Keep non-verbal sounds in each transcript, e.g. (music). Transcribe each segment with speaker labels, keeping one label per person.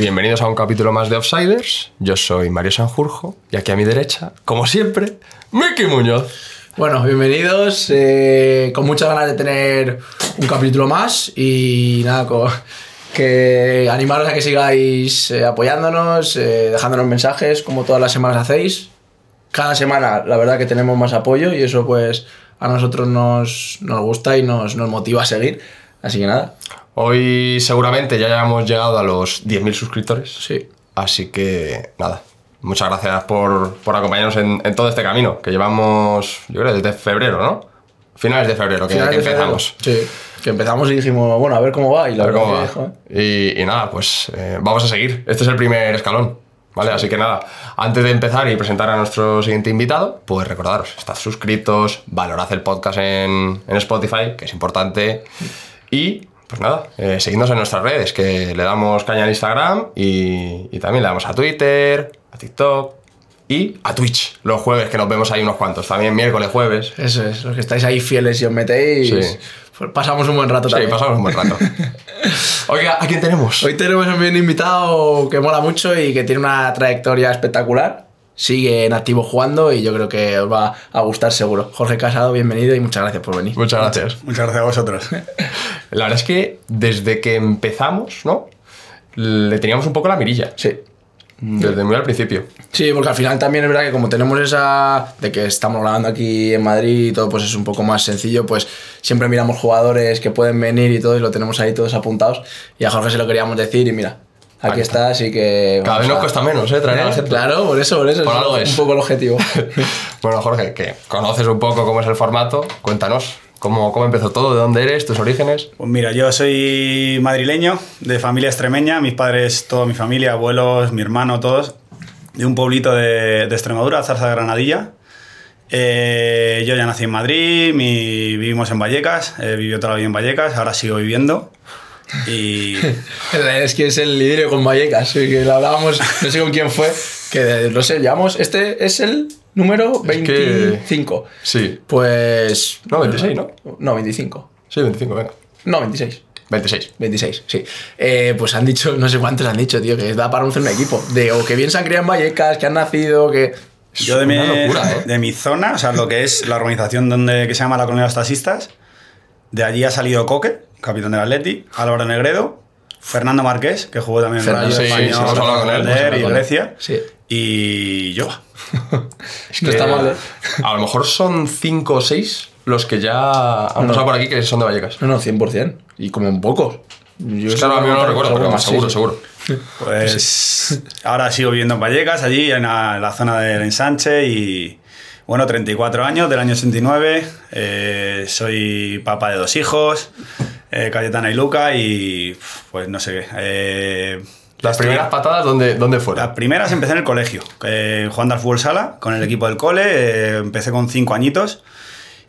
Speaker 1: bienvenidos a un capítulo más de Offsiders. Yo soy Mario Sanjurjo y aquí a mi derecha, como siempre, Miki Muñoz.
Speaker 2: Bueno, bienvenidos. eh, con muchas ganas de tener un capítulo más y nada, que animaros a que sigáis eh, apoyándonos, eh, dejándonos mensajes como todas las semanas hacéis. Cada semana, la verdad que tenemos más apoyo y eso pues a nosotros nos, nos gusta y nos, nos motiva a seguir. Así que nada,
Speaker 1: Hoy seguramente ya hemos llegado a los 10.000 suscriptores.
Speaker 2: sí.
Speaker 1: Así que nada, muchas gracias por, por acompañarnos en, en todo este camino que llevamos, yo creo, desde febrero, ¿no? Finales de febrero que,
Speaker 2: Finales
Speaker 1: que
Speaker 2: febrero.
Speaker 1: empezamos.
Speaker 2: Sí, que empezamos y dijimos, bueno, a ver cómo va y la
Speaker 1: cómo
Speaker 2: que,
Speaker 1: va. Y, y nada, pues eh, vamos a seguir. Este es el primer escalón. ¿Vale? Así que nada, antes de empezar y presentar a nuestro siguiente invitado, pues recordaros, estad suscritos, valorad el podcast en, en Spotify, que es importante. Y pues nada, eh, seguidnos en nuestras redes, que le damos caña en Instagram y, y también le damos a Twitter, a TikTok y a Twitch. Los jueves, que nos vemos ahí unos cuantos. También miércoles, jueves.
Speaker 2: Eso es, los que estáis ahí fieles y os metéis,
Speaker 1: Sí.
Speaker 2: pues pasamos un buen rato
Speaker 1: Sí,
Speaker 2: también.
Speaker 1: pasamos un buen rato. (laughs) Oiga, ¿a quién tenemos?
Speaker 2: Hoy tenemos a un invitado que mola mucho y que tiene una trayectoria espectacular. Sigue en activo jugando y yo creo que os va a gustar seguro. Jorge Casado, bienvenido y muchas gracias por venir.
Speaker 1: Muchas gracias.
Speaker 3: Muchas gracias a vosotros. (laughs)
Speaker 1: La verdad es que desde que empezamos, ¿no? Le teníamos un poco la mirilla.
Speaker 2: Sí.
Speaker 1: Desde muy al principio.
Speaker 2: Sí, porque al final también es verdad que como tenemos esa de que estamos grabando aquí en Madrid y todo, pues es un poco más sencillo, pues siempre miramos jugadores que pueden venir y todo y lo tenemos ahí todos apuntados. Y a Jorge se lo queríamos decir y mira, aquí
Speaker 1: Aquí
Speaker 2: está, así que...
Speaker 1: Cada vez nos
Speaker 2: a-
Speaker 1: cuesta menos, ¿eh? Traer a la gente.
Speaker 2: Claro, por eso, por eso.
Speaker 1: Por
Speaker 2: es
Speaker 1: algo
Speaker 2: un
Speaker 1: es.
Speaker 2: poco el objetivo. (laughs)
Speaker 1: Bueno, Jorge, que conoces un poco cómo es el formato, cuéntanos cómo, cómo empezó todo, de dónde eres, tus orígenes.
Speaker 3: Pues mira, yo soy madrileño, de familia extremeña, mis padres, toda mi familia, abuelos, mi hermano, todos, de un pueblito de, de Extremadura, Zarza de Granadilla. Eh, yo ya nací en Madrid, mi- vivimos en Vallecas, he vivido toda la vida en Vallecas, ahora sigo viviendo. Y (laughs)
Speaker 2: Es que es el liderio con Vallecas, que lo hablábamos, no sé con quién fue, que no sé, llevamos, este es el número
Speaker 1: Es que-
Speaker 2: 25.
Speaker 1: Sí.
Speaker 2: Pues...
Speaker 1: No, 26, ¿no?
Speaker 2: No, 25.
Speaker 1: Sí, 25, venga.
Speaker 2: No, 26.
Speaker 1: 26.
Speaker 2: 26, sí. Eh, pues han dicho, no sé cuántos han dicho, tío, que da para un equipo. De o que bien se han criado en Vallecas, que han nacido, que...
Speaker 3: yo de mi,
Speaker 1: una locura, ¿eh?
Speaker 3: de mi zona, o sea, lo que es la organización donde, que se llama la Colonia de los Taxistas, de allí ha salido Coque, capitán del Atleti, Álvaro Negredo, Fernando Marqués, que jugó también en
Speaker 1: sí,
Speaker 3: Rayo
Speaker 1: sí, hemos
Speaker 3: Santander
Speaker 1: hablado
Speaker 3: y. Grecia.
Speaker 2: Sí.
Speaker 3: Y yo. (laughs)
Speaker 1: Es
Speaker 2: No está mal, ¿eh?
Speaker 1: A lo mejor son 5 o 6 los que ya han pasado por aquí que son de Vallecas.
Speaker 2: No, no, 100%. Y como un poco. Yo
Speaker 1: Claro, a mí no lo recuerdo, pero
Speaker 2: más,
Speaker 1: seguro,
Speaker 2: sí, sí.
Speaker 1: seguro.
Speaker 3: Pues ahora sigo viviendo en Vallecas, allí en la, en la zona del ensanche y bueno, 34 años, del año 89. eh, soy papá de dos hijos, eh, Cayetana y Luca y pues no sé qué. eh,
Speaker 1: Las primeras patadas, ¿dónde, dónde
Speaker 3: Las
Speaker 1: fueron?
Speaker 3: primeras empecé en el colegio, eh, jugando al fútbol sala con el equipo del cole. eh, empecé con cinco añitos.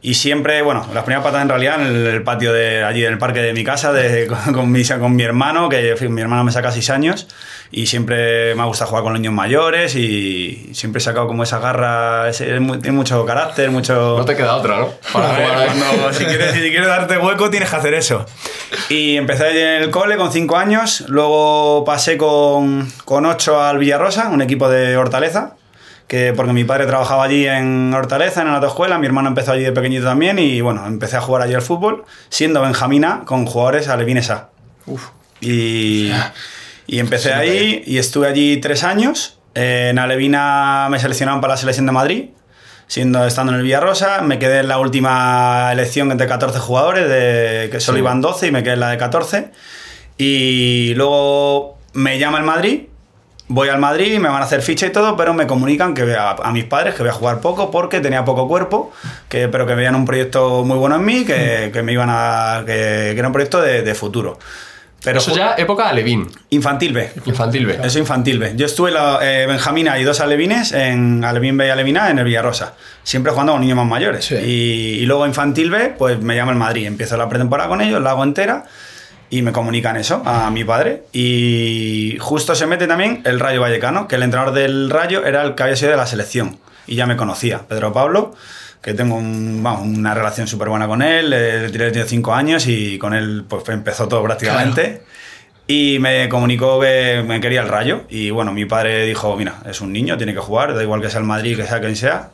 Speaker 3: Y siempre, bueno, las primeras patadas en realidad en el, patio de allí, en el parque de mi casa, de- (laughs) con, con mi, con mi hermano, que en fin, mi hermano me saca seis años. Y siempre me ha gustado jugar con los niños mayores y siempre he sacado como esa garra, ese- tiene mucho carácter, mucho...
Speaker 1: No te queda otra, ¿no?
Speaker 3: Para (laughs)
Speaker 1: jugar
Speaker 3: cuando- si, quieres, si quieres darte hueco, tienes que hacer eso. Y empecé allí en el cole con 5 años. Luego pasé con, con 8 al Villarrosa, un equipo de Hortaleza. Que porque mi padre trabajaba allí en Hortaleza, en la autoescuela. Mi hermano empezó allí de pequeñito también. Y bueno, empecé a jugar allí al fútbol, siendo Benjamina con jugadores alevines A. Y, y empecé ahí y estuve allí tres años. En Alevina me seleccionaron para la selección de Madrid, siendo estando en el Villarrosa. Me quedé en la última elección entre 14 jugadores, de, que solo
Speaker 1: Sí.
Speaker 3: iban 12 y me quedé en la de 14. Y luego me llama el Madrid. Voy al Madrid, me van a hacer ficha y todo, pero me comunican que a, a mis padres que voy a jugar poco porque tenía poco cuerpo, que, pero que veían un proyecto muy bueno en mí, que, que me iban a. que, que era un proyecto de, de futuro. Pero
Speaker 1: Eso ya época alevín,
Speaker 3: Infantil B.
Speaker 1: infantil B.
Speaker 3: Eso infantil B. Yo estuve la, eh, Benjamina y dos alevines en Alevín B y Alevina en el Villarrosa. Siempre jugando con niños más mayores.
Speaker 2: Sí.
Speaker 3: Y, y luego infantil B, pues me llama el Madrid. Empiezo la pretemporada con ellos, la hago entera. Y me comunican eso a mi padre. Y justo se mete también el Rayo Vallecano, que el entrenador del Rayo era el que había sido de la selección. Y ya me conocía, Pedro Pablo, que tengo un- vamos, una relación súper buena con él. eh, Le tiré cinco años y con él pues empezó todo prácticamente. Y me comunicó que me quería el rayo. Y bueno, mi padre dijo, mira, es un niño, tiene que jugar, da igual que sea el Madrid, que sea quien sea.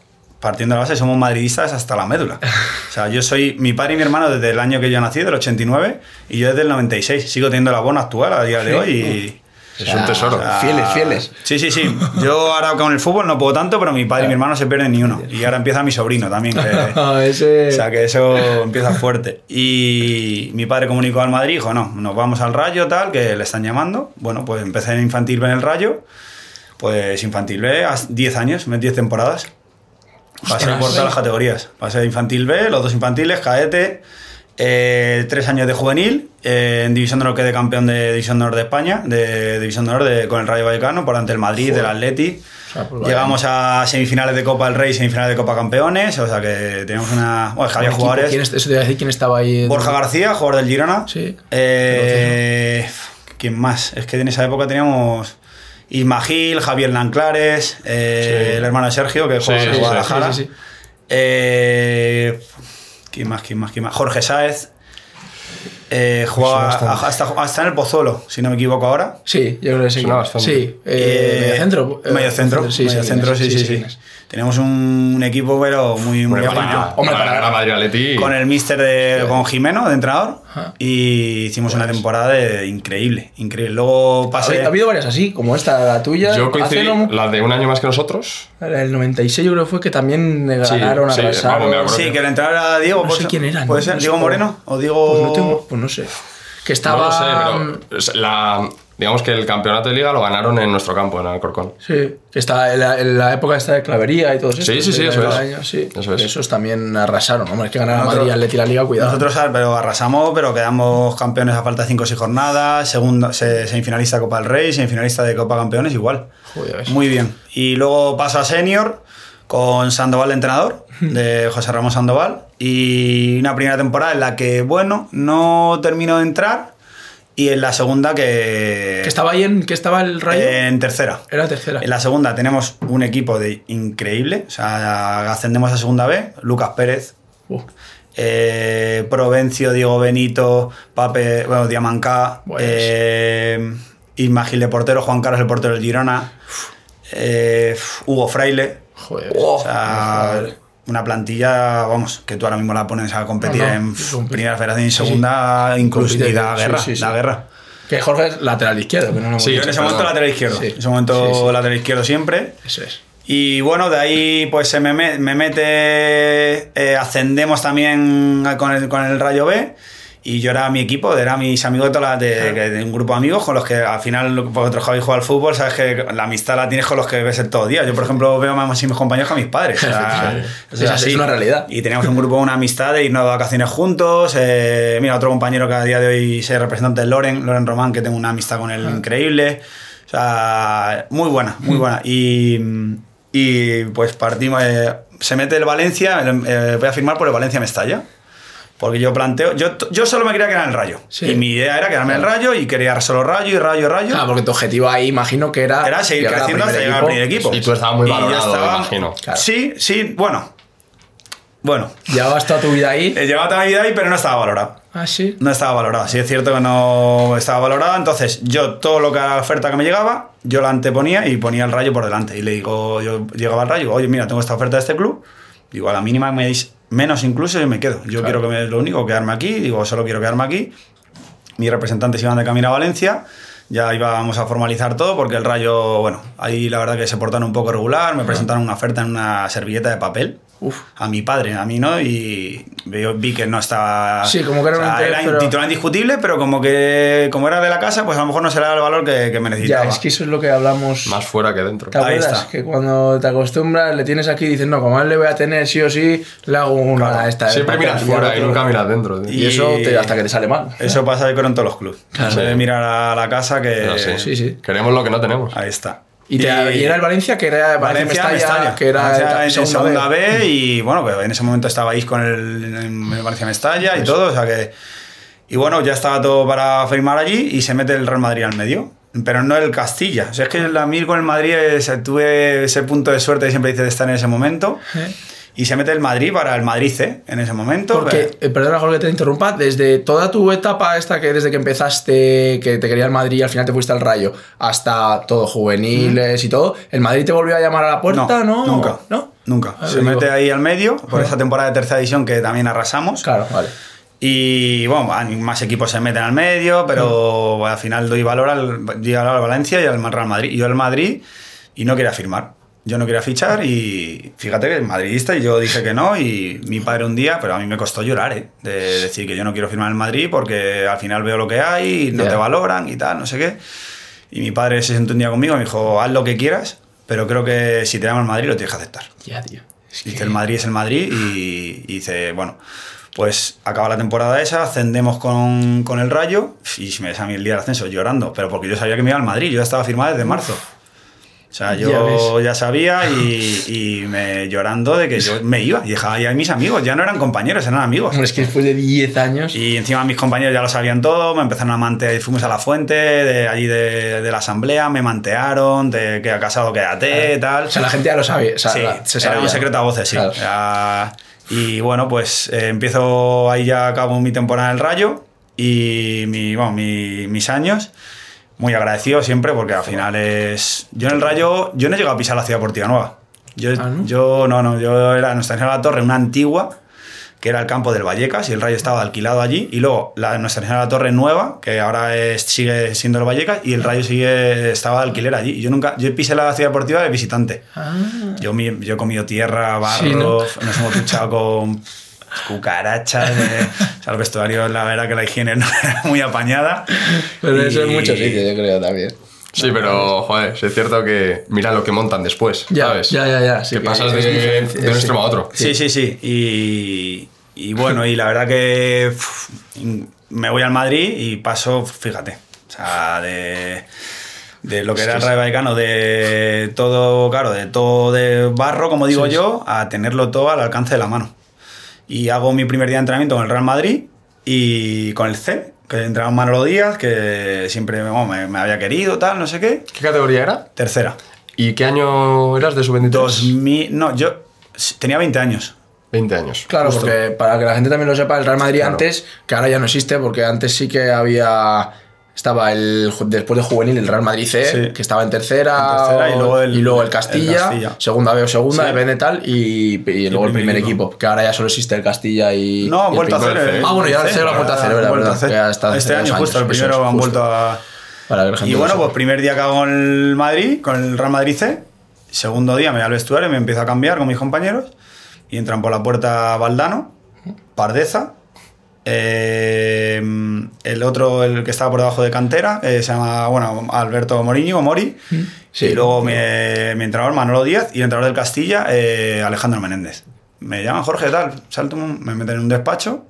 Speaker 3: Partiendo de la base, somos madridistas hasta la médula. O sea, yo soy mi padre y mi hermano desde el año que yo nací, del 89, y yo desde el 96. Sigo teniendo la bona actual a día de hoy y...
Speaker 1: Es un tesoro.
Speaker 2: o sea, Fieles, fieles.
Speaker 3: Sí, sí, sí. Yo ahora con el fútbol no puedo tanto, pero mi padre y mi hermano se pierden ni uno. Y ahora empieza mi sobrino también. que- (laughs)
Speaker 2: ese...
Speaker 3: o sea que eso empieza fuerte. Y mi padre comunicó al Madrid, dijo, no, nos vamos al Rayo, tal, que le están llamando. Bueno, pues empecé en Infantil B en el Rayo. Pues Infantil B, a 10 años, 10 temporadas. Pasé por todas las categorías. Pasé de Infantil B, los dos infantiles, cadete, eh, tres años de juvenil, eh, en División de Honor quedé campeón de División de Honor de España, de División de Honor de- con el Rayo Vallecano, por ante el Madrid, del Atleti.
Speaker 2: O sea, pues.
Speaker 3: Llegamos a semifinales de Copa del Rey, semifinales de Copa Campeones, o sea que teníamos una... Bueno, había jugadores...
Speaker 2: ¿quién es- eso te iba a decir quién estaba ahí.
Speaker 3: Borja García, jugador del Girona.
Speaker 2: Sí.
Speaker 3: Eh, ¿Quién más? Es que en esa época teníamos Isma Gil, Javier Lanclares, eh,
Speaker 1: Sí.
Speaker 3: el hermano de Sergio, que juega
Speaker 1: sí,
Speaker 3: en Guadalajara.
Speaker 2: sí, sí, sí.
Speaker 3: Eh, ¿Quién más? ¿Quién más? ¿Quién más? Jorge Sáez. Eh, jugaba hasta, hasta en el Pozuelo, si no me equivoco ahora.
Speaker 2: Sí, yo creo que sí. Sí, eh,
Speaker 3: Eh,
Speaker 2: medio centro.
Speaker 3: medio centro,
Speaker 2: sí,
Speaker 3: medio
Speaker 2: sí,
Speaker 3: centro, sí, sí,
Speaker 2: sí.
Speaker 3: Tenemos un, un equipo, pero muy, muy apañado.
Speaker 1: para,
Speaker 2: Hombre,
Speaker 1: para a Madrid Atleti.
Speaker 3: con el mister de con Jimeno de entrenador
Speaker 2: Ajá.
Speaker 3: y hicimos una temporada de- increíble increíble luego
Speaker 2: Ha
Speaker 3: pasé
Speaker 2: habido- ha habido varias así, como esta, la tuya.
Speaker 1: Yo coincidí,
Speaker 2: no
Speaker 1: la de un año más que nosotros.
Speaker 2: El 96 yo creo que fue que también
Speaker 1: Sí,
Speaker 2: ganaron,
Speaker 1: sí,
Speaker 2: arrasaron.
Speaker 1: vamos,
Speaker 3: sí que el entrenador era Diego
Speaker 2: No sé
Speaker 3: ser-
Speaker 2: quién era,
Speaker 3: puede
Speaker 2: no-
Speaker 3: ser Diego Moreno o Diego
Speaker 2: Pues no tengo, pues no sé. Que estaba.
Speaker 1: No lo sé, pero es la, digamos que el campeonato de liga lo ganaron en nuestro campo, en Alcorcón.
Speaker 2: Sí, que está en la, en la época esta de clavería y todo eso.
Speaker 1: Sí, sí, sí, eso es.
Speaker 2: sí.
Speaker 1: Eso es.
Speaker 2: Esos también arrasaron. Hombre, es que ganaron Madrid, Atleti la Liga, cuidado.
Speaker 3: nosotros pero arrasamos pero quedamos campeones a falta de 5 o 6 jornadas segundo se- semifinalista de Copa del Rey semifinalista de Copa Campeones igual
Speaker 2: Joder,
Speaker 3: muy bien y luego paso a senior con Sandoval de entrenador de José Ramón Sandoval y una primera temporada en la que bueno no terminó de entrar y en la segunda que
Speaker 2: Que estaba ahí en. que estaba el rayo.
Speaker 3: en tercera
Speaker 2: Era tercera.
Speaker 3: En la segunda tenemos un equipo de increíble, o sea, ascendemos a segunda B, Lucas Pérez,
Speaker 2: Uh,
Speaker 3: eh, Provencio, Diego Benito, Pape, bueno, Diamancá, eh, de portero, Juan Carlos el portero del Girona, eh, Hugo Fraile,
Speaker 2: joder.
Speaker 3: o sea, una plantilla, vamos, que tú ahora mismo la pones a competir
Speaker 2: No, no,
Speaker 3: en primera federación y
Speaker 2: sí, sí.
Speaker 3: segunda, incluso y da guerra,
Speaker 2: sí, sí.
Speaker 3: da guerra.
Speaker 2: Que Jorge es lateral izquierdo, que no lo hemos
Speaker 1: Sí,
Speaker 3: Yo
Speaker 2: dicho.
Speaker 3: en ese momento lateral izquierdo,
Speaker 2: Sí.
Speaker 3: en ese momento
Speaker 2: Sí, sí.
Speaker 3: lateral izquierdo siempre.
Speaker 2: Eso es.
Speaker 3: Y bueno, de ahí pues se me, me- me mete, eh, ascendemos también con el, con el Rayo B. Y yo era mi equipo, era mis amigos de, toda la- de, que- de un grupo de amigos con los que al final, vosotros que habéis jugado al fútbol, sabes que la amistad la tienes con los que ves el todo el día. Yo, por ejemplo, veo más a mis compañeros que a mis padres. O sea, (laughs)
Speaker 2: Es así, es una realidad.
Speaker 3: Y teníamos un grupo, una amistad de irnos de vacaciones juntos. eh, mira, otro compañero que a día de hoy es representante de Loren, Loren Román, que tengo una amistad con él
Speaker 2: Ah.
Speaker 3: increíble. O sea, muy buena, muy buena. Y, y pues partimos. eh, se mete el Valencia, eh, voy a firmar por el Valencia Mestalla. Porque yo planteo. Yo, yo solo me quería quedar en el rayo.
Speaker 2: Sí.
Speaker 3: Y mi idea era quedarme en el rayo y quería solo rayo y rayo y rayo.
Speaker 2: Ah, porque tu objetivo ahí, imagino que era.
Speaker 3: Era seguir creciendo hasta llegar al primer equipo.
Speaker 1: Y tú estabas muy
Speaker 3: Y
Speaker 1: valorado,
Speaker 3: estaba-
Speaker 1: imagino.
Speaker 2: Claro.
Speaker 3: Sí, sí, bueno. Bueno,
Speaker 2: Llevabas toda tu vida ahí.
Speaker 3: eh, llevaba toda mi vida ahí, pero no estaba valorado.
Speaker 2: Ah, sí.
Speaker 3: No estaba valorada. Sí es cierto que no estaba valorada. Entonces, yo todo lo que la oferta que me llegaba, yo la anteponía y ponía el rayo por delante. Y le digo, yo llegaba al rayo, oye, mira, tengo esta oferta de este club. Digo, a la mínima me deis menos incluso, yo me quedo. Yo quiero que me lo único, quedarme aquí. Digo, solo quiero quedarme aquí. Mis representantes iban de camino a Valencia. Ya íbamos a formalizar todo porque el rayo, bueno, ahí la verdad que se portaron un poco regular. Me presentaron una oferta en una servilleta de papel.
Speaker 2: Uf.
Speaker 3: A mi padre, a mí no, y yo vi que no estaba.
Speaker 2: Sí, como que era un interés,
Speaker 3: era
Speaker 2: pero-
Speaker 3: titular indiscutible, pero como que como era de la casa, pues a lo mejor no se le da el valor que, que me necesitaba.
Speaker 2: Ya, es que eso es lo que hablamos.
Speaker 1: Más fuera que dentro.
Speaker 2: ¿Te
Speaker 3: Ahí
Speaker 2: acuerdas?
Speaker 3: está.
Speaker 2: Que cuando te acostumbras, le tienes aquí y dices, no, como a él le voy a tener sí o sí, le hago una
Speaker 3: Claro.
Speaker 2: esta.
Speaker 1: Siempre
Speaker 2: esta,
Speaker 1: miras
Speaker 2: y
Speaker 1: fuera y nunca miras dentro. tío.
Speaker 2: Y, eso te- hasta que te sale mal.
Speaker 3: Eso pasa en todos los clubes.
Speaker 2: Claro.
Speaker 3: Se debe mirar a la casa que.
Speaker 1: Sí,
Speaker 2: sí.
Speaker 1: Queremos lo que no tenemos.
Speaker 3: Ahí está.
Speaker 2: Y, te- y era el Valencia, que era
Speaker 3: Valencia,
Speaker 2: Valencia, Mestalla, que era
Speaker 3: Valencia en
Speaker 2: segunda B.
Speaker 3: B. y bueno, que en ese momento estabais con el, el Valencia Mestalla y todo, o sea que y bueno, ya estaba todo para firmar allí y se mete el Real Madrid al medio, pero no el Castilla. O sea, es que a mí con el Madrid es- tuve ese punto de suerte que siempre dice de estar en ese momento.
Speaker 2: ¿Eh?
Speaker 3: Y se mete el Madrid para el Madrid C en ese momento.
Speaker 2: Porque,
Speaker 3: pero-
Speaker 2: eh, perdona Jorge que te interrumpa, desde toda tu etapa esta que desde que empezaste, que te quería el Madrid y al final te fuiste al Rayo, hasta todo juveniles y todo, ¿el Madrid te volvió a llamar a la puerta, no?
Speaker 3: Nunca.
Speaker 2: ¿No?
Speaker 3: Nunca.
Speaker 2: Ah,
Speaker 3: se
Speaker 2: digo-
Speaker 3: mete ahí al medio por esa temporada de tercera división que también arrasamos.
Speaker 2: Claro, vale.
Speaker 3: Y bueno, más equipos se meten al medio, pero al final doy valor al, doy valor al Valencia y al Real Madrid. Y yo al Madrid y no quería firmar. Yo no quería fichar y fíjate que es madridista y yo dije que no y mi padre un día, pero a mí me costó llorar, ¿eh? De decir que yo no quiero firmar en Madrid porque al final veo lo que hay y no te valoran y tal, no sé qué. Y mi padre se sentó un día conmigo y me dijo, haz lo que quieras, pero creo que si te llaman Madrid lo tienes que aceptar.
Speaker 2: Ya, tío. Es
Speaker 3: Dice, el Madrid es el Madrid y, y dice, bueno, pues acaba la temporada esa, ascendemos con, con el Rayo y me ves a mí el día del ascenso llorando, pero porque yo sabía que me iba al Madrid, yo ya estaba firmado desde marzo. O sea,
Speaker 2: Ya
Speaker 3: yo
Speaker 2: ves.
Speaker 3: ya, sabía y, y me llorando de que yo me iba y dejaba ya a mis amigos, ya no eran compañeros, eran amigos.
Speaker 2: Es que después de 10 años...
Speaker 3: Y encima mis compañeros ya lo sabían todo, me empezaron a mantear, fuimos a la fuente de allí de, de la asamblea, me mantearon, de que ha casado, quédate, tal.
Speaker 2: O sea, la gente ya lo sabía. O sea,
Speaker 3: Sí,
Speaker 2: la- se
Speaker 3: era
Speaker 2: sabía.
Speaker 3: un secreto a voces, sí.
Speaker 2: Claro.
Speaker 3: Era- y bueno, pues eh, empiezo ahí ya acabo mi temporada en el Rayo y mi, bueno, mi- mis años. Muy agradecido siempre porque al final es... Yo en el Rayo, yo no he llegado a pisar la ciudad deportiva nueva. Yo,
Speaker 2: Ah, ¿no?
Speaker 3: yo no, no, yo era Nuestra Señora de la Torre, una antigua, que era el campo del Vallecas y el Rayo estaba alquilado allí. Y luego la Nuestra Señora de la Torre nueva, que ahora es- sigue siendo el Vallecas, y el Rayo sigue, estaba de alquiler allí. Y yo nunca, yo pisé la ciudad deportiva de visitante.
Speaker 2: Ah,
Speaker 3: Yo, yo he comido tierra, barro,
Speaker 2: Sí, ¿no?
Speaker 3: nos hemos duchado con cucarachas. eh, o sea, el vestuario, la verdad que la higiene no (laughs) era muy apañada.
Speaker 2: pero eso en
Speaker 3: Y-
Speaker 2: muchos sitios, yo creo, también.
Speaker 1: Sí, pero, joder, es cierto que mira lo que montan después,
Speaker 2: Ya,
Speaker 1: ¿sabes?
Speaker 2: ya, ya, ya. sí
Speaker 1: que
Speaker 2: que
Speaker 1: pasas de,
Speaker 2: es diferente,
Speaker 1: de un
Speaker 2: sí.
Speaker 1: extremo a otro.
Speaker 3: Sí, sí, sí. Y, y bueno, y la verdad que me voy al Madrid y paso, fíjate, o sea, de, de lo que era el Rayo Vallecano, de todo, claro, de todo de barro, como digo
Speaker 2: Sí,
Speaker 3: yo, a tenerlo todo al alcance de la mano. Y hago mi primer día de entrenamiento con el Real Madrid y con el C, que entraba Manolo Díaz, que siempre bueno, me, me había querido, tal, no sé qué.
Speaker 1: ¿Qué categoría era?
Speaker 3: Tercera.
Speaker 1: ¿Y qué año eras de sub-23?
Speaker 3: 2000, no, yo tenía 20 años.
Speaker 1: 20 años.
Speaker 2: Claro,
Speaker 3: Justo.
Speaker 2: porque para que la gente también lo sepa, el Real Madrid
Speaker 1: Claro.
Speaker 2: antes, que ahora ya no existe, porque antes sí que había. Estaba el. Después de juvenil, el Real Madrid C,
Speaker 3: Sí.
Speaker 2: que estaba en tercera.
Speaker 3: En tercera, y luego el-
Speaker 2: Castilla,
Speaker 3: Castilla.
Speaker 2: segunda B o segunda,
Speaker 3: Sí.
Speaker 2: depende tal, y, y luego el
Speaker 3: primer equipo.
Speaker 2: equipo. que ahora ya solo existe el Castilla y.
Speaker 3: No, han vuelto a el-
Speaker 2: Ah, bueno, ya el cero lo han vuelto a hacer, ¿verdad? Ya está
Speaker 3: Este año,
Speaker 2: años,
Speaker 3: justo, el primero han vuelto a.
Speaker 2: La
Speaker 3: Y bueno, pues primer día que hago en el Madrid, con el Real Madrid C. Segundo día me voy al vestuario y me empiezo a cambiar con mis compañeros. Y entran por la puerta Valdano, Pardeza. Eh, el otro, el que estaba por debajo de cantera, eh, se llama, bueno, Alberto Moriño, o Mori.
Speaker 2: Sí.
Speaker 3: y luego mi, mi entrenador Manolo Díaz y el entrenador del Castilla, eh, Alejandro Menéndez. Me llaman Jorge, tal, salto, me meten en un despacho.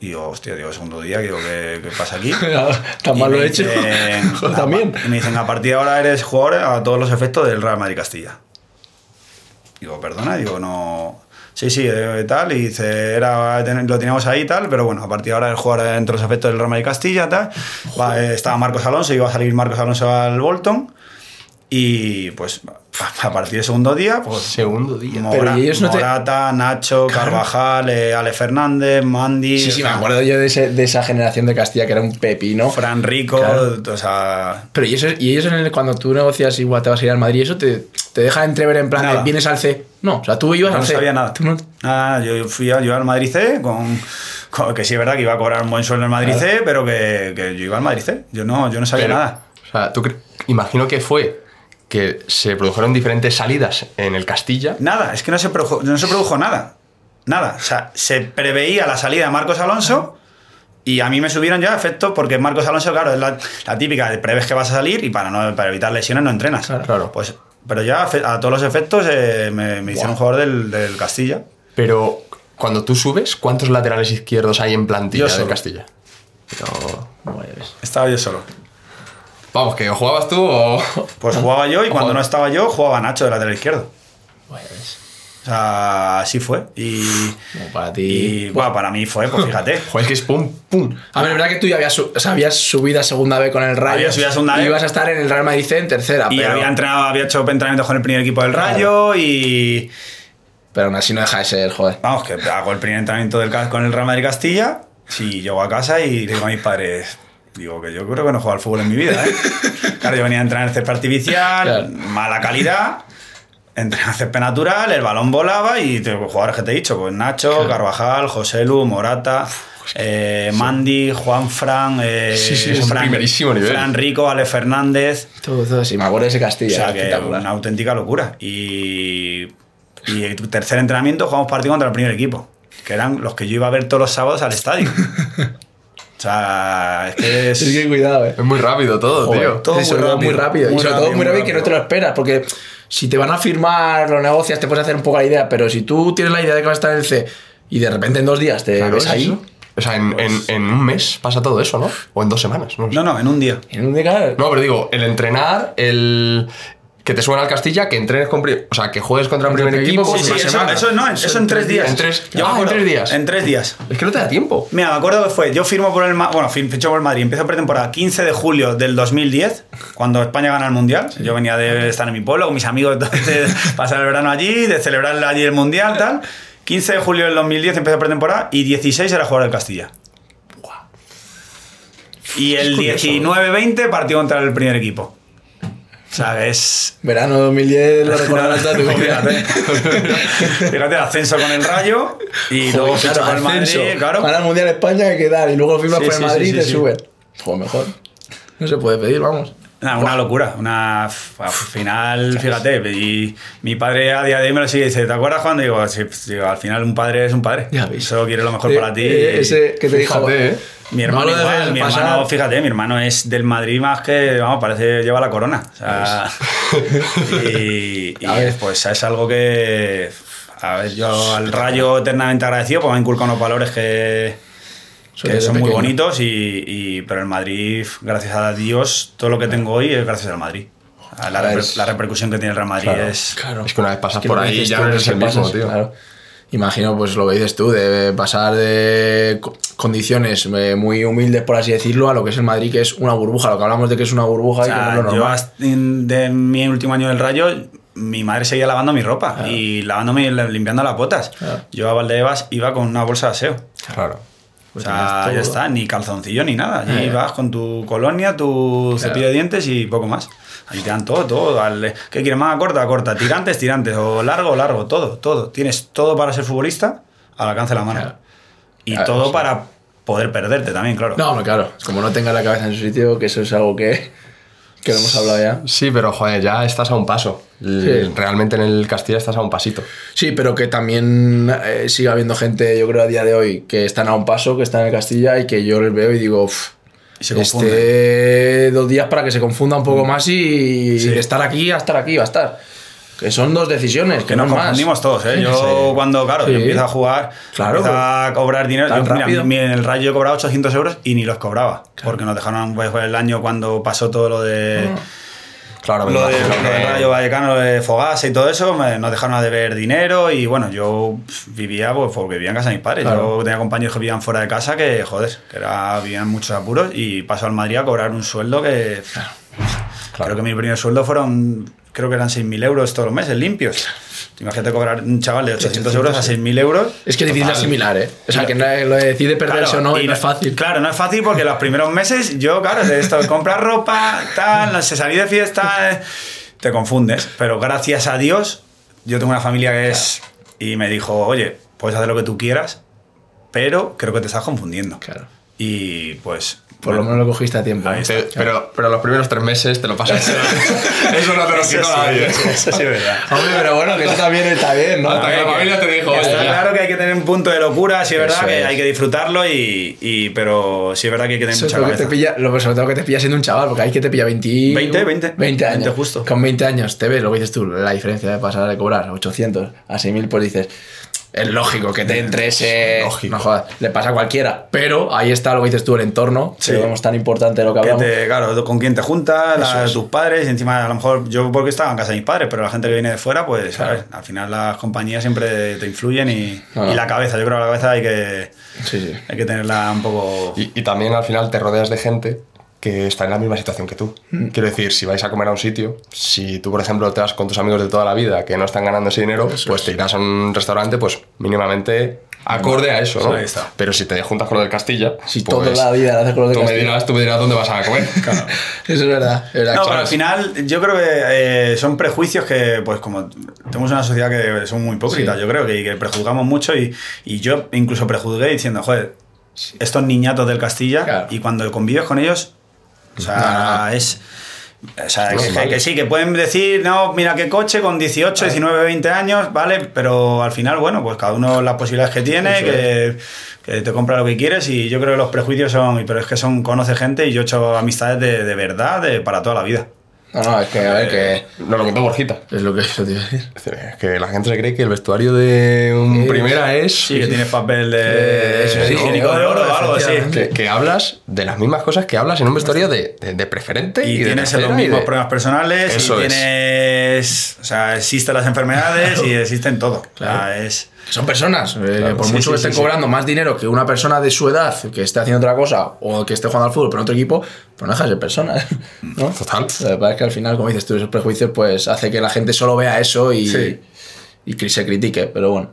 Speaker 3: Y digo, hostia, digo, segundo día, digo, ¿qué, qué pasa aquí? (laughs)
Speaker 2: Tan
Speaker 3: Y
Speaker 2: mal lo he hecho.
Speaker 3: dicen, (laughs)
Speaker 2: Joder, También.
Speaker 3: Y me dicen, a partir de ahora eres jugador a todos los efectos del Real Madrid Castilla. Digo, perdona, digo, no. Sí, sí, eh, tal. Y dice, era, lo teníamos ahí tal, pero bueno, a partir de ahora eres jugador entre los efectos del Real Madrid Castilla, tal. Va, eh, estaba Marcos Alonso, iba a salir Marcos Alonso al Bolton. Y pues (laughs) a partir del segundo día, pues.
Speaker 1: Segundo día.
Speaker 3: Mora-
Speaker 2: Pero ¿y ellos no te-
Speaker 3: Morata, Nacho, Carvajal, eh, Ale Fernández, Mandy.
Speaker 2: Sí, sí, me acuerdo yo de, ese- de esa generación de Castilla que era un pepino.
Speaker 3: Fran Rico,
Speaker 2: Claro.
Speaker 3: o sea.
Speaker 2: Pero y, eso, y ellos en el- cuando tú negocias igual te vas a ir al Madrid, eso te, te deja entrever en plan de vienes al C. No, o sea, tú ibas
Speaker 3: Yo
Speaker 2: al
Speaker 3: no sabía nada.
Speaker 2: Tú no-
Speaker 3: Nada, yo fui a, yo al Madrid C, con, con- que sí es verdad que iba a cobrar un buen sueldo en el Madrid C, pero que, que yo iba al Madrid C. Yo no, yo no sabía
Speaker 1: Pero,
Speaker 3: nada.
Speaker 1: O sea, tú imagino que fue que se produjeron diferentes salidas en el Castilla.
Speaker 3: Nada, es que no se, produjo, no se produjo nada. Nada. O sea, se preveía la salida de Marcos Alonso y a mí me subieron ya a efecto porque Marcos Alonso, claro, es la, la típica de preves que vas a salir y para, no, para evitar lesiones no entrenas.
Speaker 2: Claro.
Speaker 1: Claro.
Speaker 3: Pues, pero ya a, todos los efectos eh, me, me hicieron jugador del, del Castilla.
Speaker 1: Pero cuando tú subes, ¿cuántos laterales izquierdos hay en plantilla
Speaker 3: Yo
Speaker 1: de
Speaker 3: solo.
Speaker 1: Castilla?
Speaker 2: No, ves.
Speaker 3: Estaba yo solo.
Speaker 1: vamos, que jugabas tú o...
Speaker 3: Pues jugaba yo y (laughs) cuando no estaba yo, jugaba Nacho de lateral izquierdo.
Speaker 2: Bueno, ya ves.
Speaker 3: O sea, así fue. Y,
Speaker 2: Como para ti.
Speaker 3: y bueno, para mí fue, pues fíjate. (laughs)
Speaker 1: Joder, es que es pum, pum.
Speaker 2: A ver, es verdad que tú ya habías, o sea, habías subido a segunda B con el Rayo.
Speaker 3: Había subido a segunda B.
Speaker 2: Y ibas a estar en el Real Madrid C en tercera.
Speaker 3: Y
Speaker 2: pero,
Speaker 3: había entrenado, había hecho entrenamientos con el primer equipo del Rayo y.
Speaker 2: Pero aún así no deja de ser, joder.
Speaker 3: Vamos, que hago el primer entrenamiento del, con el Real Madrid Castilla. Si llego a casa y digo a mis padres, digo que yo creo que no he jugado al fútbol en mi vida, ¿eh? (laughs) Claro, yo venía a entrenar en césped artificial,
Speaker 2: Claro.
Speaker 3: mala calidad. Entrené en césped natural, el balón volaba y te- jugadores que te he dicho, pues Nacho, Carvajal, José Lu, Morata, eh, Mandy, Juan Fran, eh,
Speaker 1: Sí, sí,
Speaker 3: Fran,
Speaker 1: primerísimo nivel.
Speaker 3: Fran Rico, Ale Fernández.
Speaker 2: Todo, todo. Sí, me acuerdo de ese
Speaker 3: O
Speaker 2: Castilla.
Speaker 3: sea,
Speaker 2: era
Speaker 3: que
Speaker 2: espectacular.
Speaker 3: una auténtica locura. Y, y el tercer entrenamiento jugamos partido contra el primer equipo, que eran los que yo iba a ver todos los sábados al estadio. (laughs) o sea, es que (laughs) es...
Speaker 2: Es que cuidado, eh.
Speaker 1: Es muy rápido todo,
Speaker 2: Joder,
Speaker 1: tío.
Speaker 3: todo
Speaker 2: sí,
Speaker 3: muy
Speaker 2: todo muy
Speaker 3: rápido, muy
Speaker 2: y sobre todo
Speaker 3: rápido,
Speaker 2: muy rápido que no te lo esperas. Porque si te van a firmar, lo negocias, te puedes hacer un poco la idea. Pero si tú tienes la idea de que vas a estar en el C y de repente en dos días te
Speaker 1: Claro,
Speaker 2: ves
Speaker 1: es
Speaker 2: ahí.
Speaker 1: eso. O sea, en, en- en un mes pasa todo eso, ¿no? O en dos semanas, no.
Speaker 3: No, no, en un día.
Speaker 2: En un día,
Speaker 1: No, pero digo, el entrenar, el que te suban al Castilla, que entrenes con. O sea, que juegues contra el primer equipo.
Speaker 2: equipo,
Speaker 3: Sí, sí, eso, no, eso en tres días.
Speaker 1: En tres-
Speaker 3: Yo
Speaker 1: ah, en tres días.
Speaker 3: En tres días.
Speaker 1: Es que no te da tiempo.
Speaker 3: Mira, me acuerdo que fue, yo firmo por el bueno, ficho por el Madrid, empiezo pretemporada 15 de julio del 2010, cuando España gana el Mundial. Yo venía de estar en mi pueblo con mis amigos de pasar el verano allí, de celebrar allí el Mundial, tal. 15 de julio del 2010 empezó pretemporada y 16 era jugar del Castilla. Y el
Speaker 1: curioso,
Speaker 3: 19-20 partió contra el primer equipo. O sea, que es...
Speaker 2: Verano 2010 lo (laughs) recordarás.
Speaker 3: Fíjate, (laughs) fíjate, ascenso con el Rayo y luego
Speaker 2: Joder,
Speaker 3: ficho
Speaker 2: claro,
Speaker 3: con el Madrid, claro.
Speaker 2: Gana el Mundial España, hay que dar. Y luego lo firmas
Speaker 3: Sí,
Speaker 2: por el
Speaker 3: sí,
Speaker 2: Madrid
Speaker 3: sí,
Speaker 2: y te suben. Joder, mejor. No se puede pedir, vamos.
Speaker 3: Una, una locura, una al final, fíjate, y mi padre a día de hoy me lo sigue y dice, ¿te acuerdas cuando? Digo, pues, digo, al final un padre es un padre.
Speaker 2: Ya.
Speaker 3: Solo quiere lo mejor para ti.
Speaker 2: eh, ese que te dijo.
Speaker 1: Fíjate, ¿eh?
Speaker 3: Mi
Speaker 2: no
Speaker 3: hermano igual, mi
Speaker 2: pasar.
Speaker 3: hermano, fíjate, mi hermano es del Madrid más que, vamos, parece lleva la corona. O sea, y, y,
Speaker 2: A
Speaker 3: pues es algo que, a ver, yo al Rayo eternamente agradecido, porque me ha inculcado unos valores que, que son muy bonitos y, y- pero el Madrid, gracias a Dios, todo lo que tengo hoy es gracias al Madrid. A La, reper- repercusión que tiene el Real Madrid
Speaker 2: Claro,
Speaker 3: es...
Speaker 2: claro.
Speaker 1: Es que una vez pasas
Speaker 2: que
Speaker 1: por ahí ya no eres el mismo,
Speaker 2: pasas,
Speaker 1: tío.
Speaker 2: claro. Imagino, pues lo que dices tú, de pasar de co- condiciones eh, muy humildes, por así decirlo, a lo que es el Madrid, que es una burbuja. Lo que hablamos de que es una burbuja
Speaker 3: O
Speaker 2: y que no
Speaker 3: sea,
Speaker 2: es lo
Speaker 3: yo
Speaker 2: normal.
Speaker 3: en- de mi último año del Rayo, mi madre seguía lavando mi ropa y lavándome y limpiando las botas.
Speaker 2: Claro.
Speaker 3: Yo a Valdebebas iba con una bolsa de aseo.
Speaker 1: Claro.
Speaker 2: Pues
Speaker 3: o sea, ya está, ni calzoncillo ni nada. Allí
Speaker 2: Eh.
Speaker 3: vas con tu colonia, tu
Speaker 2: Claro.
Speaker 3: cepillo de dientes y poco más. Ahí te dan todo, todo. ¿Qué quieres? Manga corta, corta. Tirantes, tirantes. O largo, largo. Todo, todo. Tienes todo para ser futbolista al alcance de la mano.
Speaker 2: Claro.
Speaker 3: Y
Speaker 2: Claro,
Speaker 3: todo
Speaker 2: sí.
Speaker 3: para poder perderte también, claro.
Speaker 2: No, claro. Como no tenga la cabeza en su sitio, que eso es algo que, que lo hemos hablado ya.
Speaker 1: Sí, pero joder, ya estás a un paso.
Speaker 2: Sí.
Speaker 1: Realmente en el Castilla estás a un pasito.
Speaker 2: Sí, pero que también eh, sigue habiendo gente, yo creo, a día de hoy, que están a un paso, que están en Castilla y que yo les veo y digo, "Uf,
Speaker 3: Y se confunden.
Speaker 2: este dos días para que se confunda un poco más y
Speaker 3: Sí.
Speaker 2: de estar aquí a estar aquí va a estar. Que son dos decisiones, que no
Speaker 3: nos
Speaker 2: más.
Speaker 3: confundimos todos, ¿eh? Yo
Speaker 2: Sí.
Speaker 3: cuando, claro,
Speaker 2: Sí.
Speaker 3: yo empiezo a jugar,
Speaker 2: Claro,
Speaker 3: empiezo a cobrar dinero. Yo, mira, mi- en el Rayo yo cobraba 800 euros y ni los cobraba. Porque nos dejaron pues, el año cuando pasó todo lo de...
Speaker 1: Claro,
Speaker 3: Lo de, lo
Speaker 1: que-
Speaker 3: Rayo Vallecano, lo de Fogasa y todo eso, me- nos dejaron a deber dinero y bueno, yo vivía pues, porque vivía en casa de mis padres.
Speaker 2: Claro.
Speaker 3: Yo tenía compañeros que vivían fuera de casa que, joder, que era, vivían muchos apuros y paso al Madrid a cobrar un sueldo que... pf, Creo que mi primer sueldo fueron, creo que eran 6.000 euros todos los meses, limpios. Imagínate cobrar un chaval de 800 euros a 6.000 euros.
Speaker 2: Es que es difícil asimilar, ¿eh? O sea, que
Speaker 3: lo-
Speaker 2: no- lo de decide perderse o no, y no es fácil.
Speaker 3: Claro, no es fácil porque los primeros meses yo, claro, de esto, comprar ropa, tal, no sé, salir de fiesta, eh, te confundes. Pero gracias a Dios, yo tengo una familia que es... Y me dijo, oye, puedes hacer lo que tú quieras, pero creo que te estás confundiendo.
Speaker 2: Claro.
Speaker 3: Y pues...
Speaker 2: Por lo
Speaker 3: bueno,
Speaker 2: menos lo cogiste a tiempo.
Speaker 3: Ahí está.
Speaker 1: Te- pero, pero los primeros tres meses te lo pasas. Eso no te lo
Speaker 3: sí,
Speaker 1: nadie.
Speaker 3: eso sí es verdad.
Speaker 2: Hombre, pero bueno, que eso también está bien, ¿no?
Speaker 1: Hasta que la familia te dijo,
Speaker 3: está
Speaker 1: ya.
Speaker 3: claro que hay que tener un punto de locura, sí es verdad que hay que disfrutarlo, y, y- pero sí es verdad que hay que tener
Speaker 2: Eso es
Speaker 3: mucha
Speaker 2: lo que te
Speaker 3: cabeza.
Speaker 2: pilla, lo sobre todo que te pilla siendo un chaval, porque hay que te pilla 20,
Speaker 3: 20, 20.
Speaker 2: 20 años.
Speaker 3: 20 justo.
Speaker 2: Con 20 años te ves lo que dices tú, la diferencia de pasar de cobrar 800 a 6000, pues dices, es lógico que te entre ese.
Speaker 1: Lógico.
Speaker 2: No jodas, le pasa a cualquiera. Pero ahí está lo que dices tú, el entorno,
Speaker 3: Sí.
Speaker 2: que vemos tan importante lo que
Speaker 3: Que
Speaker 2: hablamos.
Speaker 3: te- claro, con quién te juntas, la- tus padres, y encima a lo mejor yo porque estaba en casa de mis padres, pero la gente que viene de fuera, pues
Speaker 2: Claro.
Speaker 3: a ver, al final las compañías siempre te influyen y, y la cabeza, yo creo que la cabeza hay que,
Speaker 2: Sí, sí.
Speaker 3: hay que tenerla un poco...
Speaker 1: Y, y también al final te rodeas de gente que está en la misma situación que tú.
Speaker 2: Mm.
Speaker 1: Quiero decir, si vais a comer a un sitio, si tú, por ejemplo, te vas con tus amigos de toda la vida que no están ganando ese dinero, pues te irás a un restaurante, pues mínimamente acorde a eso, ¿no?
Speaker 3: Ahí está.
Speaker 1: Pero si te juntas con lo del Castilla,
Speaker 2: Si
Speaker 1: pues,
Speaker 2: toda la vida la haces con
Speaker 1: tú me
Speaker 2: Castilla.
Speaker 1: dirás, tú me dirás dónde vas a comer. (laughs)
Speaker 2: Eso es verdad. es verdad.
Speaker 3: No, pero al final yo creo que eh, son prejuicios que, pues como tenemos una sociedad que son muy hipócritas,
Speaker 2: Sí.
Speaker 3: yo creo, que, que prejuzgamos mucho y, y yo incluso prejuzgué diciendo, joder, estos niñatos del Castilla
Speaker 2: Claro.
Speaker 3: y cuando convives con ellos, o sea, es... O sea,
Speaker 1: Es
Speaker 3: que, sí, que pueden decir, no, mira qué coche con 18, 19, 20 años, ¿vale? Pero al final, bueno, pues cada uno las posibilidades que tiene, que te compra lo que quieres y yo creo que los prejuicios son, pero es que son, conoce gente y yo he hecho amistades de, de verdad de, para toda la vida.
Speaker 2: No, no, es que, a ver, que
Speaker 1: Nos lo contó Borjita.
Speaker 2: es lo que eso te iba a decir.
Speaker 1: Es es que la gente se cree que el vestuario de un
Speaker 2: Sí.
Speaker 1: primera es...
Speaker 3: Sí, que tienes papel de,
Speaker 2: Que eso sí,
Speaker 3: higiénico de oro o algo así.
Speaker 1: que, que hablas de las mismas cosas que hablas en un vestuario de, de- de preferente y,
Speaker 3: Y
Speaker 1: de
Speaker 3: tienes los mismos
Speaker 1: de-
Speaker 3: problemas personales
Speaker 1: Eso
Speaker 3: y
Speaker 1: es.
Speaker 3: tienes... O sea, existen las enfermedades y existen todo. O sea,
Speaker 2: Claro.
Speaker 3: es...
Speaker 2: Que Son personas. eh,
Speaker 1: Claro,
Speaker 2: por
Speaker 3: sí,
Speaker 2: mucho
Speaker 3: sí,
Speaker 2: que estén
Speaker 3: sí.
Speaker 2: cobrando más dinero que una persona de su edad que esté haciendo otra cosa o que esté jugando al fútbol pero en otro equipo, pues no deja de ser personas. (laughs) ¿no?
Speaker 1: Total.
Speaker 2: Lo que pasa es que al final, como dices tú, esos prejuicios pues hace que la gente solo vea eso y,
Speaker 3: Sí.
Speaker 2: y que se critique. Pero bueno.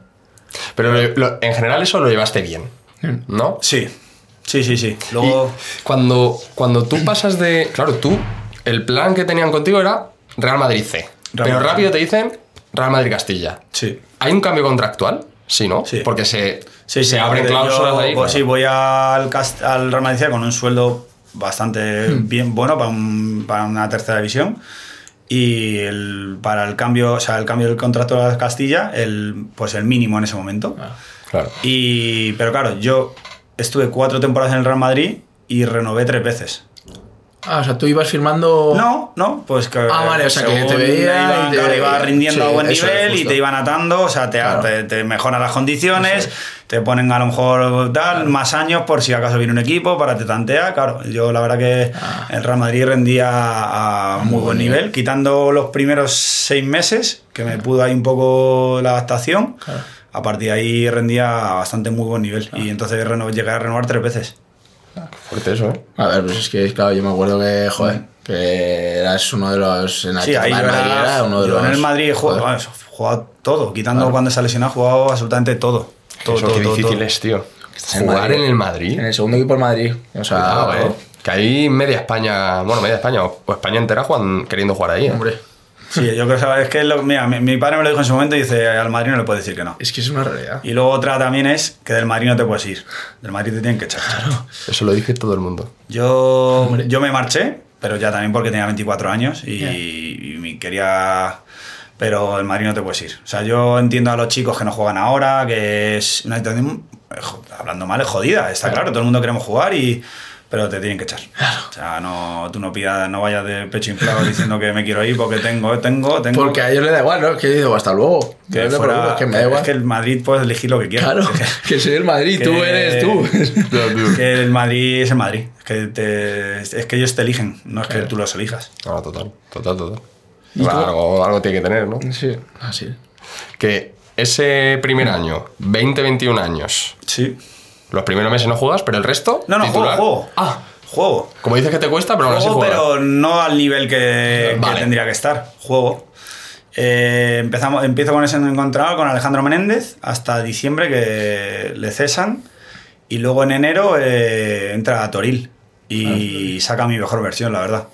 Speaker 1: Pero lo- lo- en general eso lo llevaste bien, ¿no?
Speaker 3: Sí, sí, sí, sí. Luego...
Speaker 1: Y cuando, cuando tú pasas de... Claro, tú, el plan que tenían contigo era Real Madrid C. pero
Speaker 3: Madrid.
Speaker 1: rápido te dicen Real Madrid Castilla.
Speaker 3: Sí.
Speaker 1: ¿Hay un cambio contractual? Sí, ¿no?
Speaker 3: Sí.
Speaker 1: Porque se,
Speaker 3: Sí,
Speaker 1: se
Speaker 3: sí,
Speaker 1: abren cláusulas
Speaker 3: yo,
Speaker 1: ahí.
Speaker 3: Pues sí,
Speaker 1: claro.
Speaker 3: voy al, Cast- al Real Madrid con un sueldo bastante
Speaker 1: Hmm.
Speaker 3: bien bueno para, un- para una tercera división. Y el, para el cambio, o sea, el cambio del contrato de Castilla, el, pues el mínimo en ese momento.
Speaker 1: Claro.
Speaker 3: Y, pero claro, yo estuve cuatro temporadas en el Real Madrid y renové tres veces.
Speaker 2: Ah, o sea, tú ibas firmando.
Speaker 3: No, no, pues que.
Speaker 2: Ah, vale, o sea, que te veía y te-
Speaker 3: claro, iba rindiendo
Speaker 2: sí,
Speaker 3: a buen
Speaker 2: es,
Speaker 3: nivel y te iban atando, o sea, te,
Speaker 2: Claro.
Speaker 3: te, te mejoran las condiciones, te ponen a lo mejor tal, más años por si acaso viene un equipo para te tantea. Claro, yo la verdad que
Speaker 2: Ah.
Speaker 3: el Real Madrid rendía a muy buen nivel, quitando los primeros seis meses, que me pudo ahí un poco la adaptación. A partir de ahí rendía a bastante muy buen nivel. Y entonces llegué a renovar tres veces.
Speaker 1: Fuerte eso, ¿eh?
Speaker 2: A ver, pues es que, claro, yo me acuerdo que, joder, que eras uno de los. En la
Speaker 3: Sí, ahí
Speaker 2: Madrid
Speaker 3: era-
Speaker 2: era uno de
Speaker 3: yo
Speaker 2: los.
Speaker 3: en el Madrid he jugado, todo, quitando
Speaker 2: Claro.
Speaker 3: cuando se ha lesionado, he jugado absolutamente todo. Todo,
Speaker 1: eso
Speaker 3: todo,
Speaker 1: qué
Speaker 3: todo,
Speaker 1: difícil
Speaker 3: todo.
Speaker 1: es, tío.
Speaker 2: en
Speaker 1: Jugar
Speaker 2: Madrid.
Speaker 1: en el Madrid.
Speaker 2: En el segundo equipo del Madrid. O sea,
Speaker 1: Cuidado, eh. Que ahí media España, bueno, media España o o España entera juegan queriendo jugar ahí. ¿eh?
Speaker 2: Hombre,
Speaker 3: Sí, yo creo que es que lo- mira, mi, mi padre me lo dijo en su momento y dice, al Madrid no le puedes decir que no.
Speaker 2: es que es una realidad.
Speaker 3: Y luego otra también es que del Madrid no te puedes ir. Del Madrid te tienen que echar.
Speaker 1: Eso lo dice todo el mundo.
Speaker 3: Yo, yo me marché, pero ya también porque tenía 24 años y, y me quería... Pero el Madrid no te puedes ir. O sea, yo entiendo a los chicos que no juegan ahora, que es una situación, eh, hablando mal, es jodida, está claro, todo el mundo queremos jugar y... Pero te tienen que echar. O sea, no, tú no pidas, no vayas de pecho inflado diciendo que me quiero ir porque tengo, tengo, tengo...
Speaker 2: Porque a ellos les da igual, ¿no? Que yo digo, hasta luego.
Speaker 3: que
Speaker 2: no
Speaker 3: fuera-
Speaker 2: que me da igual.
Speaker 3: es que el Madrid puedes elegir lo que quieras.
Speaker 2: Claro, (laughs) (laughs) que soy el Madrid, tú
Speaker 3: que-
Speaker 2: eres tú. (laughs)
Speaker 3: que el Madrid es el Madrid. Es que, te- es que ellos te eligen, no es que tú los elijas.
Speaker 1: Ah, total, total, total.
Speaker 2: ¿Y tú?
Speaker 1: Algo, algo tiene que tener, ¿no?
Speaker 2: sí, así.
Speaker 1: Que ese primer año, 20-21 años,
Speaker 3: Sí.
Speaker 1: Los primeros meses no juegas, pero el resto.
Speaker 3: No, no, juego,
Speaker 1: titular.
Speaker 3: juego.
Speaker 1: Ah,
Speaker 3: Juego.
Speaker 1: como dices que te cuesta, pero aún así
Speaker 3: Juego,
Speaker 1: juegas.
Speaker 3: pero no al nivel que, tendría que estar. Juego. Eh, empezamos, empiezo con ese encontrado con Alejandro Menéndez hasta diciembre que le cesan. Y luego en enero eh, entra a Toril y saca mi mejor versión, la verdad.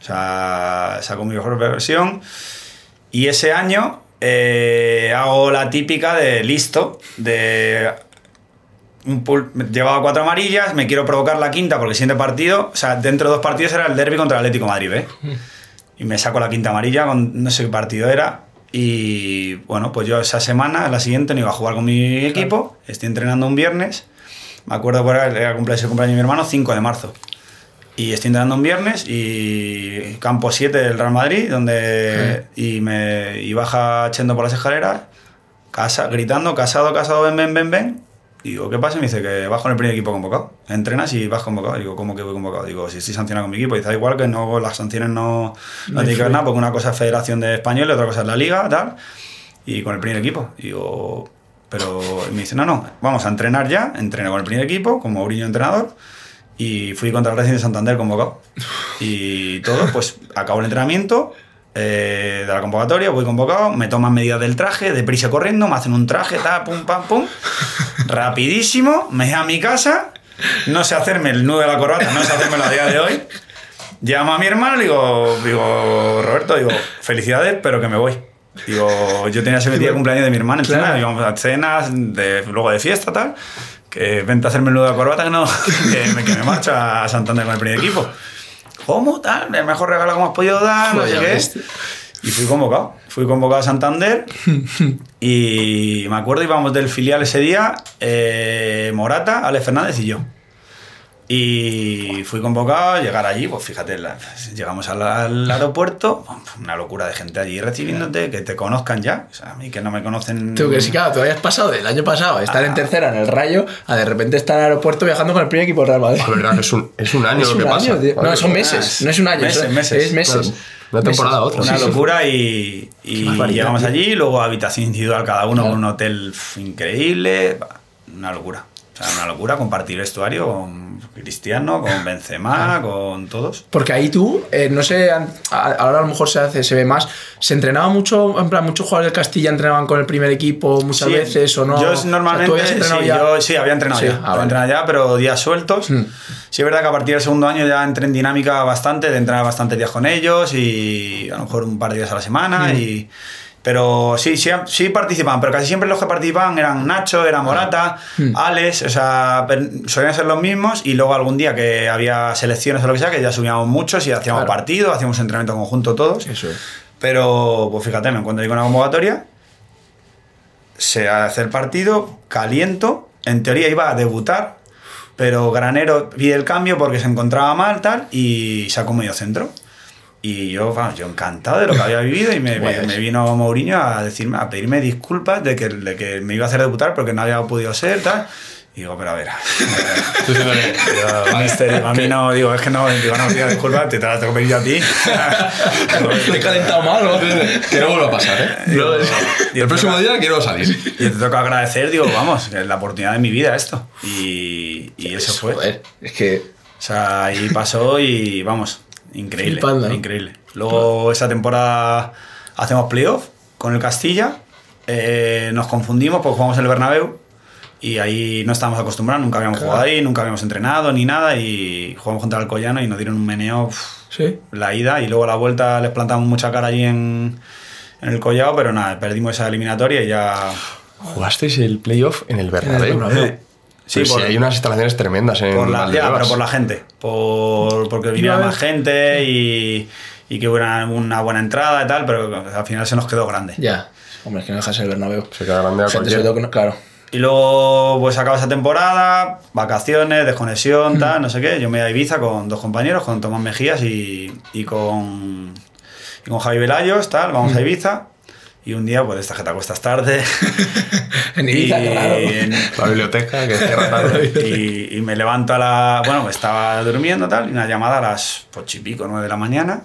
Speaker 3: O sea, saco mi mejor versión. Y ese año eh, hago la típica de listo, de un pul- llevaba cuatro amarillas, me quiero provocar la quinta porque el siguiente partido, o sea, dentro de dos partidos era el derby contra el Atlético de Madrid, ¿eh? (laughs) Y me saco la quinta amarilla, con, no sé qué partido era. Y bueno, pues yo esa semana, la siguiente, no iba a jugar con mi equipo, estoy entrenando un viernes. Me acuerdo que era el cumpleaños, el cumpleaños de mi hermano, 5 de marzo. Y estoy entrenando un viernes y campo 7 del Real Madrid, donde y me y baja Chendo por las escaleras, casa, gritando, casado, casado, ven, ven, ven, ven. Y digo, ¿qué pasa? Me dice que vas con el primer equipo convocado. Entrenas y vas convocado. Digo, ¿cómo que voy convocado? Digo, si estoy sancionado con mi equipo. Y dice, da igual que no, las sanciones no, no tienen que ver nada, porque una cosa es Federación de Español y otra cosa es la Liga, tal. Y con el primer equipo. Digo, pero me dice, no, no, vamos a entrenar ya. Entrené con el primer equipo, como Mourinho entrenador. Y fui contra el Racing de Santander convocado. Y todo, pues acabo el entrenamiento eh, de la convocatoria, voy convocado, me toman medidas del traje, deprisa corriendo, me hacen un traje, ta, pum, pam, pum, rapidísimo, me voy a mi casa, no sé hacerme el nudo de la corbata, no sé hacerme a día de hoy. Llamo a mi hermano y digo, digo, Roberto, digo, felicidades, pero que me voy. Digo, yo tenía ese día de cumpleaños de mi hermana encima,
Speaker 2: Claro.
Speaker 3: íbamos a cenas, de, luego de fiesta, tal. Que vente a hacerme el nudo de la corbata, que no, (laughs) que me, que me marcho a Santander con el primer equipo. ¿Cómo? Tal, el mejor regalo que hemos podido dar, no sé qué. Y fui convocado. Fui convocado a Santander (laughs) y me acuerdo íbamos del filial ese día, eh, Morata, Alex Fernández y yo. Y fui convocado a llegar allí, pues fíjate, la- llegamos al, al aeropuerto, una locura de gente allí recibiéndote, que te conozcan ya. O sea, a mí que no me conocen.
Speaker 2: Tú que sí, claro, tú habías pasado del año pasado a estar
Speaker 3: Ah.
Speaker 2: en tercera en el Rayo a de repente estar en el aeropuerto viajando con el primer equipo del Real Madrid.
Speaker 1: La verdad que es un, es un año (laughs)
Speaker 2: Es
Speaker 1: lo
Speaker 2: un
Speaker 1: que pasa.
Speaker 2: año, tío. No, son
Speaker 1: pues,
Speaker 2: meses, no es un año,
Speaker 3: Meses,
Speaker 2: es-
Speaker 3: meses.
Speaker 2: es meses.
Speaker 1: Una temporada a otra.
Speaker 3: Una locura y, y llegamos allí, luego habitación individual cada uno con un hotel increíble, una locura. O sea, una locura compartir vestuario con Cristiano, con Benzema, con todos.
Speaker 2: Porque ahí tú, eh, no sé, ahora a lo mejor se hace, se ve más. ¿Se entrenaba mucho, en plan, muchos jugadores del Castilla entrenaban con el primer equipo muchas
Speaker 3: Sí,
Speaker 2: veces o no?
Speaker 3: Yo
Speaker 2: O sea,
Speaker 3: normalmente,
Speaker 2: ¿tú habías entrenado
Speaker 3: sí,
Speaker 2: ya?
Speaker 3: yo sí, había entrenado
Speaker 2: Sí,
Speaker 3: ya.
Speaker 2: ah,
Speaker 3: había
Speaker 2: vale.
Speaker 3: entrenado ya, pero días sueltos.
Speaker 2: Mm.
Speaker 3: Sí, es verdad que a partir del segundo año ya entré en dinámica bastante, de entrenar bastantes días con ellos y a lo mejor un par de días a la semana.
Speaker 2: Mm.
Speaker 3: y Pero sí, sí, sí participaban, pero casi siempre los que participaban eran Nacho, era Morata,
Speaker 2: Mm.
Speaker 3: Alex, o sea, solían ser los mismos y luego algún día que había selecciones o lo que sea, que ya subíamos muchos y hacíamos
Speaker 2: Claro.
Speaker 3: partidos, hacíamos entrenamiento conjunto todos.
Speaker 2: Eso es.
Speaker 3: Pero, pues fíjate, me encuentro ahí con una convocatoria, se hace el partido, caliento, en teoría iba a debutar, pero Granero pide el cambio porque se encontraba mal, tal, y sacó medio centro. Y yo, vamos, yo encantado de lo que había vivido y me, vino Mourinho a decirme, a pedirme disculpas de que, de que me iba a hacer debutar porque no había podido ser, tal. Y digo, pero a ver, mister, (laughs) a mí no, digo, es que no, digo, no, tío, disculpa, te, te las tengo que pedir a ti. (laughs)
Speaker 2: Te he calentado mal, ¿no?
Speaker 1: que no vuelva a pasar, ¿eh?
Speaker 3: Digo,
Speaker 1: el próximo día quiero salir.
Speaker 3: Y te toca agradecer, digo, vamos, es la oportunidad de mi vida esto. Y, y eso fue.
Speaker 2: Joder, es que.
Speaker 3: O sea, ahí pasó y vamos, increíble.
Speaker 2: Flipando, ¿no?
Speaker 3: Increíble. Luego esa temporada hacemos playoff con el Castilla. eh, nos confundimos porque jugamos en el Bernabéu y ahí no estábamos acostumbrados, nunca habíamos
Speaker 2: Claro.
Speaker 3: jugado ahí, nunca habíamos entrenado ni nada y jugamos contra el Collano y nos dieron un meneo uf,
Speaker 2: Sí.
Speaker 3: la ida y luego la vuelta les plantamos mucha cara allí en, en el Collao, pero nada, perdimos esa eliminatoria y ya...
Speaker 1: Jugasteis el playoff en el Bernabéu.
Speaker 2: Bernabéu.
Speaker 3: Sí,
Speaker 1: Sí,
Speaker 3: por-
Speaker 1: hay unas instalaciones tremendas en
Speaker 3: Por la, ya, pero por la gente. Por, porque viniera más gente y, y que hubiera una buena entrada y tal, pero al final se nos quedó grande.
Speaker 2: Ya. Hombre, es que no dejas el Bernabéu.
Speaker 1: Se queda grande a
Speaker 2: Gente, todo claro.
Speaker 3: Y luego, pues acaba esa temporada, vacaciones, desconexión, tal, no sé qué. Yo me voy a Ibiza con dos compañeros, con Tomás Mejías y, y con, y con Javi Velayos, tal. Vamos a Ibiza. Y un día, pues, esta jeta cuestas tarde. (laughs)
Speaker 2: En
Speaker 3: y,
Speaker 2: claro. (laughs)
Speaker 1: La biblioteca que cierra (laughs) tarde.
Speaker 3: y, y me levanto a la. Bueno, estaba durmiendo tal, y una llamada a las ocho y pico, nueve de la mañana.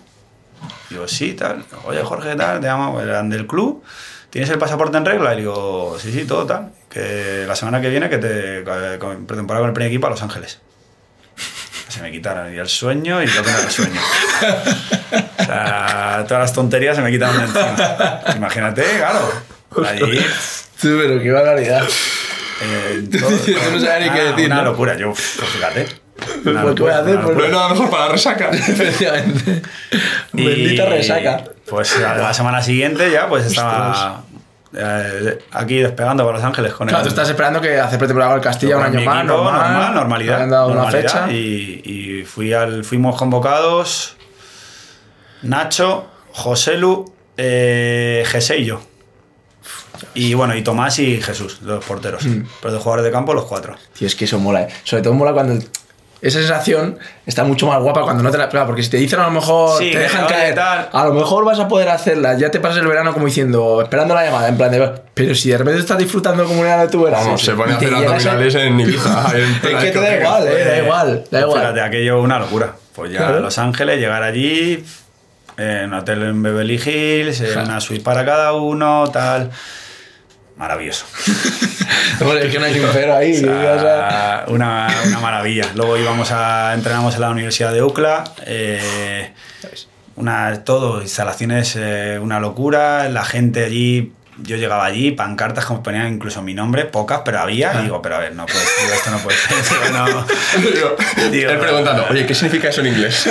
Speaker 3: Digo, sí, tal. Oye, Jorge, tal, te llamo, eran del club. ¿Tienes el pasaporte en regla? Y digo, sí, sí, todo tal. Que la semana que viene que te que- con- pretemporada con el primer equipo a Los Ángeles. Se me quitaron y el sueño y lo que no era el sueño. O sea, todas las tonterías se me quitaron de encima. Imagínate, claro. Allí.
Speaker 2: Sí, pero qué barbaridad.
Speaker 3: eh, todo- (laughs)
Speaker 2: Yo no sabía ni qué
Speaker 3: una-
Speaker 2: decir,
Speaker 3: Una
Speaker 2: ¿no?
Speaker 3: locura, yo, pues fíjate. Una
Speaker 2: ¿Por a hacer?
Speaker 3: una
Speaker 2: Pues
Speaker 1: No
Speaker 3: locura.
Speaker 1: hay nada mejor para la resaca. (laughs)
Speaker 2: Efectivamente.
Speaker 3: Y,
Speaker 2: Bendita resaca.
Speaker 3: Pues a la semana siguiente ya pues estaba eh, aquí despegando para Los Ángeles con
Speaker 2: Claro,
Speaker 3: el,
Speaker 2: tú estás esperando que hacer pretemporada con el Castilla un año
Speaker 3: mi
Speaker 2: más, normal,
Speaker 3: normal, normalidad.
Speaker 2: han dado una fecha.
Speaker 3: Y, y fui al, fuimos convocados Nacho, Joselu, eh, José y yo. Y bueno, y Tomás y Jesús, los porteros.
Speaker 2: Mm.
Speaker 3: Pero de jugadores de campo, los cuatro.
Speaker 2: Tío, es que eso mola, ¿eh? Sobre todo mola cuando. Esa sensación está mucho más guapa cuando no te la. Claro, porque si te dicen a lo mejor.
Speaker 3: Sí,
Speaker 2: te dejan caer.
Speaker 3: tal.
Speaker 2: A lo mejor vas a poder hacerla. Ya te pasas el verano como diciendo. Esperando la llamada. En plan de. Pero si de repente estás disfrutando como una de tu verano.
Speaker 1: Vamos, se pone a hacer abdominales en Ibiza. (laughs) en
Speaker 2: Es que te da igual, eh, da igual. Da igual.
Speaker 3: Fíjate, aquello una locura. Pues ya
Speaker 2: Claro.
Speaker 3: a Los Ángeles, llegar allí, en un hotel en Beverly Hills,
Speaker 2: Ja.
Speaker 3: una suite para cada uno, tal. Maravilloso. (laughs)
Speaker 2: Es que no hay ni un pero ahí.
Speaker 3: O sea,
Speaker 2: o sea,
Speaker 3: una, una maravilla. Luego íbamos a entrenamos en la Universidad de UCLA. eh, una, todo, instalaciones, eh, una locura. La gente allí, yo llegaba allí, pancartas como ponían incluso mi nombre, pocas, pero había. Y digo, pero a ver, no puede ser, esto no puede ser. Digo, no, (laughs)
Speaker 1: Digo,
Speaker 3: Digo,
Speaker 1: él preguntando, oye, ¿qué significa eso en inglés?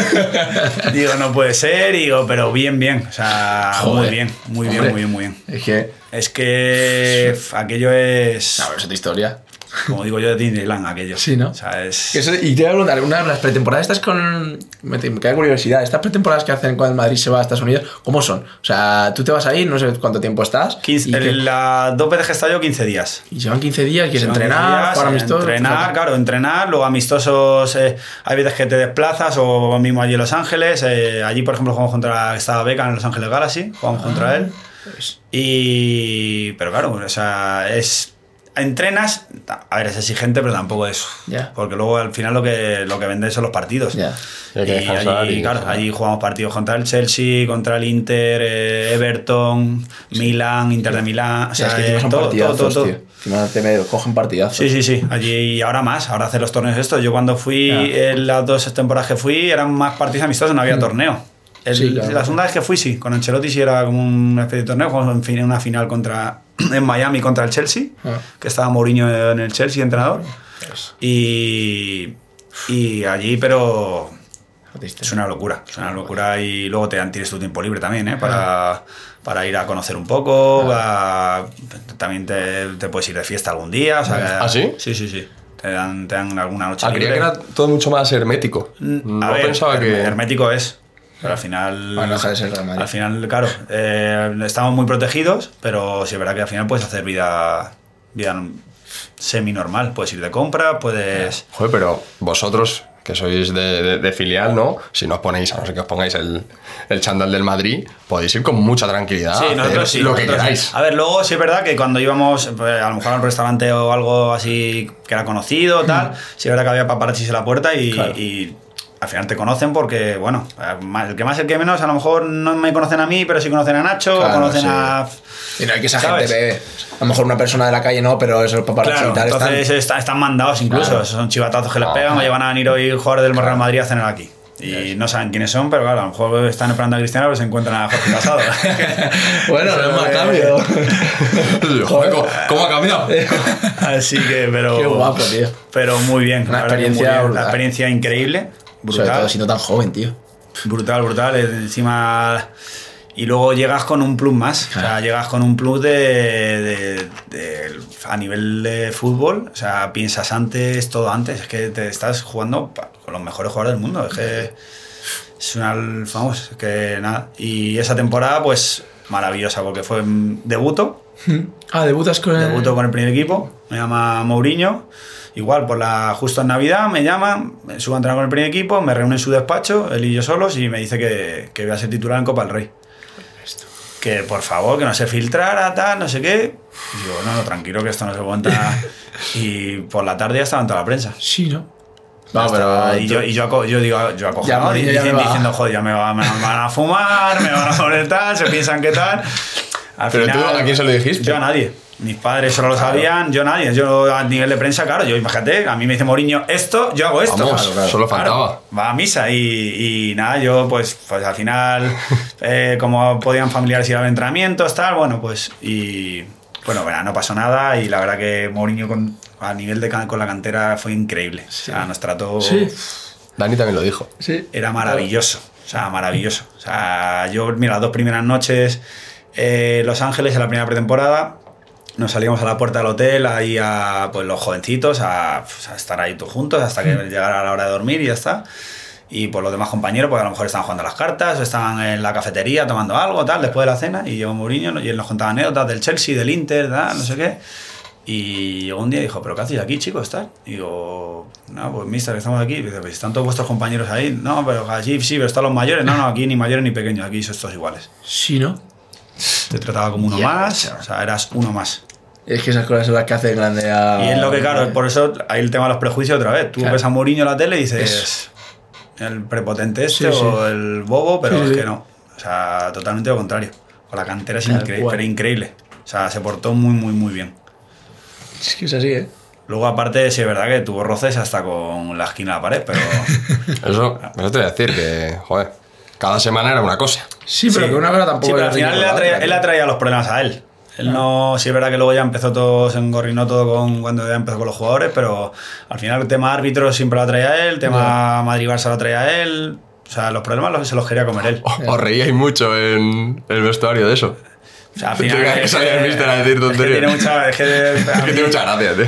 Speaker 1: (laughs)
Speaker 3: digo, no puede ser. Y digo, pero bien, bien. O sea, muy bien, muy bien, muy bien, muy bien.
Speaker 2: es que.
Speaker 3: Es que (laughs) aquello es,
Speaker 2: A ver, es otra historia.
Speaker 3: Como digo yo, de Disneyland, aquello.
Speaker 2: Sí, ¿no?
Speaker 3: O sea, es...
Speaker 2: Eso- y te voy a preguntar, una de las pretemporadas estas con. Me, me queda curiosidad. Estas pretemporadas que hacen cuando el Madrid se va a Estados Unidos, ¿cómo son? O sea, tú te vas ahí, no sé cuánto tiempo estás.
Speaker 3: 15,
Speaker 2: y, que-
Speaker 3: las dos veces que he estado yo, 15 días.
Speaker 2: y llevan 15 días, quieres
Speaker 3: Son 15
Speaker 2: entrenar,
Speaker 3: eh,
Speaker 2: amistosos.
Speaker 3: Entrenar, claro, entrenar. Luego amistosos, eh, hay veces que te desplazas o mismo allí en Los Ángeles. eh, allí, por ejemplo, jugamos contra, estaba Beca en Los Ángeles Galaxy, jugamos contra él.
Speaker 2: Pues,
Speaker 3: Y. Pero claro, o sea, es. Entrenas, a ver, es exigente, pero tampoco es.
Speaker 2: Ya.
Speaker 3: Porque luego al final lo que, lo que vende son los partidos.
Speaker 1: Y
Speaker 3: allí,
Speaker 1: y
Speaker 3: claro, allí jugamos partidos contra el Chelsea, contra el Inter, eh, Everton, Milán, Inter de Milán. O
Speaker 2: sea, es que
Speaker 3: eh, todo, todo, todo,
Speaker 2: te cogen partidazos.
Speaker 3: Sí, sí, sí. Allí y ahora más, ahora hace los torneos estos. Yo cuando fui,
Speaker 2: Ya.
Speaker 3: en las dos temporadas que fui, eran más partidos amistosos, no había torneo. El-
Speaker 2: Mm. Sí, claro.
Speaker 3: La segunda vez que fui, sí, con Ancelotti sí era como una especie de torneo, jugamos en una final contra, (clears throat) en Miami contra el Chelsea,
Speaker 2: Ah.
Speaker 3: que estaba Mourinho en el Chelsea, entrenador. Y, y allí, pero es una locura, es una locura y luego te dan, tienes tu tiempo libre también, ¿eh? Para, para ir a conocer un poco, a- también te, te puedes ir de fiesta algún día. O sea, que-
Speaker 1: ¿Ah, sí?
Speaker 3: Sí, sí, sí. Te dan, te dan alguna noche
Speaker 1: Ah, creía que
Speaker 3: libre.
Speaker 1: era todo mucho más hermético.
Speaker 3: Mm,
Speaker 1: No
Speaker 3: a ver,
Speaker 1: pensaba que...
Speaker 3: hermético es. Pero al final.
Speaker 2: Bueno, deja de ser Real Madrid.
Speaker 3: Al final, claro, eh, estamos muy protegidos, pero sí es verdad que al final puedes hacer vida, vida semi-normal. Puedes ir de compra, puedes.
Speaker 1: Joder, pero vosotros, que sois de, de- de filial, ¿no? Si no os ponéis, a no ser que os pongáis el, el chándal del Madrid, podéis ir con mucha tranquilidad.
Speaker 3: Sí,
Speaker 1: a hacer
Speaker 3: nosotros sí.
Speaker 1: Lo que
Speaker 3: nosotros
Speaker 1: queráis.
Speaker 3: sí. A ver, luego sí es verdad que cuando íbamos, pues, a lo mejor a un restaurante o algo así que era conocido, tal, sí es verdad que había paparazzis en la puerta y,
Speaker 2: Claro.
Speaker 3: y al final te conocen porque, bueno, el que más, el que menos, a lo mejor no me conocen a mí, pero sí conocen a Nacho,
Speaker 2: Claro,
Speaker 3: conocen
Speaker 2: sí.
Speaker 3: a.
Speaker 2: Y no hay que esa
Speaker 3: ¿Sabes?
Speaker 2: gente ve. A lo mejor una persona de la calle no, pero esos paparazzi
Speaker 3: Claro,
Speaker 2: tal
Speaker 3: entonces
Speaker 2: están.
Speaker 3: está- están mandados incluso,
Speaker 2: Claro.
Speaker 3: esos son chivatazos que les
Speaker 1: Ah,
Speaker 3: pegan o
Speaker 1: claro.
Speaker 3: llevan a venir hoy jugadores del Real Madrid a cenar aquí. Y no saben quiénes son, pero claro, a lo mejor están esperando a Cristiano, pero se encuentran a Jorge Casado. (laughs)
Speaker 2: Bueno, no es más cambio.
Speaker 1: Joder, ¿cómo, cómo ha cambiado?
Speaker 3: Así que, pero.
Speaker 2: Qué guapo, tío.
Speaker 3: Pero muy bien. Muy. Una experiencia increíble.
Speaker 2: Sobre todo
Speaker 3: Brutal.
Speaker 2: siendo tan joven, tío.
Speaker 3: Brutal, brutal. Encima. Y luego llegas con un plus más. O sea, llegas con un plus de, de- de- a nivel de fútbol. O sea, piensas antes, todo antes. Es que te estás jugando con los mejores jugadores del mundo. Es que es una. Vamos, es que nada. Y esa temporada, pues maravillosa, porque fue debuto.
Speaker 2: Ah, debutas con el.
Speaker 3: Debuto con el primer equipo, me llama Mourinho. Igual, por la, justo en Navidad me llaman, me subo a entrenar con el primer equipo, me reúne en su despacho, él y yo solos, y me dice que, que voy a ser titular en Copa del Rey. Que por favor, que no se filtrara, tal, no sé qué. Y digo, no, no, tranquilo, que esto no se cuenta. (laughs) y por la tarde ya estaba en toda la prensa.
Speaker 2: Sí, ¿no? No, pero.
Speaker 3: Y yo, y yo, yo digo, yo acojo,
Speaker 2: Ya,
Speaker 3: ¿no?
Speaker 2: Mourinho ya
Speaker 3: diciendo, joder, ya me, va- me van a fumar, me van a poner tal, se piensan que tal. (laughs) Al
Speaker 1: Pero tú, ¿a quién se lo dijiste?
Speaker 3: Yo a nadie. Mis padres solo lo sabían, yo nadie. Yo a nivel de prensa, claro, yo imagínate, a mí me dice Mourinho esto, yo hago esto.
Speaker 1: Vamos,
Speaker 2: claro, claro.
Speaker 1: solo
Speaker 3: Claro,
Speaker 1: faltaba.
Speaker 3: va a misa y, y nada, yo pues, pues al final, (laughs) eh, como podían familiares ir al entrenamiento, tal, bueno, pues y bueno, bueno, no pasó nada y la verdad que Mourinho con, a nivel de can- con la cantera fue increíble. O sea, nos trató...
Speaker 2: Sí.
Speaker 1: Dani también lo dijo.
Speaker 2: Sí.
Speaker 3: Era maravilloso, o sea, maravilloso. O sea, yo, mira, las dos primeras noches eh, Los Ángeles en la primera pretemporada, nos salíamos a la puerta del hotel, ahí a pues, los jovencitos, a, pues, a estar ahí todos juntos hasta que llegara la hora de dormir y ya está. Y por los demás compañeros, porque a lo mejor estaban jugando a las cartas, o estaban en la cafetería tomando algo, tal, después de la cena, y llegó Mourinho y él nos contaba anécdotas del Chelsea, del Inter, tal, no sé qué. Y llegó un día y dijo, ¿pero qué hacéis aquí, chicos? Tal? Y digo, no, pues mister, estamos aquí. Y dice, pues están todos vuestros compañeros ahí. No, pero allí sí, pero están los mayores. No, no, aquí ni mayores ni pequeños, aquí sois todos iguales.
Speaker 2: Sí, ¿no?
Speaker 3: Te trataba como uno más, o sea, eras uno más.
Speaker 2: Es que esas cosas son las que hacen grande a.
Speaker 3: Y es lo que, claro, por eso hay el tema de los prejuicios otra vez. Tú
Speaker 2: Claro.
Speaker 3: ves a Mourinho en la tele y dices, el prepotente este
Speaker 2: Sí, sí.
Speaker 3: o el bobo, pero
Speaker 2: Sí,
Speaker 3: es
Speaker 2: sí.
Speaker 3: que no. O sea, totalmente lo contrario. Con la cantera es increíble,
Speaker 2: cual.
Speaker 3: pero increíble. O sea, se portó muy, muy, muy bien.
Speaker 2: Es que es así, ¿eh?
Speaker 3: Luego, aparte, sí es verdad que tuvo roces hasta con la esquina de la pared, pero. (laughs)
Speaker 1: Eso, eso te voy a decir que, joder, cada semana era una cosa.
Speaker 2: Sí, pero que una cosa tampoco
Speaker 3: Sí, pero al final él atraía, él atraía los problemas a él. Él no, sí es verdad que luego ya empezó todo, se engorrinó todo con, cuando ya empezó con los jugadores, pero al final el tema árbitro siempre lo atraía él, el tema Madrid-Barça lo atraía él. O sea, los problemas los- se los quería comer él.
Speaker 1: Os reíais mucho en el vestuario de eso.
Speaker 3: O sea, al final. (laughs)
Speaker 1: que
Speaker 3: es
Speaker 1: salía el míster a decir
Speaker 3: es que
Speaker 1: tonterías.
Speaker 3: tiene mucha. Es que, (laughs)
Speaker 1: que tiene mucha gracia, tío.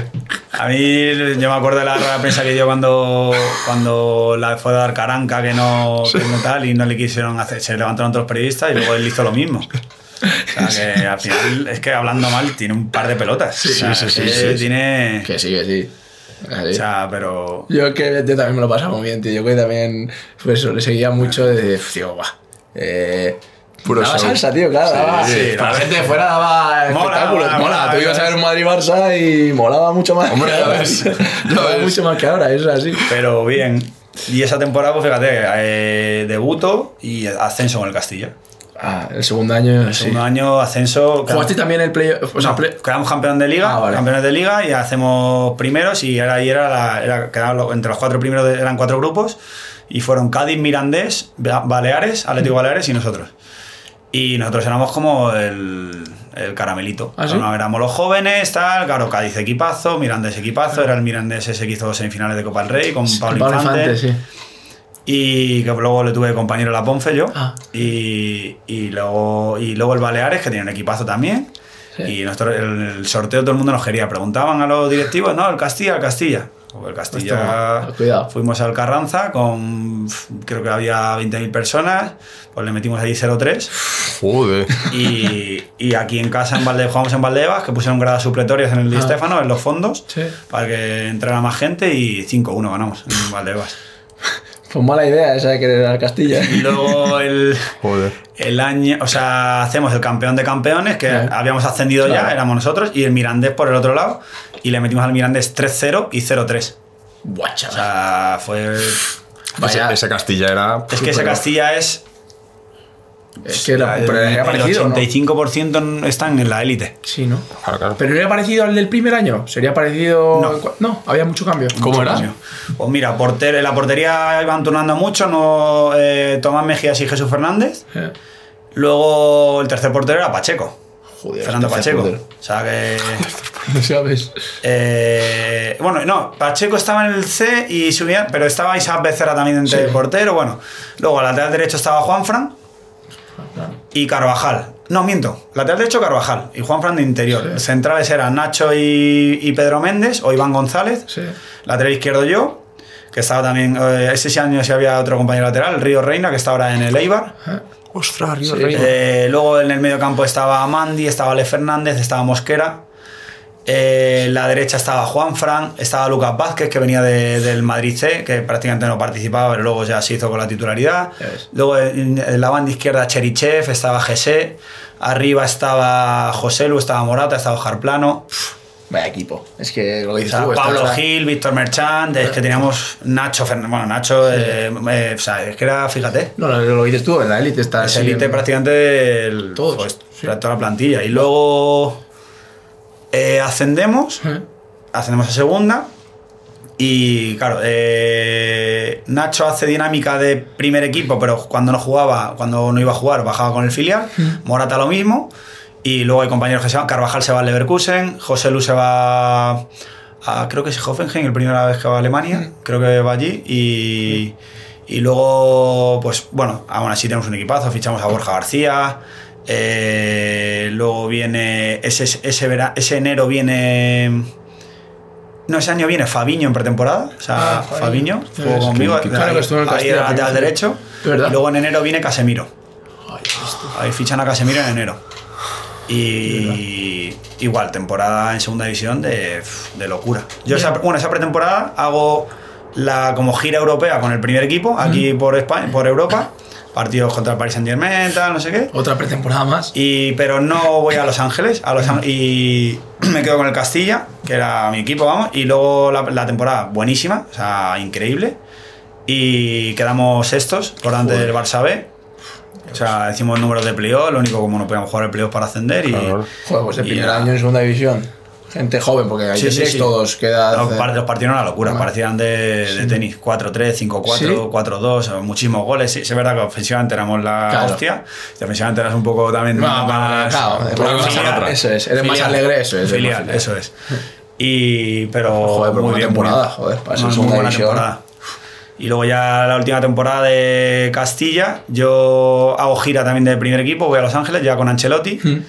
Speaker 3: A mí, yo me acuerdo de la rueda de prensa que dio cuando, cuando la fue a dar caranca, que no, que no tal, y no le quisieron hacer. Se levantaron los periodistas y luego él hizo lo mismo. O sea, que al final, es que hablando mal, tiene un par de pelotas. O sea,
Speaker 1: sí, sí, sí,
Speaker 3: que
Speaker 1: sí.
Speaker 3: Tiene.
Speaker 2: Que sí, que sí. Así.
Speaker 3: O sea, pero.
Speaker 2: Yo que yo también me lo pasaba muy bien, tío. Yo que también, pues eso, le seguía mucho de, tío, va. Eh,
Speaker 1: Puro
Speaker 2: daba
Speaker 1: show.
Speaker 2: salsa, tío, claro.
Speaker 1: Sí,
Speaker 2: daba,
Speaker 1: sí,
Speaker 2: para la
Speaker 3: la-
Speaker 2: gente de fuera daba espectáculos.
Speaker 3: mola,
Speaker 2: Mola,
Speaker 3: mola,
Speaker 2: tú ibas a ver un Madrid-Barça y molaba mucho más.
Speaker 1: Hombre,
Speaker 2: ahora.
Speaker 1: ves, (laughs)
Speaker 2: Molaba
Speaker 1: ves.
Speaker 2: mucho más que ahora, eso es así.
Speaker 3: Pero bien. Y esa temporada, pues fíjate, eh, debuto y ascenso con el Castilla.
Speaker 2: Ah, el segundo año,
Speaker 3: El
Speaker 2: sí.
Speaker 3: segundo año, ascenso.
Speaker 2: ¿Jugaste también el play o sea,
Speaker 3: No,
Speaker 2: play-
Speaker 3: quedamos campeón de liga,
Speaker 2: Ah, vale.
Speaker 3: campeones de liga y hacemos primeros y era, y era, la- era- quedaban lo- entre los cuatro primeros de- eran cuatro grupos y fueron Cádiz, Mirandés, Ba- Baleares, Atlético Baleares y nosotros. Y nosotros éramos como el, el caramelito.
Speaker 2: ¿Ah, sí?
Speaker 3: No, éramos los jóvenes, tal, claro, Cádiz equipazo, Mirandés equipazo, era el Mirandés ese que hizo semifinales de Copa del Rey con Pablo,
Speaker 2: Pablo
Speaker 3: Infante.
Speaker 2: Infante, sí.
Speaker 3: Y que luego le tuve de compañero la Ponce yo.
Speaker 2: Ah.
Speaker 3: Y, y, luego, y luego el Baleares, que tenía un equipazo también.
Speaker 2: Sí.
Speaker 3: Y nosotros, el, el sorteo todo el mundo nos quería. Preguntaban a los directivos, no, el Castilla, el Castilla. Pues el Castilla.
Speaker 2: Hostia, cuidado.
Speaker 3: Fuimos al Carranza con. Creo que había 20.000 personas. Pues le metimos ahí 0-3.
Speaker 1: Joder.
Speaker 3: Y, y aquí en casa, en Valde, jugamos en Valdebebas, que pusieron gradas supletorias en el Di
Speaker 2: Ah.
Speaker 3: Stéfano, en los fondos,
Speaker 2: Sí.
Speaker 3: para que entrara más gente. Y 5-1 ganamos en Valdebebas.
Speaker 2: Pues mala idea esa de querer al Castilla.
Speaker 3: Y luego el. (laughs)
Speaker 1: Joder.
Speaker 3: El año, o sea, hacemos el campeón de campeones, que
Speaker 2: Claro.
Speaker 3: habíamos ascendido
Speaker 2: Claro.
Speaker 3: ya, éramos nosotros, y el Mirandés por el otro lado, y le metimos al Mirandés 3-0 y 0-3.
Speaker 2: Buah,
Speaker 3: O sea, fue.
Speaker 2: Vaya.
Speaker 1: Ese, ese Castilla era.
Speaker 3: Es que ese Castilla es.
Speaker 2: Es que
Speaker 3: el, el
Speaker 2: parecido, ¿no?
Speaker 3: 85% están en la élite.
Speaker 2: Sí, ¿no?
Speaker 1: Claro, claro.
Speaker 2: Pero no era parecido al del primer año. Sería parecido.
Speaker 3: No.
Speaker 2: no había mucho cambio.
Speaker 1: ¿Cómo era?
Speaker 3: Pues mira, porter, en la portería iban turnando mucho, no, eh, Tomás Mejías y Jesús Fernández.
Speaker 2: Eh,
Speaker 3: Luego el tercer portero era Pacheco.
Speaker 2: Joder,
Speaker 3: Fernando Pacheco.
Speaker 2: portero.
Speaker 3: O sea que. (laughs)
Speaker 2: ¿Sabes?
Speaker 3: Eh, bueno, no, Pacheco estaba en el C y subía, pero estaba Isaac Becerra también entre
Speaker 2: Sí.
Speaker 3: el portero. Bueno, luego al lateral derecho estaba Juanfran y Carvajal. No, miento, lateral derecho Carvajal y Juanfran de interior.
Speaker 2: Sí.
Speaker 3: Centrales eran Nacho y, y Pedro Méndez o Iván González.
Speaker 2: Sí.
Speaker 3: Lateral izquierdo yo, que estaba también, eh, ese año sí había otro compañero lateral, Río Reina, que está ahora en el Eibar.
Speaker 2: Eh,
Speaker 1: Ostras, Río
Speaker 2: Sí.
Speaker 1: Reina.
Speaker 3: Eh, luego en el medio campo estaba Mandy, estaba Ale Fernández, estaba Mosquera. Eh, en la derecha estaba Juan Fran, estaba Lucas Vázquez, que venía de- del Madrid C, que prácticamente no participaba, pero luego ya se hizo con la titularidad. Luego en, en la banda izquierda Cherichev, estaba Gese. Arriba estaba José Lu, estaba Morata, estaba Jarplano.
Speaker 2: Vaya equipo. Es que lo
Speaker 3: O
Speaker 2: dices
Speaker 3: sea,
Speaker 2: tú,
Speaker 3: Pablo Gil, Víctor Merchant, es que teníamos Nacho Fernández. Bueno, Nacho, eh, eh, o sea, es que era, fíjate,
Speaker 2: No, lo, lo dices tú, en la élite está
Speaker 3: es élite
Speaker 2: en-
Speaker 3: prácticamente
Speaker 2: Todos,
Speaker 3: pues,
Speaker 2: sí.
Speaker 3: toda la plantilla. Y luego eh, ascendemos, ascendemos a segunda. Y claro, eh, Nacho hace dinámica de primer equipo, pero cuando no jugaba, cuando no iba a jugar, bajaba con el filial. Morata lo mismo. Y luego hay compañeros que se van. Carvajal se va al Leverkusen. José Lu se va a, creo que es Hoffenheim, la primera vez que va a Alemania. Creo que va allí. Y, y luego, pues bueno, aún así tenemos un equipazo. Fichamos a Borja García. Eh, luego viene. Ese, ese, vera- ese enero viene. No, ese año viene Fabiño en pretemporada. O sea,
Speaker 2: Ah,
Speaker 3: Fabiño jugó conmigo.
Speaker 2: que- claro
Speaker 3: ahí,
Speaker 2: que
Speaker 3: ahí
Speaker 2: Castilla
Speaker 3: era lateral derecho. Y luego en enero viene Casemiro.
Speaker 2: Ay.
Speaker 3: Ahí fichan a Casemiro en enero. Y igual, temporada en segunda división de, de locura. Yo esa, bueno, esa pretemporada hago la como gira europea con el primer equipo, aquí por España, por Europa. Partidos contra el Paris Saint Germain, tal, no sé qué.
Speaker 2: Otra pretemporada más.
Speaker 3: Y, pero no voy a Los Ángeles, a Los Án- y (clears throat) me quedo con el Castilla, que era mi equipo, vamos, y luego la, la temporada buenísima, o sea, increíble. Y quedamos sextos por delante del Barça B. O sea, decimos números de playoff, lo único como no podíamos jugar el playoff para ascender y...
Speaker 2: Joder, pues el
Speaker 3: Y
Speaker 2: primer año en segunda división. Gente joven, porque ahí
Speaker 3: Sí, sí, sí.
Speaker 2: todos que edad.
Speaker 3: Los, par- los partidos eran una locura,
Speaker 2: Ah.
Speaker 3: parecían de, de tenis. 4-3, 5-4,
Speaker 2: ¿Sí?
Speaker 3: 4-2, muchísimos goles. Sí, es verdad que ofensivamente éramos la
Speaker 2: Claro.
Speaker 3: hostia. Y defensivamente eras un poco también
Speaker 2: No,
Speaker 3: más.
Speaker 2: claro,
Speaker 1: Una
Speaker 2: eres
Speaker 1: cosa
Speaker 2: más-
Speaker 1: otra.
Speaker 2: Eso es, eres más
Speaker 3: Filial.
Speaker 2: alegre, eso es.
Speaker 3: Filial,
Speaker 2: más filial.
Speaker 3: eso es. Y, pero.
Speaker 2: Joder,
Speaker 3: muy
Speaker 2: buena
Speaker 3: bien,
Speaker 2: temporada,
Speaker 3: bien.
Speaker 2: joder, para
Speaker 3: Una muy buena
Speaker 2: división.
Speaker 3: temporada. Y luego ya la última temporada de Castilla, yo hago gira también del primer equipo, voy a Los Ángeles ya con Ancelotti.
Speaker 2: Hmm.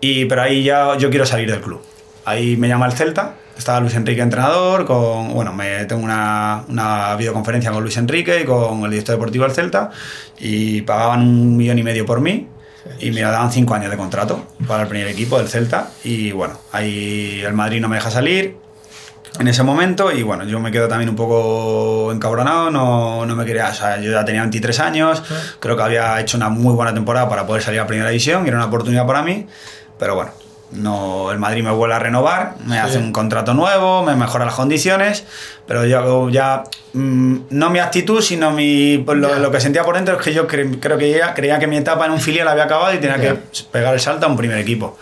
Speaker 3: Y, pero ahí ya yo quiero salir del club. Ahí me llama el Celta, estaba Luis Enrique entrenador, con, bueno, me tengo una, una videoconferencia con Luis Enrique y con el director deportivo del Celta y pagaban un millón y medio por mí y me daban cinco años de contrato para el primer equipo del Celta y bueno, ahí el Madrid no me deja salir en ese momento y bueno, yo me quedo también un poco encabronado, no, no me quería, o sea, yo ya tenía 23 años, creo que había hecho una muy buena temporada para poder salir a primera división y era una oportunidad para mí, pero bueno, no, el Madrid me vuelve a renovar, me hace un contrato nuevo, me mejora las condiciones, pero yo ya, mm, no mi actitud, sino mi, pues lo, que sentía por dentro es que yo cre- creo que ya, creía que mi etapa en un filial había acabado y tenía que pegar el salto a un primer equipo.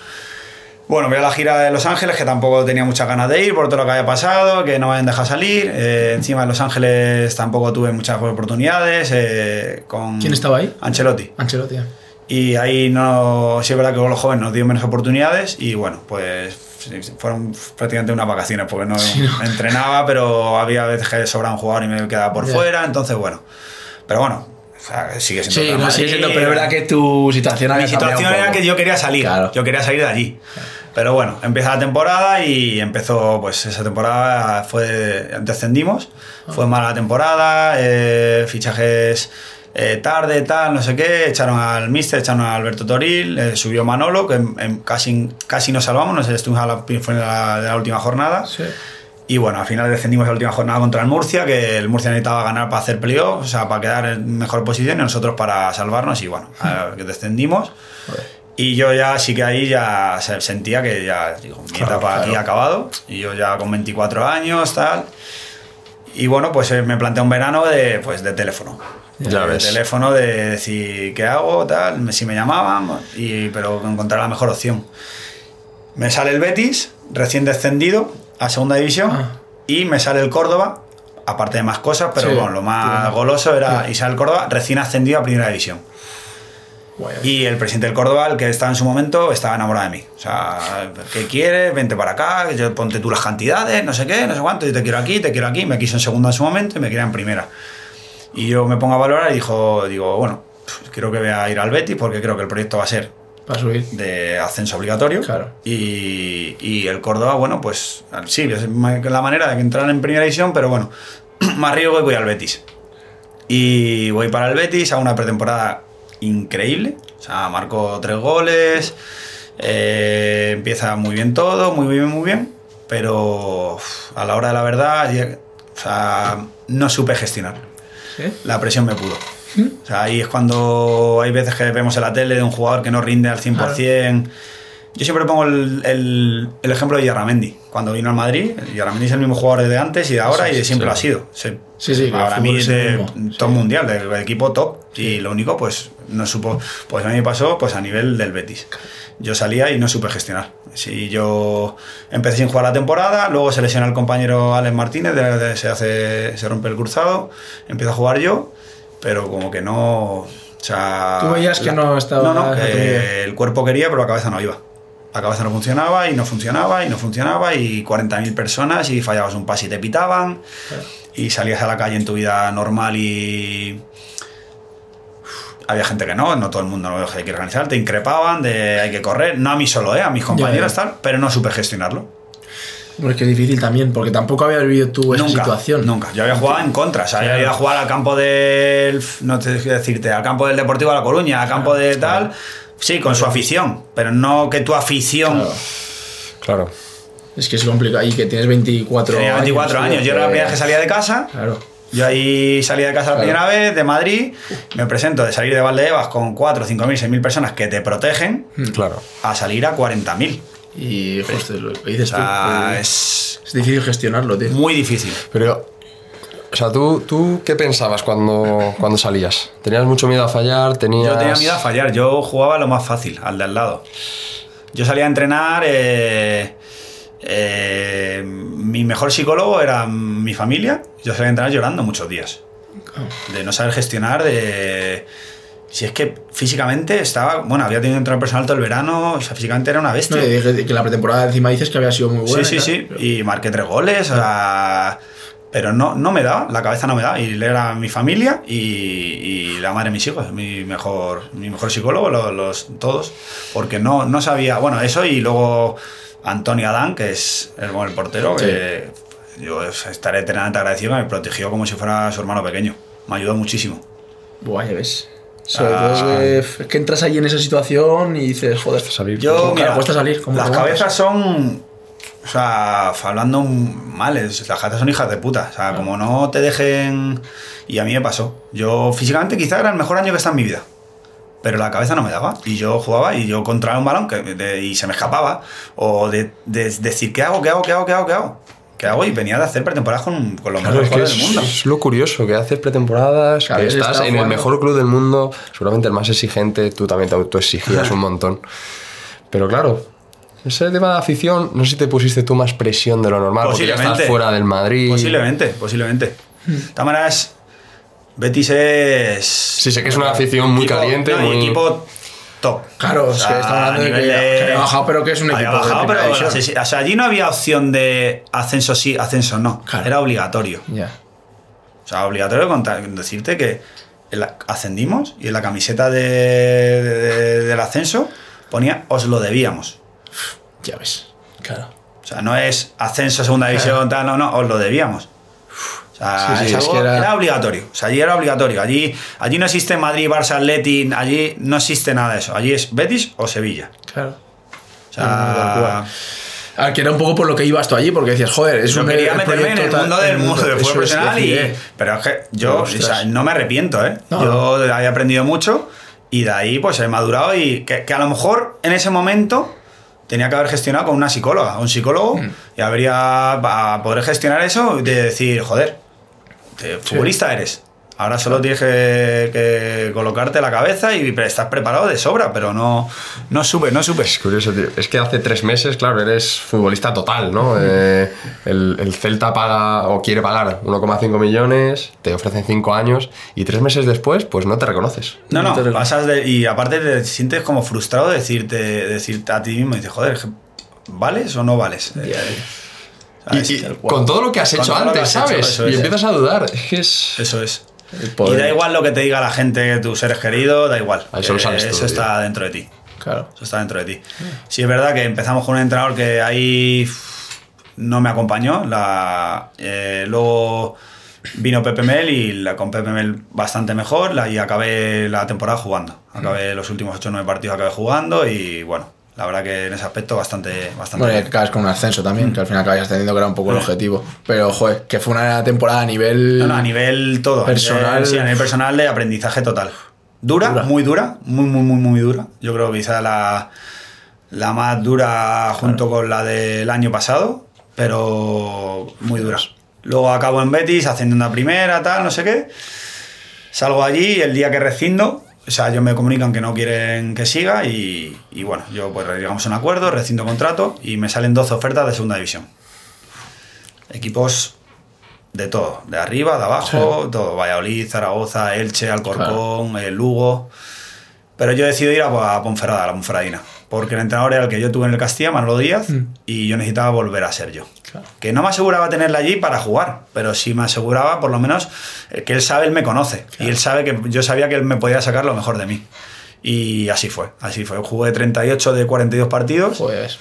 Speaker 3: Bueno, voy a la gira de Los Ángeles, que tampoco tenía muchas ganas de ir por todo lo que había pasado, que no me habían dejado salir. Eh, encima de Los Ángeles tampoco tuve muchas oportunidades. eh, con
Speaker 2: ¿Quién estaba ahí?
Speaker 3: Ancelotti.
Speaker 2: Ancelotti.
Speaker 3: Y ahí no, sí es verdad que con los jóvenes nos dio menos oportunidades y bueno, pues fueron prácticamente unas vacaciones porque no, (laughs) (laughs) entrenaba, pero había veces que sobraba un jugador y me quedaba por fuera, entonces bueno. Pero bueno, o sea, sigue siendo
Speaker 2: Sí, no sigue siendo, pero es verdad que tu situación
Speaker 3: mi
Speaker 2: había cambiado
Speaker 3: situación era que yo quería salir.
Speaker 2: Claro.
Speaker 3: Yo quería salir de allí. Pero bueno, empieza la temporada y empezó, pues esa temporada fue. Descendimos.
Speaker 2: Ah.
Speaker 3: Fue mala temporada, eh, fichajes eh, tarde, tal, no sé qué. Echaron al Mister, echaron a Alberto Toril, eh, subió Manolo, que en- en casi, casi nos salvamos, nos estuvimos a la, fue en la, de la última jornada.
Speaker 2: Sí.
Speaker 3: Y bueno, al final descendimos la última jornada contra el Murcia, que el Murcia necesitaba ganar para hacer playoff, o sea, para quedar en mejor posición y nosotros para salvarnos. Y bueno, que descendimos. Y yo ya sí que ahí ya se- sentía que ya, digo, mi
Speaker 2: Claro,
Speaker 3: etapa aquí
Speaker 2: claro.
Speaker 3: ha acabado. Y yo ya con 24 años, tal. Y bueno, pues eh, me planteé un verano de, pues, de teléfono.
Speaker 1: Ya
Speaker 3: de
Speaker 1: ves.
Speaker 3: teléfono de decir qué hago, tal, si me llamaban, y, pero encontrar la mejor opción. Me sale el Betis, recién descendido a segunda división,
Speaker 2: Ah.
Speaker 3: y me sale el Córdoba, aparte de más cosas, pero
Speaker 2: Sí,
Speaker 3: bueno, lo más goloso era,
Speaker 2: Sí.
Speaker 3: y sale el Córdoba recién ascendido a primera división.
Speaker 2: Guay.
Speaker 3: Y el presidente del Córdoba, el que estaba en su momento, estaba enamorado de mí. O sea, ¿qué quieres? Vente para acá, yo ponte tú las cantidades, no sé qué, no sé cuánto, yo te quiero aquí, te quiero aquí. Me quiso en segunda en su momento y me quería en primera. Y yo me pongo a valorar y dijo, digo, bueno, creo que voy a ir al Betis porque creo que el proyecto va a ser
Speaker 2: subir.
Speaker 3: de ascenso obligatorio.
Speaker 2: Claro.
Speaker 3: Y, y el Córdoba, bueno, pues sí, es la manera de que entrar en primera división, pero bueno, (clears throat) más riesgo y voy al Betis. Y voy para el Betis a una pretemporada increíble. O sea, marco tres goles, eh, empieza muy bien todo, muy bien, muy bien. Pero a la hora de la verdad, o sea, no supe gestionar La presión me pudo. O sea, ahí es cuando hay veces que vemos en la tele de un jugador que no rinde al 100%. Yo siempre pongo el, el- el ejemplo de Yarramendi. Cuando vino al Madrid, Yarramendi es el mismo jugador de antes y de ahora y de siempre
Speaker 1: sí.
Speaker 3: lo ha sido. Se-
Speaker 2: Sí, sí, que
Speaker 3: para mí es de top
Speaker 2: sí.
Speaker 3: mundial, del equipo top. Y lo único, pues, no supo. Pues a mí me pasó pues a nivel del Betis. Yo salía y no supe gestionar. Si yo empecé sin jugar la temporada, luego se lesiona el compañero Alex Martínez, de- de- se, hace, se rompe el cruzado, empiezo a jugar yo, pero como que no. O sea,
Speaker 2: Tú veías que no estaba
Speaker 3: No, no, que el cuerpo quería, pero la cabeza no iba. La cabeza no funcionaba y no funcionaba y no funcionaba y 40.000 personas y fallabas un pase y te pitaban y salías a la calle en tu vida normal y había gente que no, no todo el mundo no hay que organizar, te increpaban de hay que correr, no a mí solo, ¿eh? a mis compañeros tal, pero no supe gestionarlo.
Speaker 2: Bueno, es que es difícil también, porque tampoco habías vivido tú esa
Speaker 3: nunca,
Speaker 2: situación.
Speaker 3: nunca. Yo había jugado en contra, o sea,
Speaker 2: Claro.
Speaker 3: había ido a jugar al campo del, no te sé decirte, al campo del Deportivo de La Coruña, al campo de tal, sí, con su afición, pero no que tu afición
Speaker 2: Claro.
Speaker 1: Claro.
Speaker 2: Es que es complicado. Y que tienes 24
Speaker 3: tenía 24
Speaker 2: tío,
Speaker 3: años, yo era la primera vez que salía de casa.
Speaker 2: Claro.
Speaker 3: Yo ahí salí de casa la
Speaker 2: Claro.
Speaker 3: primera vez, de Madrid, me presento de salir de Valdebebas con 4, 5 mil, 6 mil personas que te protegen
Speaker 1: Claro.
Speaker 3: a salir a 40 mil.
Speaker 2: Y justo lo
Speaker 3: O
Speaker 2: dices tú.
Speaker 3: es
Speaker 2: es difícil gestionarlo, tío.
Speaker 3: muy difícil.
Speaker 1: Pero O sea, ¿tú, tú qué pensabas cuando, cuando salías? ¿Tenías mucho miedo a fallar? ¿Tenías...
Speaker 3: Yo tenía miedo a fallar, yo jugaba lo más fácil, al de al lado. Yo salía a entrenar, eh, eh, mi mejor psicólogo era mi familia, yo salía a entrenar llorando muchos días. De no saber gestionar, de... Si es que físicamente estaba, bueno, había tenido entrenador personal todo el verano, o sea, físicamente era una
Speaker 2: No,
Speaker 3: bestia.
Speaker 2: y dije que la pretemporada encima dices que había sido muy buena.
Speaker 3: Sí, sí, sí. Y marqué tres goles. o sea, pero no, no me daba, la cabeza no me daba. Y él era mi familia y, y la madre de mis hijos, mi mejor, mi mejor psicólogo, los, los- todos. Porque no, no sabía, bueno, eso y luego Antonio Adán, que es el, portero, que yo estaré eternamente agradecido, que me protegió como si fuera su hermano pequeño. Me ayudó muchísimo.
Speaker 2: Buah, ya ves. Sobre
Speaker 3: Ah.
Speaker 2: todo que, es que entras ahí en esa situación y dices, joder,
Speaker 1: Salir.
Speaker 3: Yo,
Speaker 2: ¿Cómo
Speaker 3: mira,
Speaker 2: cuesta salir? ¿Cómo
Speaker 3: las cabezas son. O sea, hablando mal, es- las cabezas son hijas de puta. O sea, como no te dejen. Y a mí me pasó. Yo físicamente quizá era el mejor año que está en mi vida. Pero la cabeza no me daba. Y yo jugaba y yo controlaba un balón que, de- y se me escapaba. O de, de decir, ¿qué hago? ¿Qué hago? ¿Qué hago? ¿Qué hago? ¿Qué hago? ¿Qué hago? Y venía de hacer pretemporadas con, con los
Speaker 1: Claro,
Speaker 3: mejores jugadores
Speaker 1: es,
Speaker 3: del mundo.
Speaker 1: es lo curioso, que haces pretemporadas,
Speaker 2: Claro,
Speaker 1: que estás
Speaker 2: está
Speaker 1: en el
Speaker 2: jugando.
Speaker 1: mejor club del mundo, seguramente el más exigente, tú también te autoexigías (laughs) un montón. Pero claro, ese tema de afición, no sé si te pusiste tú más presión de lo normal, porque ya estás fuera del Madrid.
Speaker 3: Posiblemente, posiblemente. De todas maneras, Betis es.
Speaker 1: Sí, sé que es una afición muy caliente,
Speaker 3: no,
Speaker 1: muy-
Speaker 3: equipo top.
Speaker 2: Claro, es que estamos hablando de que- había bajado, pero que es un
Speaker 3: había
Speaker 2: equipo de
Speaker 3: bajado,
Speaker 2: primera
Speaker 3: pero
Speaker 2: división.
Speaker 3: sí, sí, o sea, allí no había opción de ascenso sí, ascenso no.
Speaker 2: Claro.
Speaker 3: Era obligatorio.
Speaker 2: Ya.
Speaker 3: O sea, obligatorio contar- decirte que en la- ascendimos y en la camiseta de- de- de- del ascenso ponía os lo debíamos.
Speaker 2: Ya ves. Claro.
Speaker 3: O sea, no es ascenso, segunda división, tal, no, no, os lo debíamos. O sea,
Speaker 2: Sí, sí,
Speaker 3: es
Speaker 2: es
Speaker 3: algo-
Speaker 2: que era-
Speaker 3: era... obligatorio. O sea, allí era obligatorio. Allí, allí no existe Madrid, Barça, Atleti, allí no existe nada de eso. Allí es Betis o Sevilla.
Speaker 2: Claro.
Speaker 3: O sea,
Speaker 2: A ver, que era un poco por lo que ibas tú allí, porque decías, joder, es
Speaker 3: yo
Speaker 2: un
Speaker 3: quería meterme en el mundo del mundo del
Speaker 2: eso
Speaker 3: fútbol
Speaker 2: es
Speaker 3: profesional y...
Speaker 2: eh,
Speaker 3: Pero es que yo o
Speaker 2: Ostras.
Speaker 3: sea, no me arrepiento, ¿eh?
Speaker 2: No.
Speaker 3: Yo he aprendido mucho y de ahí pues he madurado y que, que a lo mejor en ese momento tenía que haber gestionado con una psicóloga, un psicólogo
Speaker 2: Mm.
Speaker 3: y habría para poder gestionar eso de decir, joder, futbolista eres. Ahora solo tienes que, que colocarte la cabeza y estás preparado de sobra, pero no, no supe, no supe.
Speaker 1: Es curioso, tío. Es que hace tres meses, claro, eres futbolista total, ¿no? Eh, el, el Celta paga o quiere pagar 1,5 millones, te ofrecen 5 años y tres meses después, pues no te reconoces.
Speaker 3: No, no, pasas de, y aparte te sientes como frustrado de decirte, de decirte a ti mismo, dices, joder, ¿vales o no vales?
Speaker 1: Y, y con todo lo que has
Speaker 3: Con
Speaker 1: hecho antes,
Speaker 3: has
Speaker 1: ¿sabes? y
Speaker 3: es.
Speaker 1: empiezas a dudar. Es que es.
Speaker 3: Eso es. Y da igual lo que te diga la gente, tus seres queridos, da igual. Eh,
Speaker 1: tú,
Speaker 3: Eso
Speaker 1: tío.
Speaker 3: está dentro de ti.
Speaker 2: Claro.
Speaker 3: Eso está dentro de ti. Sí, es verdad que empezamos con un entrenador que ahí no me acompañó. La, eh, luego vino Pepe Mel y la, con Pepe Mel bastante mejor la, y acabé la temporada jugando. Acabé los últimos 8 o 9 partidos acabé jugando y bueno, la verdad que en ese aspecto bastante, bastante
Speaker 2: Bueno, y acabas con un ascenso también, que al final acabas teniendo que era un poco el objetivo. Pero, joder, que fue una temporada a nivel.
Speaker 3: No, no, a nivel todo.
Speaker 2: Personal.
Speaker 3: A nivel, sí, a nivel personal de aprendizaje total. Dura,
Speaker 2: Dura.
Speaker 3: muy dura, muy, muy, muy, muy dura. Yo creo que quizá la, la más dura junto con la del año pasado, pero muy dura. Luego acabo en Betis haciendo una primera, tal, no sé qué. Salgo allí el día que rescindo, o sea, ellos me comunican que no quieren que siga y, y bueno, yo pues llegamos a un acuerdo, rescindo contrato y me salen 12 ofertas de segunda división. Equipos de todo, de arriba, de abajo, todo, Valladolid, Zaragoza, Elche, Alcorcón, eh, Lugo. Pero yo decido ir a, a Ponferrada, a la Ponferradina, porque el entrenador era el que yo tuve en el Castilla, Manolo Díaz, y yo necesitaba volver a ser yo.
Speaker 2: Claro.
Speaker 3: Que no me aseguraba tenerla allí para jugar, pero sí me aseguraba por lo menos eh, que él sabe, él me conoce, y él sabe que yo sabía que él me podía sacar lo mejor de mí. Y así fue, así fue. Jugué 38 de 42 partidos
Speaker 2: Pues.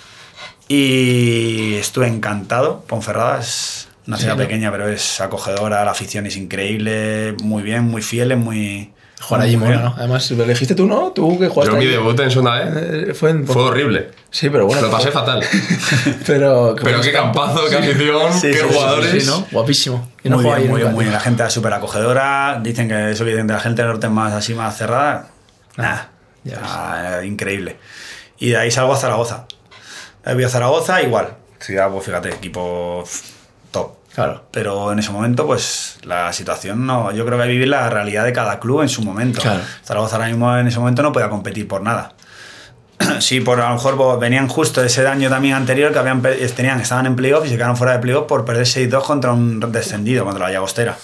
Speaker 3: y estuve encantado. Ponferrada es una ciudad pequeña, pero es acogedora, la afición es increíble, muy bien, muy fieles, muy.
Speaker 2: Jugar allí
Speaker 3: muy
Speaker 2: mola. ¿no? Además, lo elegiste tú, ¿no? Tú que jugaste.
Speaker 1: Yo mi debut en segunda vez
Speaker 2: Eh, Fue en.
Speaker 1: fue horrible.
Speaker 2: Sí, pero bueno.
Speaker 1: Lo pasé fatal. (laughs)
Speaker 2: Pero.
Speaker 1: Pero qué campazo, qué afición,
Speaker 3: Sí,
Speaker 1: qué
Speaker 3: sí,
Speaker 1: jugadores.
Speaker 2: Sí, ¿no? Guapísimo. Yo no
Speaker 3: muy bien,
Speaker 2: ahí
Speaker 3: muy bien, muy. La gente es súper acogedora. Dicen que eso que dicen de la gente del norte es más así, más cerrada. Nah,
Speaker 2: ya
Speaker 3: ah, increíble. Y de ahí salgo a Zaragoza. Voy a Zaragoza, igual. Ciudad, pues fíjate, equipo.
Speaker 2: Claro.
Speaker 3: Pero en ese momento, pues la situación no. Yo creo que hay que vivir la realidad de cada club en su momento.
Speaker 2: Claro.
Speaker 3: Zaragoza ahora mismo en ese momento no podía competir por nada. (clears throat) Sí, por a lo mejor pues, venían justo ese año también anterior que habían tenían, estaban en playoff y se quedaron fuera de playoff por perder 6-2 contra un descendido, contra la Llagostera,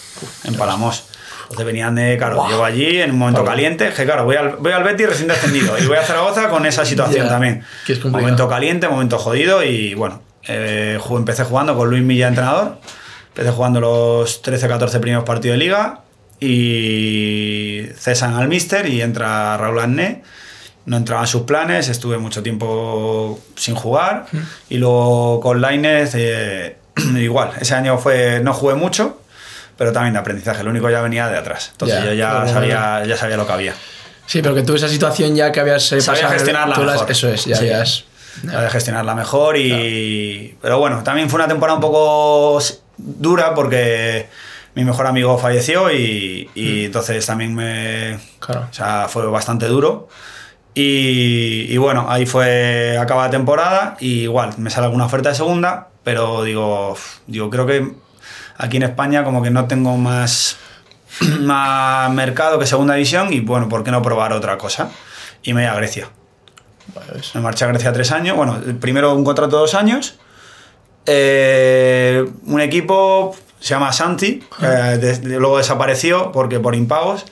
Speaker 3: en Palamos. Entonces venían de, claro, llego allí en un momento caliente, que claro, voy al, voy al Betis recién descendido y voy a Zaragoza con esa situación también.
Speaker 2: que es complicado.
Speaker 3: momento caliente, momento jodido y bueno, eh, empecé jugando con Luis Milla entrenador, empecé jugando los 13-14 primeros partidos de liga y cesan al mister y entra Raúl Agné. No entraba en sus planes, estuve mucho tiempo sin jugar y luego con Lainez eh, (clears throat) igual, ese año fue no jugué mucho, pero también de aprendizaje, lo único ya venía de atrás. Entonces
Speaker 2: Ya,
Speaker 3: yo ya sabía, ya sabía lo que había.
Speaker 2: Sí, pero que tú esa situación ya que habías eh,
Speaker 3: Sabía
Speaker 2: pasado,
Speaker 3: gestionarla
Speaker 2: tú las-
Speaker 3: mejor.
Speaker 2: Eso es, ya
Speaker 3: Sí.
Speaker 2: habías...
Speaker 3: La de gestionarla mejor y... Pero bueno, también fue una temporada un poco dura porque mi mejor amigo falleció y, y entonces también me...
Speaker 2: Claro.
Speaker 3: O sea, fue bastante duro. Y, y bueno, ahí fue, acaba la temporada y igual, me sale alguna oferta de segunda, pero digo, digo, creo que aquí en España como que no tengo más, (clears throat) más mercado que segunda división y bueno, ¿por qué no probar otra cosa? Y me voy a Grecia. Me marché a Grecia tres años. Bueno, primero un contrato de dos años. Eh, un equipo se llama Santi. eh, luego desapareció porque por impagos.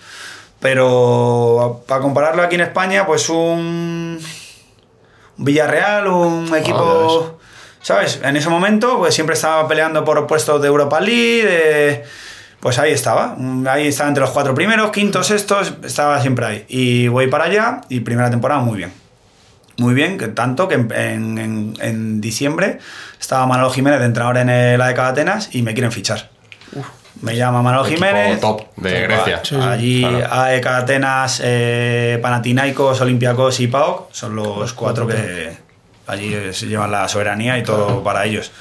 Speaker 3: Pero para compararlo aquí en España, pues un Villarreal, un equipo, ¿sabes? En ese momento, pues siempre estaba peleando por puestos de Europa League, de- pues ahí estaba, ahí estaba entre los cuatro primeros, quintos, sextos, estaba siempre ahí. Y voy para allá y primera temporada muy bien. Muy bien, que tanto que en, en- en- diciembre estaba Manolo Jiménez de entrenador en el AEK Atenas y me quieren fichar. Me llama Manolo
Speaker 1: Equipo
Speaker 3: Jiménez.
Speaker 1: top de Grecia.
Speaker 2: Sí, sí,
Speaker 3: Allí
Speaker 1: claro.
Speaker 3: AEK Atenas, eh, Panathinaikos, Olympiacos y PAOK son los cuatro que allí se llevan la soberanía y todo para ellos.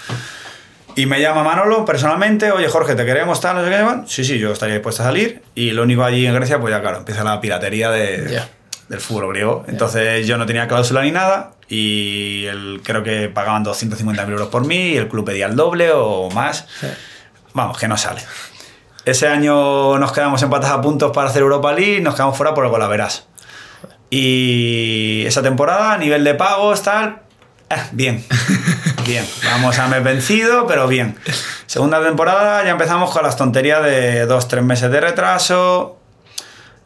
Speaker 3: Y me llama Manolo personalmente, oye Jorge, ¿te queremos tal? No sé qué. Bueno, Sí, sí, yo estaría dispuesto a salir. Y lo único allí en Grecia, pues ya claro, empieza la piratería de. Del fútbol griego. Entonces yo no tenía cláusula ni nada y el, creo que pagaban 250.000 euros por mí y el club pedía el doble o más. Vamos, que no sale. Ese año nos quedamos empatados a puntos para hacer Europa League, nos quedamos fuera por el Golaveras. Y esa temporada, a nivel de pagos, tal, eh, bien. (laughs) Bien. Vamos a mes vencido, pero bien. Segunda temporada, ya empezamos con las tonterías de dos, tres meses de retraso.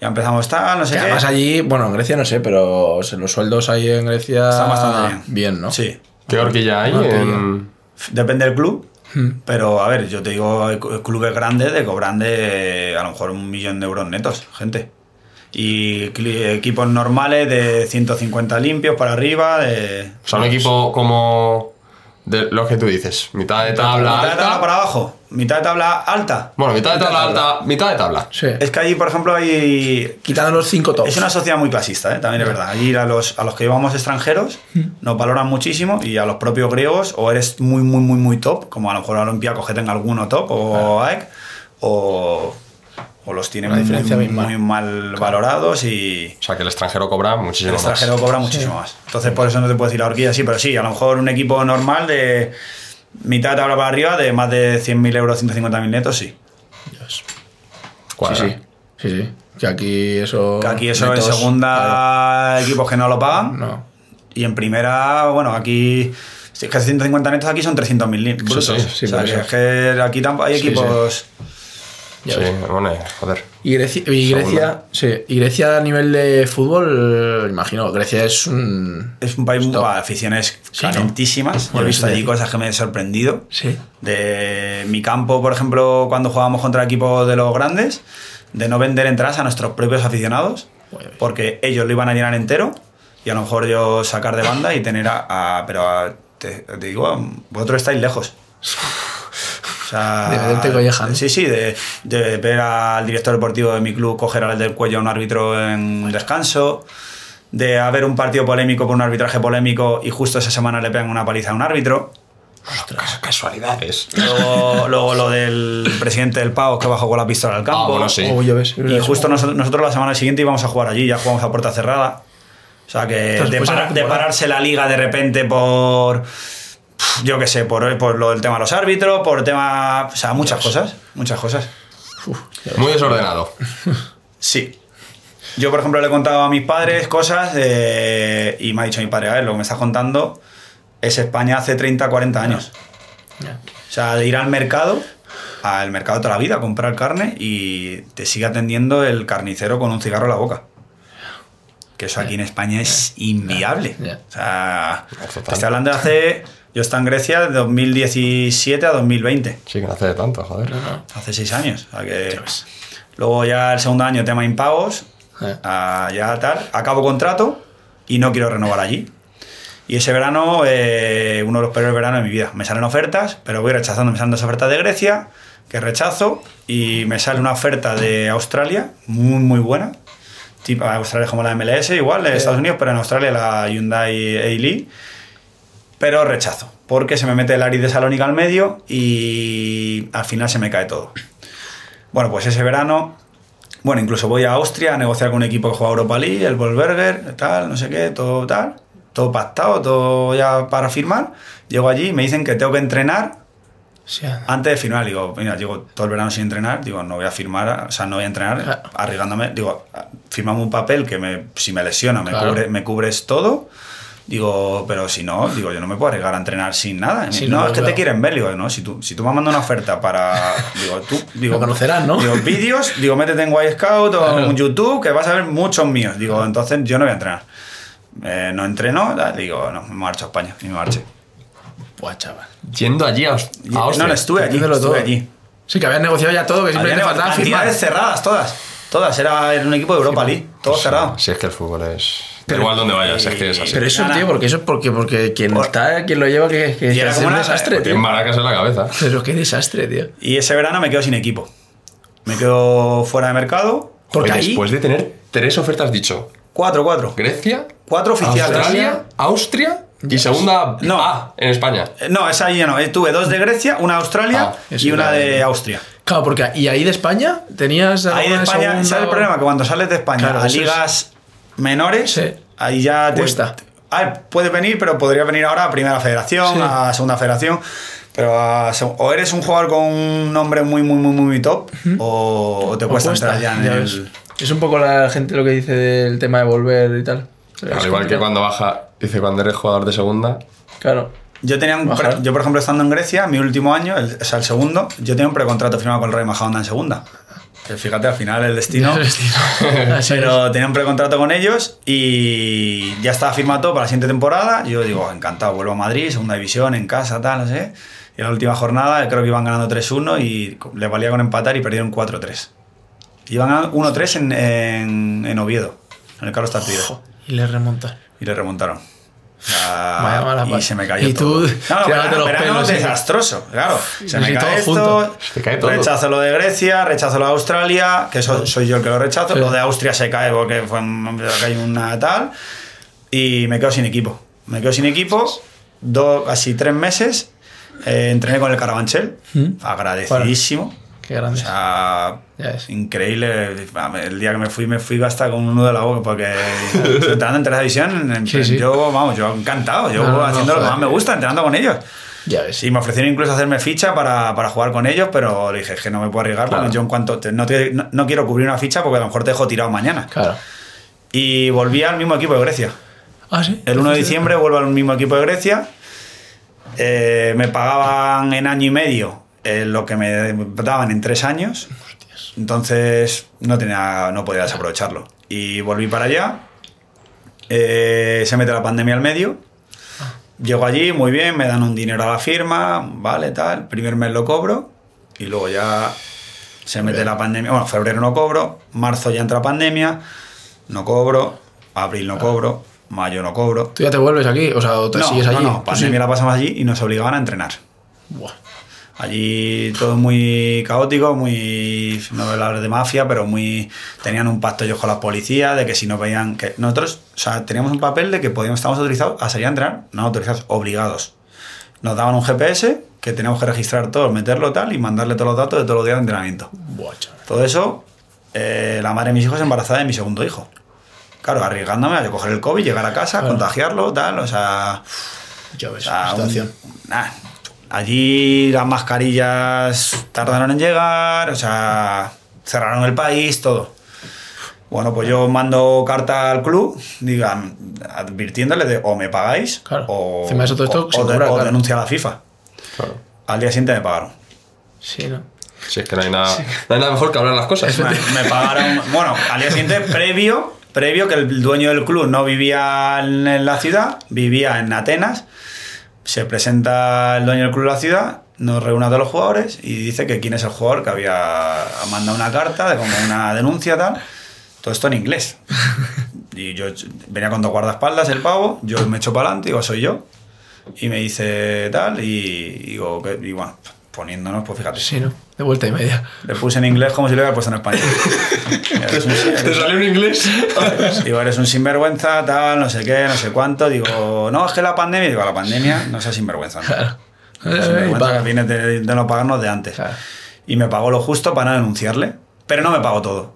Speaker 3: Ya empezamos tal, no sé
Speaker 2: que
Speaker 3: qué.
Speaker 2: además allí, bueno, en Grecia no sé, pero se- los sueldos ahí en Grecia...
Speaker 3: Están bastante bien.
Speaker 2: ¿no?
Speaker 3: Sí.
Speaker 1: ¿Qué horquilla hay?
Speaker 2: Una
Speaker 1: en-
Speaker 3: Depende del club.
Speaker 2: Hmm.
Speaker 3: Pero a ver, yo te digo, clubes grandes de cobran de a lo mejor un millón de euros netos, gente. Y equipos normales de 150 limpios para arriba, de.
Speaker 1: O sea, un equipo como de lo que tú dices, mitad de tabla
Speaker 3: mitad de tabla para abajo, mitad de tabla alta.
Speaker 1: Bueno, mitad de tabla alta, mitad de tabla.
Speaker 2: Sí.
Speaker 3: Es que allí, por ejemplo, hay.
Speaker 2: Quitando los cinco tops.
Speaker 3: Es una sociedad muy clasista, ¿eh? también es verdad. Allí a los, a los que llevamos extranjeros nos valoran muchísimo y a los propios griegos o eres muy, muy, muy, muy top, como a lo mejor a Olympiacos que tenga alguno top o AEK, o, o los tienen
Speaker 2: Una
Speaker 3: muy,
Speaker 2: diferencia
Speaker 3: muy, mal valorados y
Speaker 1: O sea, que el extranjero cobra
Speaker 3: el
Speaker 1: muchísimo
Speaker 3: extranjero
Speaker 1: más.
Speaker 3: cobra muchísimo más. Entonces por eso no te puedo decir la horquilla sí, pero sí, a lo mejor un equipo normal de mitad de tabla para arriba de más de 100.000 euros, 150.000 netos, sí.
Speaker 2: Dios. Sí, sí. Sí, sí. Que aquí eso...
Speaker 3: Que aquí eso en segunda equipos que no lo pagan.
Speaker 2: No.
Speaker 3: Y en primera, bueno, aquí. Es que 150 netos aquí son 300.000 lim- brutos.
Speaker 1: sí,
Speaker 2: sí,
Speaker 3: o sea, que es que aquí tampoco hay
Speaker 2: Sí,
Speaker 3: equipos.
Speaker 2: Ya
Speaker 1: Sí, bueno, joder.
Speaker 2: Y Grecia, y Grecia, sí, y Grecia a nivel de fútbol, imagino, Grecia es un...
Speaker 3: Es un país
Speaker 2: Stop.
Speaker 3: muy aficiones
Speaker 2: Sí, ¿no?
Speaker 3: calentísimas. Yo he visto allí cosas que me he sorprendido.
Speaker 2: Sí.
Speaker 3: De mi campo, por ejemplo, cuando jugábamos contra equipos de los grandes, de no vender entradas a nuestros propios aficionados,
Speaker 2: Joder.
Speaker 3: porque ellos lo iban a llenar entero y a lo mejor yo sacar de banda y tener a. a- pero a- te, te digo, vosotros estáis lejos. (laughs) O sea,
Speaker 2: De.
Speaker 3: Sí, sí, de, de ver al director deportivo de mi club coger al del cuello a un árbitro en un descanso, de haber un partido polémico por un arbitraje polémico y justo esa semana le pegan una paliza a un árbitro.
Speaker 1: Cas- Casualidades.
Speaker 3: Luego, luego lo del presidente del PAO que bajó con la pistola al campo.
Speaker 1: Ah, bueno, sí.
Speaker 2: Oh, ya ves.
Speaker 3: Y justo nosotros, nosotros la semana siguiente íbamos a jugar allí, ya jugamos a puerta cerrada. O sea que
Speaker 2: Ostras,
Speaker 3: de,
Speaker 2: pues
Speaker 3: para- de pararse la liga de repente por yo qué sé, por, por lo del tema de los árbitros, por el tema. O sea, muchas cosas. Muchas cosas.
Speaker 1: Muy desordenado.
Speaker 3: Sí. Yo, por ejemplo, le he contado a mis padres cosas eh, y me ha dicho mi padre, a ver, lo que me estás contando es España hace 30, 40 años. O sea, de ir al mercado, al mercado toda la vida, a comprar carne y te sigue atendiendo el carnicero con un cigarro en la boca. Que eso aquí en España es inviable. O sea, te estoy hablando de hace... Yo estaba en Grecia de 2017 a 2020.
Speaker 1: Sí, que no hace de tanto, joder.
Speaker 3: Hace seis años. O sea que... Luego ya el segundo año tema impagos.
Speaker 2: Eh.
Speaker 3: ah, ya tal. Acabo contrato y no quiero renovar allí. Y ese verano, eh, uno de los peores veranos de mi vida. Me salen ofertas, pero voy rechazando. Me salen dos ofertas de Grecia, que rechazo. Y me sale una oferta de Australia, muy, muy buena. Tipo, Australia es como la MLS, igual, de Estados Unidos, pero en Australia la Hyundai A-Lee. Pero rechazo, porque se me mete el Aris de Salónica al medio y al final se me cae todo. Bueno, pues ese verano, bueno, incluso voy a Austria a negociar con un equipo que juega Europa League, el Volberger, tal, no sé qué, todo tal, todo pactado, todo ya para firmar. Llego allí y me dicen que tengo que entrenar
Speaker 2: Sí,
Speaker 3: antes de firmar. Digo, mira, llevo todo el verano sin entrenar, digo, no voy a firmar, o sea, no voy a entrenar
Speaker 2: Claro.
Speaker 3: arriesgándome. Digo, firmame un papel que me, si me lesiona me,
Speaker 2: Claro.
Speaker 3: cubre, me cubres todo. Digo, pero si no, digo, yo no me puedo arriesgar a entrenar sin nada.
Speaker 2: Sí,
Speaker 3: no,
Speaker 2: no,
Speaker 3: es que
Speaker 2: claro.
Speaker 3: te quieren ver. Digo, no, si tú, si tú me mandas una oferta para. Digo, tú. Digo,
Speaker 2: Lo conocerás, ¿no?
Speaker 3: Digo, vídeos, digo, métete en Y Scout o
Speaker 2: Claro.
Speaker 3: en YouTube, que vas a ver muchos míos. Digo, entonces yo no voy a entrenar. Eh, no entreno, digo, no, me marcho a España y me marché.
Speaker 2: Buah, chaval.
Speaker 1: Yendo allí a, a Austria.
Speaker 3: No, no, estuve allí. Estuve
Speaker 2: todo.
Speaker 3: allí.
Speaker 2: Sí, que habías negociado ya todo, que simplemente faltaba firmar.
Speaker 3: cerradas, todas. Todas, era un equipo de Europa League, todo cerrado.
Speaker 1: Si es que el fútbol es. Da igual donde vayas, es que es así.
Speaker 2: Pero eso,
Speaker 3: Nada.
Speaker 2: tío, porque eso es porque, porque quien
Speaker 3: Por-
Speaker 2: está, quien lo lleva, que, que,
Speaker 3: Y era
Speaker 2: es
Speaker 3: como
Speaker 2: un
Speaker 3: una-
Speaker 2: desastre,
Speaker 1: Tiene maracas en la cabeza.
Speaker 2: Pero qué desastre, tío.
Speaker 3: Y ese verano me quedo sin equipo. Me quedo fuera de mercado.
Speaker 2: Porque ahí-
Speaker 1: Después de tener tres ofertas dicho:
Speaker 3: 4-4.
Speaker 1: Grecia,
Speaker 3: Cuatro oficiales.
Speaker 1: Australia, Austria y segunda
Speaker 3: No.
Speaker 1: A en España.
Speaker 3: No, esa ahí ya no. Eh, Tuve dos de Grecia, una de Australia
Speaker 1: Ah,
Speaker 3: y una de Austria.
Speaker 2: Claro, porque y ahí de España tenías
Speaker 3: Ahí de España,
Speaker 2: segunda
Speaker 3: ¿sabes el problema? Que cuando sales de España
Speaker 2: Claro,
Speaker 3: a
Speaker 2: eso es-
Speaker 3: ligas menores,
Speaker 2: Sí.
Speaker 3: ahí ya te
Speaker 2: Cuesta.
Speaker 3: A ver, puede venir, pero podría venir ahora a primera federación,
Speaker 2: Sí.
Speaker 3: a segunda federación. Pero a seg- o eres un jugador con un nombre muy, muy, muy, muy top, o, o te
Speaker 2: o
Speaker 3: cuesta,
Speaker 2: cuesta,
Speaker 3: entrar ya en
Speaker 2: ya
Speaker 3: el.
Speaker 2: Es un poco la gente lo que dice del tema de volver y tal.
Speaker 1: Al igual que cuando baja, dice cuando eres jugador de segunda.
Speaker 2: Claro.
Speaker 3: Yo tenía un pre- yo por ejemplo estando en Grecia, mi último año, el, o sea, el segundo, yo tenía un precontrato firmado con el Rey Majadahonda en segunda. Que fíjate, al final el destino. (laughs)
Speaker 2: El. (laughs)
Speaker 3: Pero tenía un precontrato con ellos y ya estaba firmado todo para la siguiente temporada. Yo digo, encantado, vuelvo a Madrid, segunda división, en casa, tal, no sé. Y en la última jornada creo que iban ganando 3-1 y les valía con empatar y perdieron 4-3. Iban ganando 1-3 en, en, en Oviedo, en el Carlos Tartiere.
Speaker 2: Y le remontan.
Speaker 3: Y le remontaron.
Speaker 2: Mala
Speaker 3: y se me cayó
Speaker 2: Y
Speaker 3: todo.
Speaker 2: tú
Speaker 3: no, verano,
Speaker 2: los
Speaker 3: verano
Speaker 2: pelos, sí.
Speaker 3: desastroso, claro. Se me cae
Speaker 2: todo
Speaker 3: esto,
Speaker 2: junto.
Speaker 1: Se te cae todo.
Speaker 3: rechazo lo de Grecia, rechazo lo de Australia, que soy yo el que lo rechazo.
Speaker 2: Sí.
Speaker 3: Lo de Austria se cae porque fue hay una tal. Y me quedo sin equipo. Me quedo sin equipo, dos, casi tres meses. eh, entrené con el Carabanchel,
Speaker 2: ¿Mm?
Speaker 3: agradecidísimo.
Speaker 2: Qué
Speaker 3: O
Speaker 2: grande.
Speaker 3: sea,
Speaker 2: Ya ves.
Speaker 3: increíble. El día que me fui, me fui hasta con un nudo de la boca porque (laughs) entrando en tercera división, en-
Speaker 2: Sí, sí.
Speaker 3: yo, vamos, yo encantado. Yo
Speaker 2: No, no, no,
Speaker 3: haciendo lo que más me gusta, entrenando con ellos.
Speaker 2: Ya ves.
Speaker 3: Y me ofrecieron incluso hacerme ficha para, para jugar con ellos, pero le dije "Es que no me puedo arriesgar
Speaker 1: Claro.
Speaker 3: porque yo en cuanto te- no, te- no- no quiero cubrir una ficha porque a lo mejor te dejo tirado mañana.
Speaker 2: Claro.
Speaker 3: Y volví al mismo equipo de Grecia.
Speaker 2: Ah, sí.
Speaker 3: El 1 de diciembre vuelvo al mismo equipo de Grecia. Eh, me pagaban en año y medio eh, lo que me daban en tres años. Entonces no, tenía, no podía desaprovecharlo. Y volví para allá. Eh, se mete la pandemia al medio. Llego allí, muy bien, me dan un dinero a la firma, vale, tal. Primer mes lo cobro. Y luego ya se mete la pandemia. Bueno, febrero no cobro. Marzo ya entra pandemia. No cobro. Abril no cobro. Mayo no cobro.
Speaker 2: Tú ya te vuelves aquí, o sea, o te
Speaker 3: No,
Speaker 2: sigues
Speaker 3: no,
Speaker 2: allí.
Speaker 3: no,
Speaker 2: Tú
Speaker 3: pandemia
Speaker 2: sí.
Speaker 3: la pasamos allí y nos obligaban a entrenar.
Speaker 2: Buah.
Speaker 3: Allí todo muy caótico, muy. No voy a hablar de mafia, pero muy. Tenían un pacto ellos con las policías de que si no veían. que Nosotros, o sea, teníamos un papel de que podíamos, estábamos autorizados a salir a entrenar, no autorizados, obligados. Nos daban un GPS que teníamos que registrar todo, meterlo tal y mandarle todos los datos de todos los días de entrenamiento. Todo eso, eh, la madre de mis hijos embarazada de mi segundo hijo. Claro, arriesgándome a coger el COVID, llegar a casa, contagiarlo, tal, o sea.
Speaker 2: Ya ves,
Speaker 3: O sea,
Speaker 2: situación.
Speaker 3: un- nah, allí las mascarillas tardaron en llegar, o sea, cerraron el país, todo. Bueno, pues yo mando carta al club, digan, advirtiéndole de o me pagáis
Speaker 2: Claro.
Speaker 3: o,
Speaker 2: Encima de todo esto,
Speaker 3: o- de- o denuncia a la FIFA.
Speaker 1: Claro.
Speaker 3: Al día siguiente me pagaron.
Speaker 2: Sí, ¿no?
Speaker 1: Si es que no hay nada, no hay nada mejor que hablar las cosas.
Speaker 3: Me, me pagaron, bueno, al día siguiente, previo, previo que el dueño del club no vivía en, en la ciudad, vivía en Atenas. Se presenta el dueño del club en la ciudad, nos reúne a todos los jugadores y dice que quién es el jugador que había mandado una carta de como una denuncia tal. Todo esto en inglés. Y yo venía con dos guardaespaldas, el pavo, yo me echo para adelante, digo, soy yo. Y me dice tal, y digo, y bueno, poniéndonos, pues fíjate.
Speaker 2: Sí, ¿no? De vuelta y media.
Speaker 3: Le puse en inglés como si lo hubiera puesto en español. (laughs) Eres un-
Speaker 1: ¿Te salió en inglés? (laughs)
Speaker 3: digo, eres un sinvergüenza, tal, no sé qué, no sé cuánto. Digo, no, es que la pandemia. Digo, la pandemia no sea sinvergüenza. ¿no?
Speaker 2: Claro.
Speaker 3: La
Speaker 2: Eh,
Speaker 3: sinvergüenza que viene de, de no pagarnos de antes.
Speaker 2: Claro.
Speaker 3: Y me pagó lo justo para no denunciarle. Pero no me pagó todo.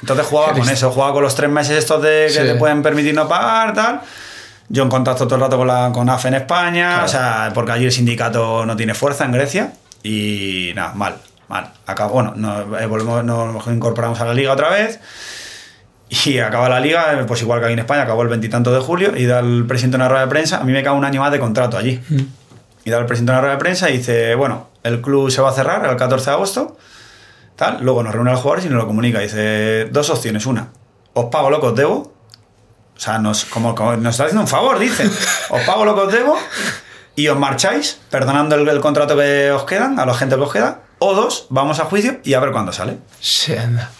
Speaker 3: Entonces jugaba con eso, jugaba con los tres meses estos de que
Speaker 2: Sí.
Speaker 3: te pueden permitir no pagar, tal. Yo en contacto todo el rato con la con AFE en España, o sea, porque allí el sindicato no tiene fuerza en Grecia. Y nada, mal, mal. Acabó, bueno, nos, eh, volvemos, nos incorporamos a la liga otra vez. Y acaba la liga, eh, pues igual que aquí en España, acabó el veintitanto de julio y da el presidente una rueda de prensa. A mí me cae un año más de contrato allí. Y da el presidente una rueda de prensa y dice, bueno, el club se va a cerrar el 14 de agosto. Tal, luego nos reúne a los jugadores y nos lo comunica. Dice, dos opciones. Una, os pago lo que os debo. O sea, nos, como, como nos está haciendo un favor, dice. Os pago lo que os debo y os marcháis, perdonando el, el contrato que os quedan, a la gente que os queda. O dos, vamos a juicio y a ver cuándo sale.
Speaker 2: Sí, anda.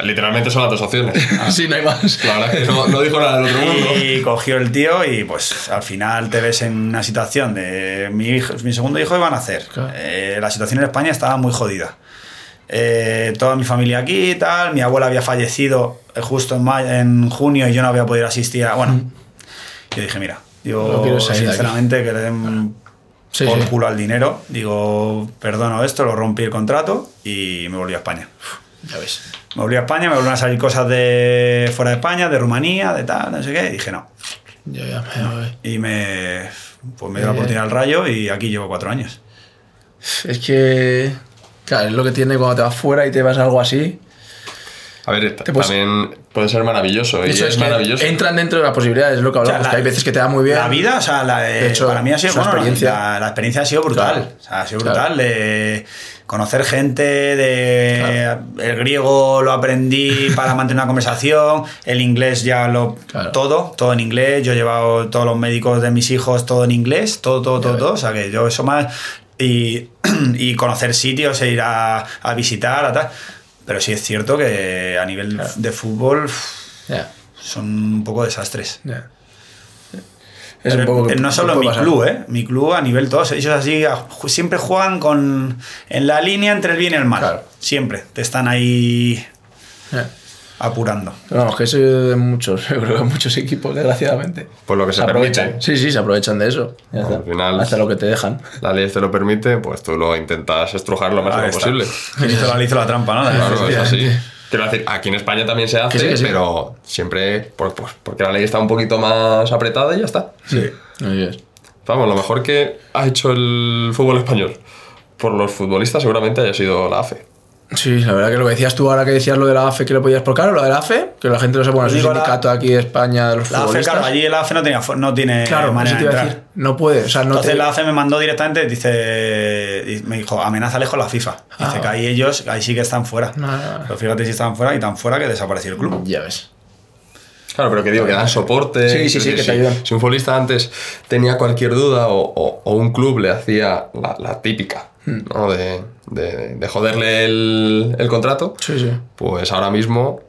Speaker 1: Literalmente son las dos opciones. (laughs)
Speaker 2: Sí, no hay más.
Speaker 1: La verdad es que no, no dijo nada del otro mundo.
Speaker 3: Y cogió el tío y pues al final te ves en una situación de mi, hijo, mi segundo hijo iba a nacer.
Speaker 2: Claro.
Speaker 3: Eh, la situación en España estaba muy jodida. Eh, toda mi familia aquí y tal. Mi abuela había fallecido eh, justo en, mayo- en junio y yo no había podido asistir a... Bueno, yo dije, mira,
Speaker 2: No quiero salir aquí.
Speaker 3: sinceramente que le den
Speaker 2: Sí,
Speaker 3: por
Speaker 2: sí.
Speaker 3: culo al dinero. Digo, perdono esto, lo rompí el contrato y me volví a España.
Speaker 2: Ya ves.
Speaker 3: Me volví a España, me volvieron a salir cosas de fuera de España, de Rumanía, de tal, no sé qué. Y dije, no,
Speaker 2: Yo ya me voy.
Speaker 3: y me, pues me dio la
Speaker 2: Eh.
Speaker 3: oportunidad al rayo y aquí llevo cuatro años.
Speaker 2: Es que. Claro, es lo que tiene cuando te vas fuera y te vas a algo así.
Speaker 1: A ver,
Speaker 2: Te puedes-
Speaker 1: también puede ser maravilloso. Y
Speaker 2: Eso
Speaker 1: es,
Speaker 2: es que
Speaker 1: maravilloso.
Speaker 2: entran dentro de las posibilidades, es lo que
Speaker 3: O sea,
Speaker 2: hablamos,
Speaker 3: la-
Speaker 2: que hay veces que te da muy bien.
Speaker 3: La vida, o sea, la de-
Speaker 2: De hecho,
Speaker 3: para mí ha sido bueno,
Speaker 2: experiencia.
Speaker 3: La, la experiencia ha sido brutal.
Speaker 2: Claro.
Speaker 3: O sea, ha sido
Speaker 2: Claro.
Speaker 3: brutal de conocer gente, de el griego lo aprendí para mantener una conversación, el inglés ya lo
Speaker 2: Claro.
Speaker 3: todo, todo en inglés. Yo he llevado todos los médicos de mis hijos todo en inglés, todo, todo, todo, todo. O sea que yo eso más y, (clears throat) y conocer sitios e ir a, a visitar, a tal. Pero sí es cierto que a nivel de fútbol son un poco desastres.
Speaker 2: ya. Es
Speaker 3: Pero,
Speaker 2: un poco.
Speaker 3: eh, no solo mi
Speaker 2: pasar.
Speaker 3: club, ¿eh? Mi club a nivel todos. Ellos así siempre juegan con en la línea entre el bien y el mal.
Speaker 2: Claro.
Speaker 3: Siempre. Te están ahí. Apurando.
Speaker 2: Vamos, que eso de muchos, (laughs) yo creo que muchos equipos, desgraciadamente.
Speaker 1: Por lo que se
Speaker 2: aprovechan.
Speaker 1: permite.
Speaker 2: Sí, sí, se aprovechan de eso. Ya
Speaker 1: Al
Speaker 2: está.
Speaker 1: final-
Speaker 2: Hasta lo que te dejan.
Speaker 1: La ley te lo permite, pues tú lo intentas estrujar lo
Speaker 3: Ahí
Speaker 1: máximo
Speaker 3: está.
Speaker 1: posible.
Speaker 3: Quien hizo la, hizo la trampa, ¿no?
Speaker 1: Claro, es así. Quiero decir, aquí en España también se hace,
Speaker 2: Que sí, que sí.
Speaker 1: pero siempre por- pues, porque la ley está un poquito más apretada y ya está.
Speaker 3: Sí.
Speaker 2: Así es.
Speaker 1: Vamos, lo mejor que ha hecho el fútbol español por los futbolistas seguramente haya sido la AFE.
Speaker 2: Sí, la verdad que lo que decías tú ahora que decías lo de la AFE que lo podías por claro, lo de la AFE, que la gente no se pone, es un
Speaker 3: la-
Speaker 2: sindicato aquí de España de los
Speaker 3: La AFE,
Speaker 2: futbolistas.
Speaker 3: claro, allí el AFE no, tenía, no tiene
Speaker 2: Claro,
Speaker 3: manera de entrar.
Speaker 2: decir. No puede, o sea, no
Speaker 3: Entonces
Speaker 2: te...
Speaker 3: la AFE me mandó directamente, dice, me dijo, amenázales con la FIFA. Dice
Speaker 2: Ah.
Speaker 3: que ahí ellos, ahí sí que están fuera.
Speaker 2: No, no, no.
Speaker 3: Pero fíjate si están fuera y tan fuera que desapareció el club.
Speaker 2: Ya ves.
Speaker 1: Claro, pero que digo, que dan soporte.
Speaker 2: Sí, sí, sí, que te ayudan.
Speaker 1: Si un futbolista antes tenía cualquier duda o, o- o un club le hacía la, la típica. (laughs) ¿no? De, de- de joderle el, el contrato,
Speaker 2: Sí, sí.
Speaker 1: pues ahora mismo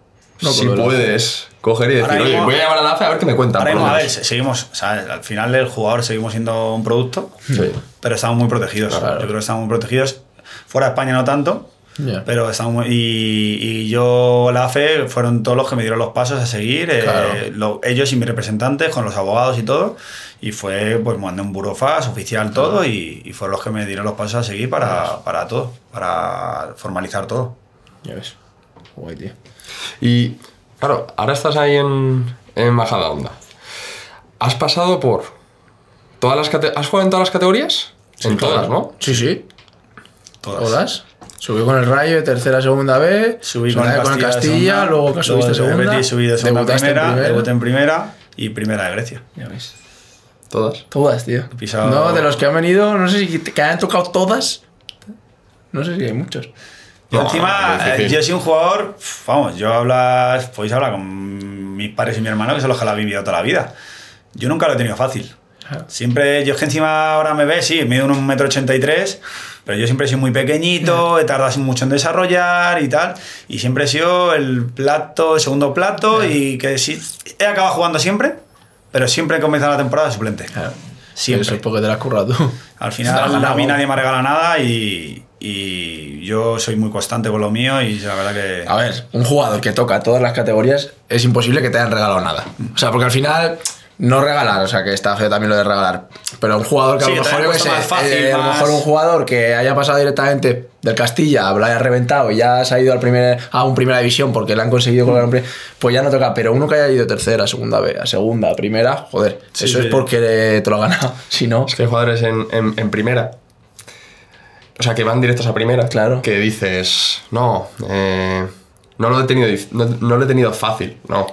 Speaker 2: No,
Speaker 1: si puedes coger y decir,
Speaker 3: Ahora
Speaker 1: oye,
Speaker 3: mismo-
Speaker 1: voy a llamar a la AFE a ver qué me cuentan.
Speaker 3: Ahora mismo, a ver,
Speaker 1: menos".
Speaker 3: seguimos, o sea, al final el jugador seguimos siendo un producto,
Speaker 1: Sí.
Speaker 3: pero estamos muy protegidos.
Speaker 2: Claro.
Speaker 3: Yo creo que estamos muy protegidos. Fuera de España no tanto,
Speaker 2: Ya.
Speaker 3: pero estamos muy- y, y yo, la AFE, fueron todos los que me dieron los pasos a seguir, eh,
Speaker 2: Claro.
Speaker 3: lo- ellos y mis representantes, con los abogados y todo, y fue, pues mandé un burofax oficial todo, y, y fueron los que me dieron los pasos a seguir para, para todo, para formalizar todo.
Speaker 2: Ya ves. Guay, tío.
Speaker 1: Y claro, ahora estás ahí en, en Majadahonda. Has pasado por, ¿Todas las cate- ¿Has jugado en todas las categorías? en todas, ¿no?
Speaker 2: Sí, sí.
Speaker 3: Todas.
Speaker 2: Todas. Subí con el Rayo de tercera segunda B.
Speaker 3: Subí
Speaker 2: segunda
Speaker 3: con el Castilla,
Speaker 2: Castilla,
Speaker 3: segunda,
Speaker 2: luego que subiste
Speaker 3: de
Speaker 2: segunda.
Speaker 3: Betis subí de segunda a
Speaker 2: debutaste en
Speaker 3: primera, debuté en primera y primera de Grecia.
Speaker 2: Ya ves.
Speaker 1: Todas.
Speaker 2: Todas, tío.
Speaker 3: Pisado-
Speaker 2: No, de los que han venido, no sé si te- que hayan tocado todas. No sé si hay muchos.
Speaker 3: Yo
Speaker 1: No,
Speaker 3: encima, eh, yo soy un jugador, vamos, yo hablas, podéis hablar con mis padres y mi hermano, que son los que lo han vivido toda la vida. Yo nunca lo he tenido fácil.
Speaker 2: Claro.
Speaker 3: Siempre, yo es que encima ahora me ves, sí, mido un metro ochenta y tres, pero yo siempre he sido muy pequeñito, he tardado mucho en desarrollar y tal, y siempre he sido el plato, el segundo plato, y que sí, he acabado jugando siempre, pero siempre he comenzado la temporada de suplente.
Speaker 2: Claro.
Speaker 3: Siempre.
Speaker 2: Eso es porque te lo has currado tú.
Speaker 3: Al final, (laughs) a mí nadie me regala nada y, y yo soy muy constante con lo mío y la verdad que...
Speaker 2: A ver, un jugador que toca todas las categorías es imposible que te hayan regalado nada. O sea, porque al final no regalar, o sea, que está feo también lo de regalar. Pero un jugador que a
Speaker 3: Sí,
Speaker 2: lo mejor, yo sé,
Speaker 3: fácil,
Speaker 2: eh, a lo mejor un jugador que haya pasado directamente del Castilla, lo haya reventado y ya se ha ido al primer, a un primera división porque le han conseguido colocar un pues ya no toca. Pero uno que haya ido tercera, segunda B, a segunda, a primera, joder,
Speaker 3: Sí,
Speaker 2: eso
Speaker 3: sí.
Speaker 2: es porque te lo ha ganado. (laughs) Si no,
Speaker 1: Es que hay jugadores en, en- en primera. O sea, que van directos a primera.
Speaker 2: Claro.
Speaker 1: Que dices, no, eh, no, lo he tenido, no, no lo he tenido fácil, no.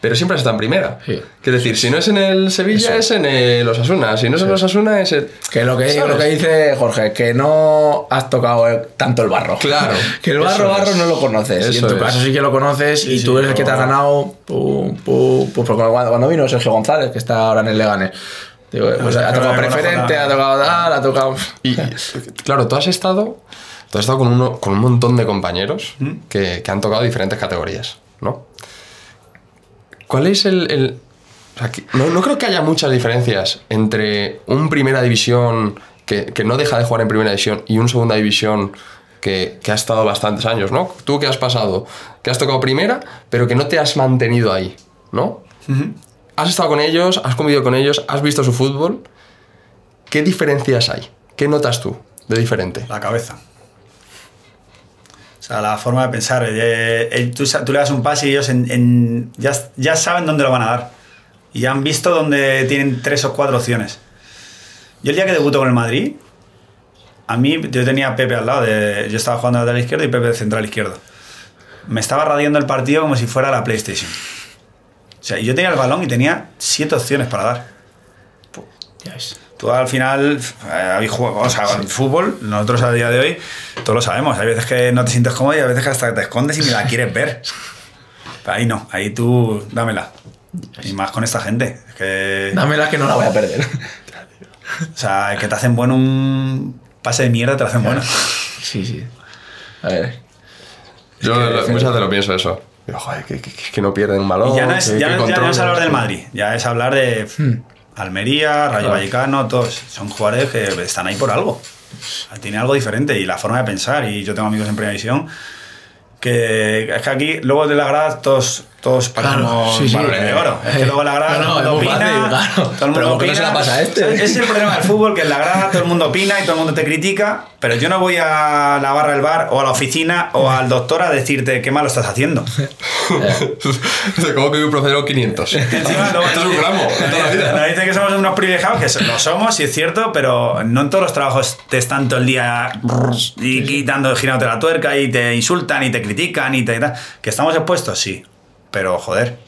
Speaker 1: Pero siempre está en primera.
Speaker 2: Sí.
Speaker 1: Es decir, si no es en el Sevilla,
Speaker 2: Eso.
Speaker 1: es en el Osasuna. Si no es en el Osasuna, es el.
Speaker 2: Que lo que,
Speaker 1: ¿Sabes?
Speaker 2: lo que dice Jorge, que no has tocado el- tanto el barro.
Speaker 1: Claro, (laughs)
Speaker 2: que el barro,
Speaker 1: eso
Speaker 2: barro
Speaker 1: es.
Speaker 2: no lo conoces. y en tu
Speaker 1: es.
Speaker 2: caso sí que lo conoces y
Speaker 3: Sí,
Speaker 2: tú
Speaker 3: sí,
Speaker 2: eres el que te has ganado. Pum, pum, pum, porque cuando, cuando vino Sergio González, que está ahora en el Leganés. Digo, pues ha tocado
Speaker 3: no
Speaker 2: preferente, ha tocado tal, ha tocado.
Speaker 1: Y claro, tú has estado. Tú has estado con, uno, con un montón de compañeros
Speaker 2: ¿Mm?
Speaker 1: que, que han tocado diferentes categorías, ¿no? ¿Cuál es el. el- o sea, que- no, no creo que haya muchas diferencias entre un primera división que, que no deja de jugar en primera división y un segunda división que, que ha estado bastantes años, ¿no? Tú que has pasado, que has tocado primera, pero que no te has mantenido ahí, ¿no? Has estado con ellos, has convivido con ellos, has visto su fútbol. ¿Qué diferencias hay? ¿Qué notas tú de diferente?
Speaker 3: La cabeza. Sea, la forma de pensar. eh, eh, tú, tú le das un pase y ellos en- en- ya, ya saben dónde lo van a dar. Y ya han visto dónde tienen tres o cuatro opciones. Yo el día que debuto con el Madrid, a mí yo tenía a Pepe al lado. De, yo estaba jugando de lateral izquierdo y Pepe de central izquierdo. Me estaba radiando el partido como si fuera la PlayStation. O sea, yo tenía el balón y tenía siete opciones para dar.
Speaker 2: Ya ves.
Speaker 3: Tú al final eh, habéis jugado, o sea, el fútbol, nosotros a día de hoy, todos lo sabemos. Hay veces que no te sientes cómodo y hay veces que hasta te escondes y ni la (laughs) quieres ver. Pero ahí no, ahí tú dámela. Y más con esta gente. Es que,
Speaker 2: Dámela que no la voy a perder.
Speaker 3: o sea, que te hacen bueno un pase de mierda, te lo hacen bueno.
Speaker 2: sí, sí. A ver.
Speaker 1: Yo lo- muchas veces lo pienso eso. Joder, que, que- que no pierden un balón.
Speaker 3: Y ya no es,
Speaker 1: que-
Speaker 3: ya
Speaker 1: que
Speaker 3: no, ya no es
Speaker 1: controlan.
Speaker 3: hablar del Madrid, ya es hablar de Almería, Rayo. Vallecano, todos. Son jugadores que están ahí por algo. Tiene algo diferente y la forma de pensar. Y yo tengo amigos en Primera División que es que aquí, luego de la grada, todos, todos
Speaker 2: sí, sí.
Speaker 3: balones de oro. Es que luego la grada
Speaker 2: No, no,
Speaker 3: todo el mundo opina.
Speaker 2: fácil, claro.
Speaker 3: Todo el mundo
Speaker 2: Pero ¿por qué no se la pasa a este?
Speaker 3: Ese es el problema del fútbol, que en la grada todo el mundo opina y todo el mundo te critica, pero yo no voy a la barra del bar o a la oficina o al doctor a decirte qué malo estás haciendo. (laughs)
Speaker 1: ¿Cómo que un procedero 500? (laughs)
Speaker 3: Encima, luego
Speaker 1: Esto es un gramo, de (laughs) toda la vida.
Speaker 3: Nos dicen que somos unos privilegiados, que lo somos, sí es cierto, pero no en todos los trabajos te están todo el día y quitando, girándote la tuerca y te insultan y te critican y te... ¿Que estamos expuestos? Sí. Pero, joder,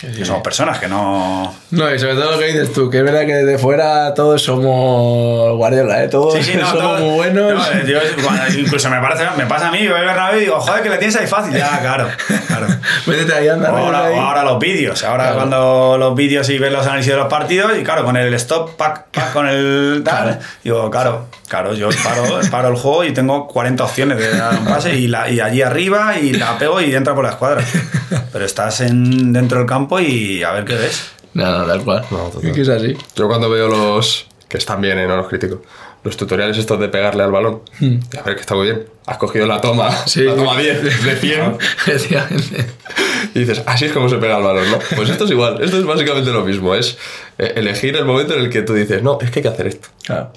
Speaker 3: que somos personas, que no...
Speaker 2: No, y sobre todo lo que dices tú, que es verdad que desde fuera todos somos Guardiola, ¿eh? Todos
Speaker 3: Sí, sí, no, (laughs)
Speaker 2: somos
Speaker 3: todo-
Speaker 2: muy buenos.
Speaker 3: no, eh, incluso me, parece, me pasa a mí, voy a Bernabéu y digo, joder, que le tienes ahí fácil. Ya, claro, claro. (laughs)
Speaker 2: Métete ahí, anda.
Speaker 3: Ahora,
Speaker 2: ahí.
Speaker 3: los vídeos, ahora
Speaker 2: Claro.
Speaker 3: cuando los vídeos y ves los análisis de los partidos y claro, con el stop, pack, pack, con el tal,
Speaker 2: Claro.
Speaker 3: digo, claro, claro, yo paro, paro el juego y tengo 40 opciones de dar un pase y, la, y allí arriba y la pego y entra por la escuadra. (laughs) Pero estás en, dentro del campo y a ver qué ves.
Speaker 2: No, no, tal cual.
Speaker 1: No, total.
Speaker 2: Es que es así.
Speaker 1: Yo cuando veo los. que están bien, ¿eh? no los critico. Los tutoriales estos de pegarle al balón. y A ver, que está muy bien. Has cogido la toma,
Speaker 2: Sí.
Speaker 1: la toma 10 de 100 (laughs)
Speaker 2: Efectivamente. (laughs)
Speaker 1: y dices, así es como se pega el balón, ¿no? Pues esto es igual. Esto es básicamente lo mismo. Es eh, elegir el momento en el que tú dices, no, es que hay que hacer esto.
Speaker 2: Claro.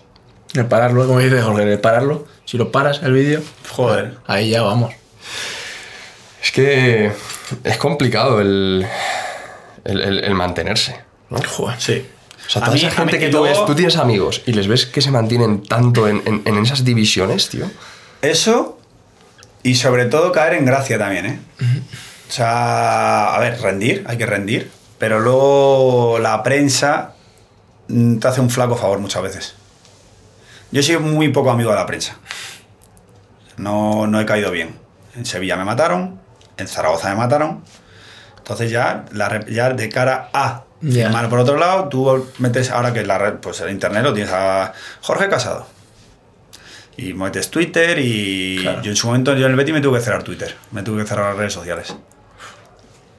Speaker 2: El pararlo, como dice Jorge, el pararlo, si lo paras el vídeo,
Speaker 3: Joder.
Speaker 2: ahí ya vamos.
Speaker 1: Es que es complicado el, el, el- el mantenerse. ¿no?
Speaker 2: Joder.
Speaker 3: Sí.
Speaker 1: O sea,
Speaker 3: A
Speaker 1: toda
Speaker 3: mí-
Speaker 1: esa
Speaker 3: a mí-
Speaker 1: gente que tú ves, tú tienes amigos y les ves que se mantienen tanto en, en- en esas divisiones, tío.
Speaker 3: Eso y sobre todo caer en gracia también, ¿eh? O sea, a ver, rendir, hay que rendir, pero luego la prensa te hace un flaco favor muchas veces. Yo he sido muy poco amigo de la prensa. No, no he caído bien. En Sevilla me mataron, en Zaragoza me mataron. Entonces ya, la, re- ya de cara a firmar por otro lado, tú metes ahora que la red, pues el internet lo tienes a Jorge Casado. Y metes Twitter y
Speaker 2: Claro.
Speaker 3: yo en su momento, yo en el Betty me tuve que cerrar Twitter, me tuve que cerrar las redes sociales.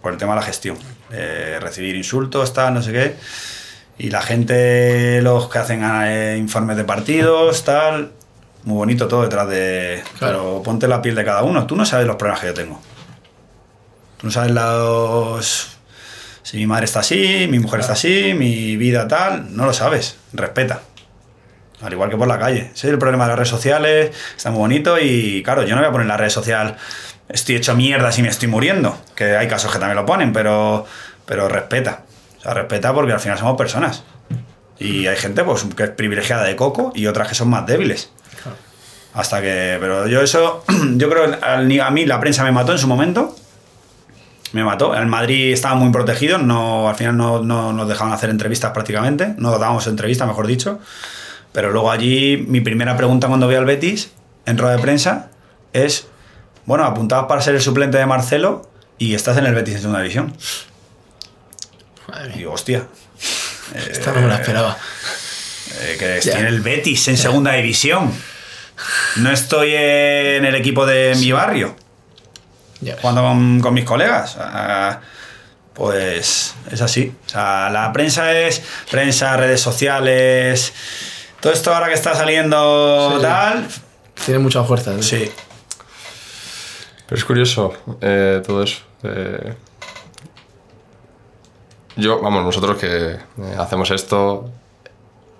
Speaker 3: Por el tema de la gestión. Eh, recibir insultos, tal, no sé qué. Y la gente, los que hacen eh, informes de partidos, (laughs) tal. Muy bonito todo detrás de...
Speaker 2: Claro.
Speaker 3: Pero ponte la piel de cada uno. Tú no sabes los problemas que yo tengo. Tú no sabes los... Si mi madre está así, mi mujer está así, mi vida tal, no lo sabes. Respeta. Al igual que por la calle. Ese es el problema de las redes sociales. Está muy bonito y, claro, yo no voy a poner en la red social estoy hecho mierda si me estoy muriendo. Que hay casos que también lo ponen, pero, pero respeta. O sea, respeta porque al final somos personas. Y hay gente pues, que es privilegiada de coco y otras que son más débiles. Hasta que. Pero yo eso. (clears throat) Yo creo que a mí la prensa me mató en su momento. Me mató. En Madrid estaban muy protegidos. No, al final no, no nos dejaban hacer entrevistas prácticamente. No dábamos entrevistas, mejor dicho. Pero luego allí, mi primera pregunta cuando voy al Betis, en rueda de prensa, es: Bueno, apuntabas para ser el suplente de Marcelo y estás en el Betis en segunda división.
Speaker 2: Madre
Speaker 3: Y digo, hostia.
Speaker 2: esta no me la esperaba.
Speaker 3: Eh, que estoy en el Betis en segunda división. No estoy en el equipo de mi barrio, Jugando con, con mis colegas. Pues es así. O sea, la prensa es prensa, redes sociales. Todo esto ahora que está saliendo
Speaker 2: Sí,
Speaker 3: tal.
Speaker 2: Tiene mucha fuerza. ¿eh?
Speaker 3: Sí.
Speaker 1: Pero es curioso eh, todo eso. eh. yo, vamos, nosotros que eh, hacemos esto,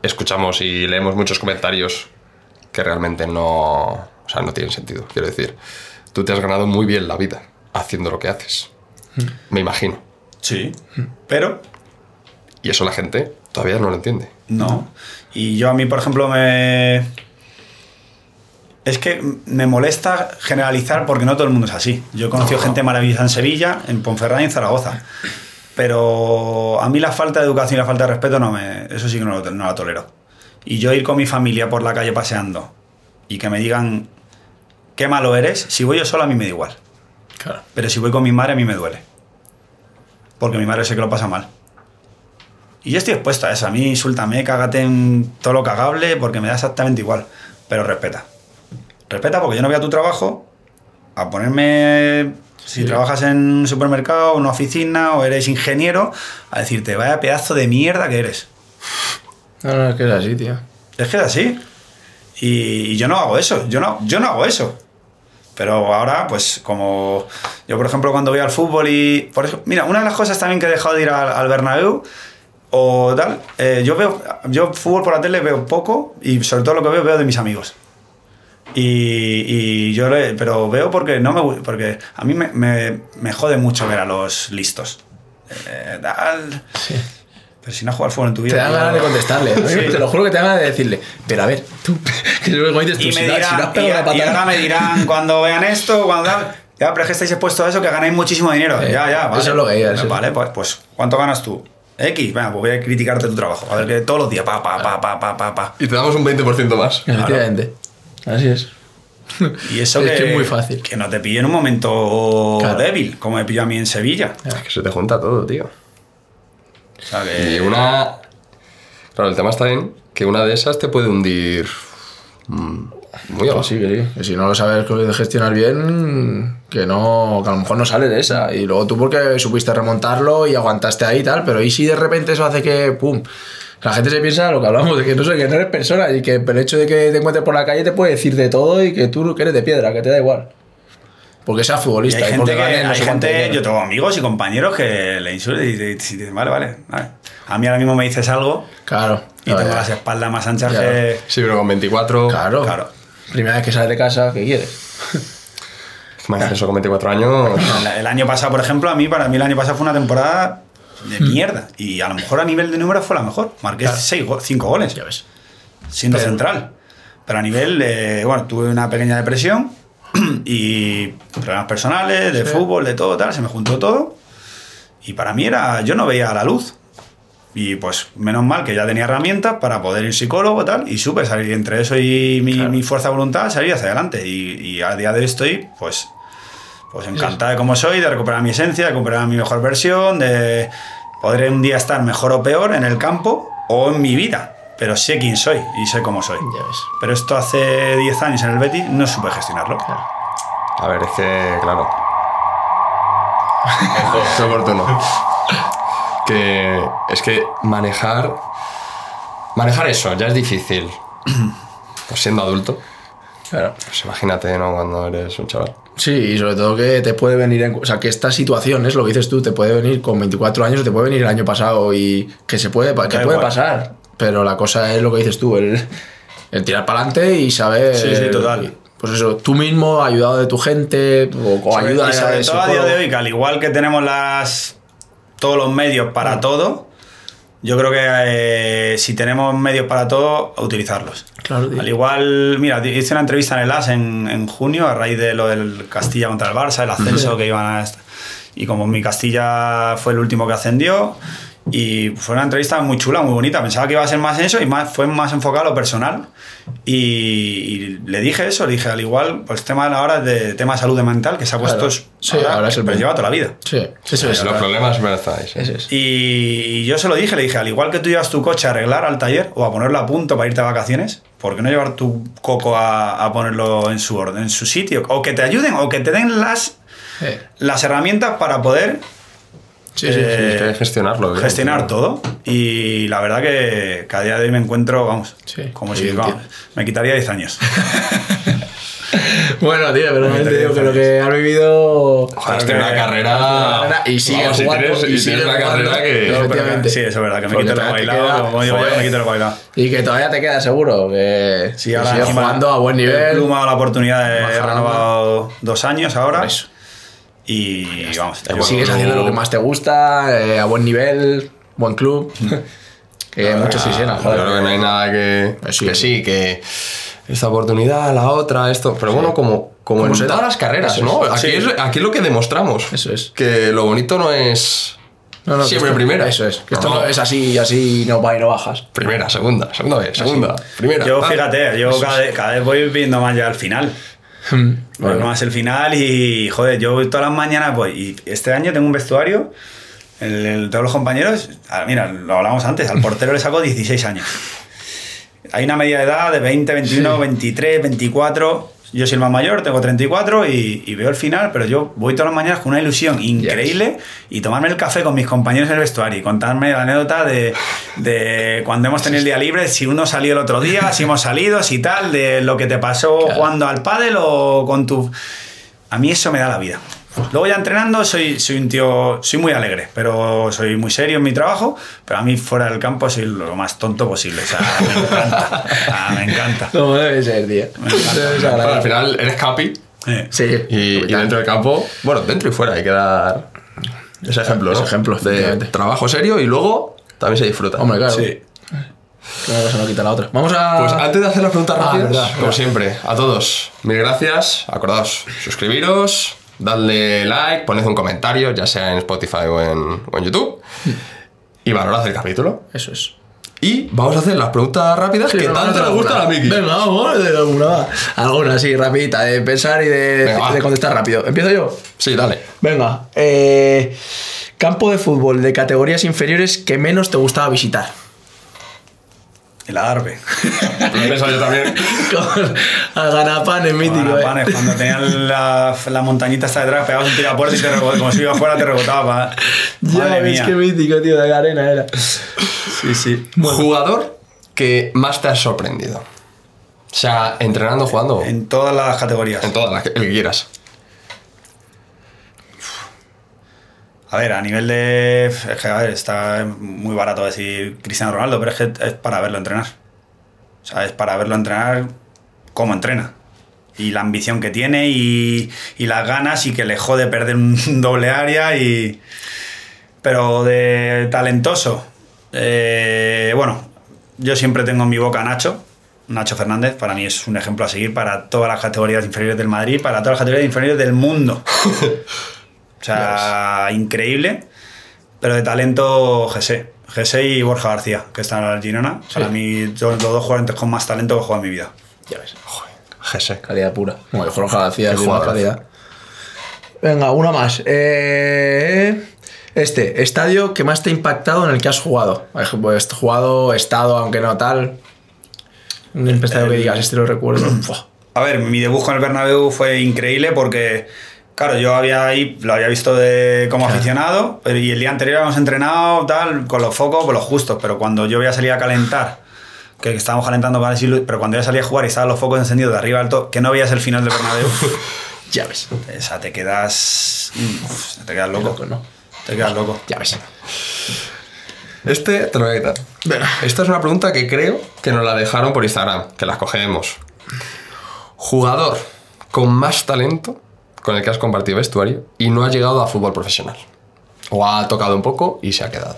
Speaker 1: escuchamos y leemos muchos comentarios que realmente no, o sea, no tienen sentido. Quiero decir, tú te has ganado muy bien la vida haciendo lo que haces. Me imagino.
Speaker 3: Sí. Pero
Speaker 1: Y eso la gente todavía no lo entiende.
Speaker 3: No. Y yo a mí, por ejemplo, me... Es que me molesta generalizar porque no todo el mundo es así. Yo he conocido gente maravillosa en Sevilla, en Ponferrada y en Zaragoza. Pero a mí la falta de educación y la falta de respeto no me... Eso sí que no, lo- no la tolero. Y yo ir con mi familia por la calle paseando y que me digan qué malo eres, si voy yo solo a mí me da igual.
Speaker 2: Claro.
Speaker 3: Pero si voy con mi madre a mí me duele. Porque mi madre sé que lo pasa mal. Y yo estoy expuesta a eso. A mí insúltame, cágate en todo lo cagable porque me da exactamente igual. Pero respeta. Respeta porque yo no voy a tu trabajo a ponerme... Si
Speaker 2: Sí.
Speaker 3: trabajas en un supermercado, una oficina o eres ingeniero, a decirte, vaya pedazo de mierda que eres.
Speaker 2: No, no, es que es así, tío.
Speaker 3: Es que es así. Y, y yo no hago eso, yo no, yo no hago eso. Pero ahora, pues como yo, por ejemplo, cuando voy al fútbol y... Por eso, mira, una de las cosas también que he dejado de ir al, al Bernabéu o tal, eh, yo veo, yo fútbol por la tele veo poco y sobre todo lo que veo, veo de mis amigos. Y, y yo, le- pero veo porque no me porque a mí me, me, me jode mucho ver a los listos. Eh, tal.
Speaker 2: Sí.
Speaker 3: Pero si no has jugado al fútbol en tu
Speaker 2: Te
Speaker 3: vida.
Speaker 2: dan
Speaker 3: tío,
Speaker 2: ganas de contestarle.
Speaker 3: Sí.
Speaker 2: Te lo juro que te dan ganas de decirle. Pero a ver, tú. (laughs) Que luego dices tú,
Speaker 3: y
Speaker 2: si
Speaker 3: me
Speaker 2: no- si no has
Speaker 3: dirán,
Speaker 2: pegado
Speaker 3: y,
Speaker 2: una
Speaker 3: y
Speaker 2: patada-
Speaker 3: ahora me dirán (laughs) cuando vean esto, cuando ya, pero es que estáis expuestos a eso, que ganáis muchísimo dinero.
Speaker 2: Sí,
Speaker 3: ya, ya, vale.
Speaker 2: eso es lo que hay, eso.
Speaker 3: Vale, pues, pues, ¿cuánto ganas tú? X, venga, pues voy a criticarte tu trabajo. A ver, que todos los días, pa, pa, pa, pa, pa, pa, pa.
Speaker 1: Y te damos un 20% más.
Speaker 2: Efectivamente. Así es.
Speaker 3: Y eso
Speaker 2: Es
Speaker 3: que,
Speaker 2: que es muy fácil.
Speaker 3: Que no te pille en un momento
Speaker 2: Claro.
Speaker 3: débil, como me pilló a mí en Sevilla.
Speaker 1: Es que se te junta todo, tío.
Speaker 3: O sea, que-
Speaker 1: Y una. Claro, el tema está en que una de esas te puede hundir. mm, muy abajo.
Speaker 2: Sí, que sí. Que si no lo sabes gestionar bien, que no, que a lo mejor no sale de esa. Y luego tú porque supiste remontarlo y aguantaste ahí y tal, pero y si de repente eso hace que, pum, la gente se piensa lo que hablamos, de que no sé, que no eres persona y que el hecho de que te encuentres por la calle te puede decir de todo y que tú que eres de piedra, que te da igual. Porque seas
Speaker 3: Y
Speaker 2: futbolista.
Speaker 3: hay
Speaker 2: y
Speaker 3: gente, que,
Speaker 2: no
Speaker 3: gente yo tengo amigos y compañeros que le insultan y te- dicen, vale, vale, vale. A mí ahora mismo me dices algo
Speaker 2: Claro.
Speaker 3: y tengo
Speaker 2: ya.
Speaker 3: las espaldas más anchas que...
Speaker 1: Sí, pero con 24.
Speaker 2: Claro.
Speaker 3: Claro.
Speaker 2: Primera vez que sales de casa, ¿qué quieres? (laughs)
Speaker 1: Imagínate eso con 24 años.
Speaker 3: El, año pasado, por ejemplo, a mí, para mí el año pasado fue una temporada de mierda. Y a lo mejor a nivel de números fue la mejor. Marqué
Speaker 2: Claro.
Speaker 3: seis go- cinco goles,
Speaker 2: Ya ves.
Speaker 3: siendo
Speaker 2: Pero-
Speaker 3: central. Pero a nivel, de, bueno, tuve una pequeña depresión (clears throat) y problemas personales, de
Speaker 2: Sí.
Speaker 3: fútbol, de todo, tal, se me juntó todo. Y para mí era, yo no veía la luz. Y pues menos mal que ya tenía herramientas para poder ir psicólogo tal, y supe salir entre eso y mi,
Speaker 2: Claro.
Speaker 3: mi fuerza de voluntad, salir hacia adelante. Y, y a día de hoy estoy pues, pues encantada de cómo soy, de recuperar mi esencia, de recuperar mi mejor versión, de poder un día estar mejor o peor en el campo o en mi vida. Pero sé quién soy y sé cómo soy.
Speaker 2: Ya ves.
Speaker 3: Pero esto hace 10 años en el Betis no supe gestionarlo.
Speaker 1: A ver, es que, claro. es (laughs) oportuno. (laughs) Que es que manejar. Manejar eso ya es difícil. (clears throat) Pues siendo adulto.
Speaker 2: Claro.
Speaker 1: Pues imagínate, ¿no? Cuando eres un chaval.
Speaker 2: Sí, y sobre todo que te puede venir, en, o sea, que esta situación, es lo que dices tú, te puede venir con 24 años, te puede venir el año pasado y que se puede, que puede
Speaker 3: igual.
Speaker 2: pasar. Pero la cosa es lo que dices tú, el, el tirar para adelante y saber.
Speaker 3: Sí, sí, total.
Speaker 2: Pues eso, tú mismo, ayudado de tu gente, o, o ayuda
Speaker 3: y sobre
Speaker 2: de
Speaker 3: todo a día de hoy, que al igual que tenemos las todos los medios para todo, yo creo que eh, si tenemos medios para todo, utilizarlos.
Speaker 2: Claro.
Speaker 3: Al igual, mira, hice una entrevista en el AS en, en junio a raíz de lo del Castilla contra el Barça, el ascenso que iban a... Y como mi Castilla fue el último que ascendió, y fue una entrevista muy chula, muy bonita. Pensaba que iba a ser más eso y más, fue más enfocado a lo personal. Y, y le dije eso, le dije, al igual, pues tema ahora de tema de salud mental, que se ha puesto...
Speaker 2: Claro. Sí, ahora es el
Speaker 3: lleva toda la vida.
Speaker 2: Sí, eso es.
Speaker 1: los problemas sí.
Speaker 2: Ese es.
Speaker 3: Y yo se lo dije, le dije, al igual que tú llevas tu coche a arreglar al taller o a ponerlo a punto para irte a vacaciones, ¿por qué no llevar tu coco a, a ponerlo en su orden, en su sitio? O que te ayuden, o que te den las,
Speaker 2: Eh,
Speaker 3: las herramientas para poder
Speaker 2: Sí, sí,
Speaker 3: Eh,
Speaker 1: Hay que gestionarlo. bien,
Speaker 3: gestionar
Speaker 1: tío.
Speaker 3: todo. Y la verdad que cada día de hoy me encuentro, vamos,
Speaker 2: Sí,
Speaker 3: como si vamos, me quitaría 10 años. (laughs)
Speaker 2: Bueno, tío, pero realmente
Speaker 3: te
Speaker 2: digo que lo que has vivido.
Speaker 3: Claro
Speaker 1: tenido
Speaker 3: que-
Speaker 1: una carrera.
Speaker 2: Y sigue
Speaker 1: Vamos, si
Speaker 2: jugando,
Speaker 1: tienes,
Speaker 2: y sigue
Speaker 1: una carrera que.
Speaker 2: No, pero-.
Speaker 3: Sí, eso es verdad, que me quito
Speaker 2: te
Speaker 3: bailado,
Speaker 2: queda-
Speaker 3: como digo yo, me quito lo bailado.
Speaker 2: Y que todavía te queda seguro que,
Speaker 3: Sí, ahora encima
Speaker 2: jugando a buen
Speaker 3: El
Speaker 2: nivel.
Speaker 3: dado la oportunidad de he renovado dos años ahora.
Speaker 2: Eso.
Speaker 3: Y vamos,
Speaker 1: Ya,
Speaker 3: yo-
Speaker 2: Sigues
Speaker 1: Club.
Speaker 2: haciendo lo que más te gusta, eh, a buen nivel, buen club. (laughs) que muchos quisieran, joder.
Speaker 1: creo que no hay nada que.
Speaker 2: Eh, sí,
Speaker 1: que sí, que. Esta oportunidad, la otra, esto. Pero bueno, como, como
Speaker 2: Como
Speaker 1: en todas las carreras,
Speaker 2: es.
Speaker 1: ¿no? Aquí,
Speaker 3: Sí.
Speaker 1: es, aquí es lo que demostramos.
Speaker 2: Eso es.
Speaker 1: Que lo bonito no es.
Speaker 2: No, no,
Speaker 1: Siempre
Speaker 2: esto-
Speaker 1: primera.
Speaker 2: Eso es. Que esto
Speaker 1: No.
Speaker 2: no es así y así no va y no bajas.
Speaker 1: Primera, segunda, segunda vez, segunda, primera.
Speaker 3: Yo,
Speaker 1: tal.
Speaker 3: fíjate, yo cada vez, cada vez voy viendo más ya al final. Voy
Speaker 2: Bueno,
Speaker 3: más el final y, joder, yo todas las mañanas voy. Y este año tengo un vestuario, el, el- todos los compañeros, ah, mira, lo hablamos antes, al portero le saco 16 años. Hay una media de edad de 20, 21, 23, 24. Yo soy el más mayor, tengo 34 y, y veo el final, pero yo voy todas las mañanas con una ilusión increíble y tomarme el café con mis compañeros en el vestuario y contarme la anécdota de, de cuando hemos tenido el día libre, si uno salió el otro día, si hemos salido, si tal, de lo que te pasó jugando al pádel o con tu... A mí eso me da la vida. Luego ya entrenando soy, soy un tío, soy muy alegre, pero soy muy serio en mi trabajo, pero a mí fuera del campo soy lo más tonto posible. O sea, me encanta. Ah, me encanta.
Speaker 2: como debe ser, tío.
Speaker 1: Bueno, al final eres capi
Speaker 3: Eh,
Speaker 2: Sí,
Speaker 1: y, y dentro del campo, bueno, dentro y fuera hay que dar ese ejemplo, ¿no?
Speaker 2: ejemplo,
Speaker 1: de trabajo serio y luego también se disfruta.
Speaker 2: Hombre, claro.
Speaker 3: sí.
Speaker 2: Que una cosa no quita la otra. Vamos a.
Speaker 1: Pues antes de hacer las preguntas
Speaker 2: Ah,
Speaker 1: rápidas,
Speaker 2: verdad,
Speaker 1: como
Speaker 2: verdad.
Speaker 1: siempre, a todos, mil gracias. Acordaos, suscribiros, dadle like, poned un comentario, ya sea en Spotify o en, o en YouTube. Y valorad el capítulo.
Speaker 2: Eso es.
Speaker 1: Y vamos a hacer las preguntas rápidas que
Speaker 2: no,
Speaker 1: tanto
Speaker 2: no,
Speaker 1: le gustan a. Miki.
Speaker 2: Venga, vamos, de alguna. Alguna, sí, rapidita, de pensar y de,
Speaker 1: Venga, va.
Speaker 2: de contestar rápido. ¿Empiezo yo?
Speaker 1: Sí, dale.
Speaker 2: Venga. eh, campo de fútbol de categorías inferiores que menos te gustaba visitar.
Speaker 3: El Adarve.
Speaker 1: Lo he pensado yo también. (laughs)
Speaker 2: Con a Ganapan mítico. Eh.
Speaker 3: cuando tenían la, la montañita hasta detrás, pegabas un tiro a puerta y te rebotaba, como si iba afuera te rebotaba.
Speaker 2: Ya ves qué mítico, tío, de la arena era.
Speaker 3: Sí, sí.
Speaker 1: Jugador que más te ha sorprendido. O sea, entrenando, jugando. En,
Speaker 3: En todas las categorías.
Speaker 1: todas las que, el que quieras.
Speaker 3: A ver, a nivel de. Es que, a ver, está muy barato decir Cristiano Ronaldo, pero es que es para verlo entrenar. O sea, es para verlo entrenar cómo entrena. Y la ambición que tiene y, las ganas y que le jode perder un (laughs) doble área y. Pero de talentoso, eh, bueno, yo siempre tengo en mi boca a Nacho. Nacho Fernández, para mí es un ejemplo a seguir para todas las categorías inferiores del Madrid, para todas las categorías inferiores del mundo. (laughs) O sea, increíble. Pero de talento, José. José y Borja García, que están en el Girona. Para mí, son los dos jugadores con más talento que he jugado en mi vida.
Speaker 2: Ya ves.
Speaker 1: Gese.
Speaker 2: Calidad pura. Bueno, Jorge García más
Speaker 1: jugadorazo.
Speaker 2: calidad. Venga, una más. Eh, este, estadio que más te ha impactado en el que has jugado. Has jugado, estado, aunque no tal. Un estadio que digas, este lo recuerdo.
Speaker 3: A ver, mi debut con el Bernabéu fue increíble porque, claro, yo había ahí, lo había visto de, como aficionado pero- y el día anterior habíamos entrenado tal, con los focos, con los justos, pero cuando yo había salido a calentar, que estábamos calentando para decirlo, pero cuando ya salía a jugar y estaban los focos encendidos de arriba al todo, que no veías el final del Bernabéu, (laughs)
Speaker 2: ya ves.
Speaker 3: o sea, te quedas, uf, te quedas loco,
Speaker 2: Loco, ¿no?
Speaker 3: te quedas loco.
Speaker 2: Ya ves.
Speaker 1: Este te lo voy a quitar.
Speaker 2: Venga.
Speaker 1: Esta es una pregunta que creo que nos la dejaron por Instagram, que la cogemos. Jugador con más talento con el que has compartido vestuario y no ha llegado a fútbol profesional. O ha tocado un poco y se ha quedado.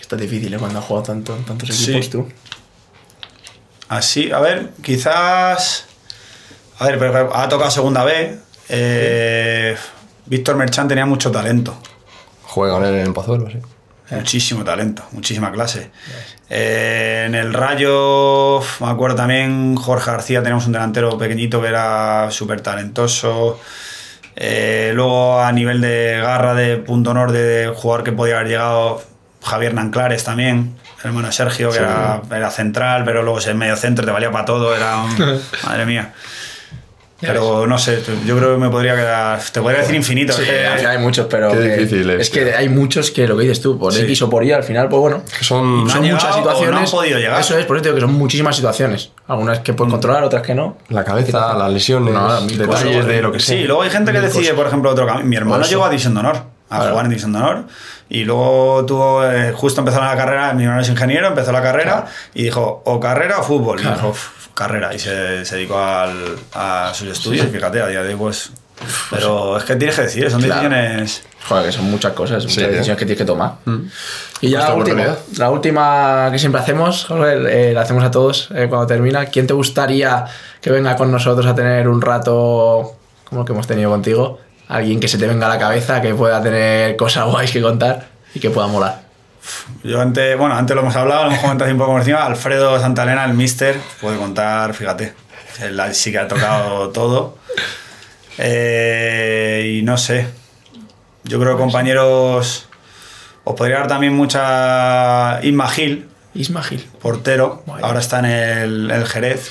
Speaker 2: Está difícil, ¿eh? Cuando has jugado tanto, tantos
Speaker 3: Sí.
Speaker 2: equipos tú.
Speaker 3: Así, a ver, quizás. A ver, pero ha tocado segunda vez. eh, Víctor Merchán tenía mucho talento.
Speaker 1: Juega con él en Pozuelo, sí.
Speaker 3: Muchísimo talento, muchísima clase. Eh, en el Rayo, me acuerdo también, Jorge García, teníamos un delantero pequeñito que era súper talentoso. Eh, luego a nivel de garra, de punto honor, de jugador que podía haber llegado, Javier Nanclares también, el hermano de Sergio, que era, era central, pero luego ese medio centro te valía para todo, era un- (laughs) madre mía. Pero no sé, yo creo que me podría quedar. Te podría decir infinito.
Speaker 2: Sí,
Speaker 3: que-
Speaker 2: al final hay muchos, pero.
Speaker 1: Qué
Speaker 2: que-
Speaker 1: difícil es,
Speaker 2: es que hay muchos que lo que dices tú, por
Speaker 3: Sí.
Speaker 2: X o por Y, al final, pues bueno.
Speaker 1: Que son.
Speaker 3: no
Speaker 2: son
Speaker 3: llegado
Speaker 2: muchas
Speaker 3: o no han
Speaker 2: situaciones.
Speaker 3: podido llegar.
Speaker 2: Eso es, por eso digo que son muchísimas situaciones. Algunas que
Speaker 3: Mm.
Speaker 2: puedes controlar, otras que no.
Speaker 1: La cabeza, las lesiones,
Speaker 2: No,
Speaker 1: detalles
Speaker 2: cosas.
Speaker 1: de lo que sea.
Speaker 3: Sí, luego hay gente que decide,
Speaker 2: cosas.
Speaker 3: por ejemplo, otro camino. Mi hermano llegó a División de Honor, a
Speaker 2: Claro.
Speaker 3: jugar en División de Honor. Y luego tuvo, eh, justo empezó la carrera, mi hermano es ingeniero, empezó la carrera y dijo, o carrera o fútbol. Y
Speaker 2: Claro.
Speaker 3: dijo, "Uf, carrera. Y se, se dedicó al- a sus estudios. Fíjate, a día de hoy, pues. Pero es que tienes que decidir, son
Speaker 2: Claro.
Speaker 3: decisiones.
Speaker 2: Joder, que son muchas cosas, muchas
Speaker 1: Sí, ¿eh?
Speaker 2: decisiones que tienes que tomar. Y ya la última, la última que siempre hacemos, Jorge, eh, la hacemos a todos eh, cuando termina. ¿Quién te gustaría que venga con nosotros a tener un rato como el que hemos tenido contigo? Alguien que se te venga a la cabeza, que pueda tener cosas (laughs) guays que contar y que pueda molar.
Speaker 3: Yo antes, bueno, antes lo hemos hablado, lo hemos comentado un poco por encima. Alfredo Santalena, el mister, puede contar, fíjate. Él sí que ha tocado todo. Eh, y no sé. Yo creo que compañeros. Os podría dar también mucha. Isma Gil,
Speaker 2: Isma Gil.
Speaker 3: portero. Ahora está en el, el Jerez.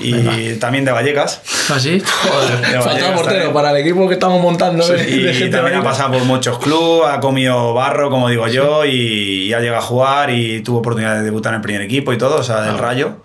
Speaker 3: Y también de Vallecas.
Speaker 2: ¿Ah, sí? (laughs) Joder,
Speaker 3: Vallecas
Speaker 2: portero
Speaker 3: también.
Speaker 2: para el equipo que estamos montando. de-
Speaker 3: Y (laughs)
Speaker 2: de gente
Speaker 3: también ha pasado por muchos clubes, ha comido barro, como digo yo, y, y ha llegado a jugar y tuvo oportunidad de debutar en el primer equipo y todo, o sea, del Rayo.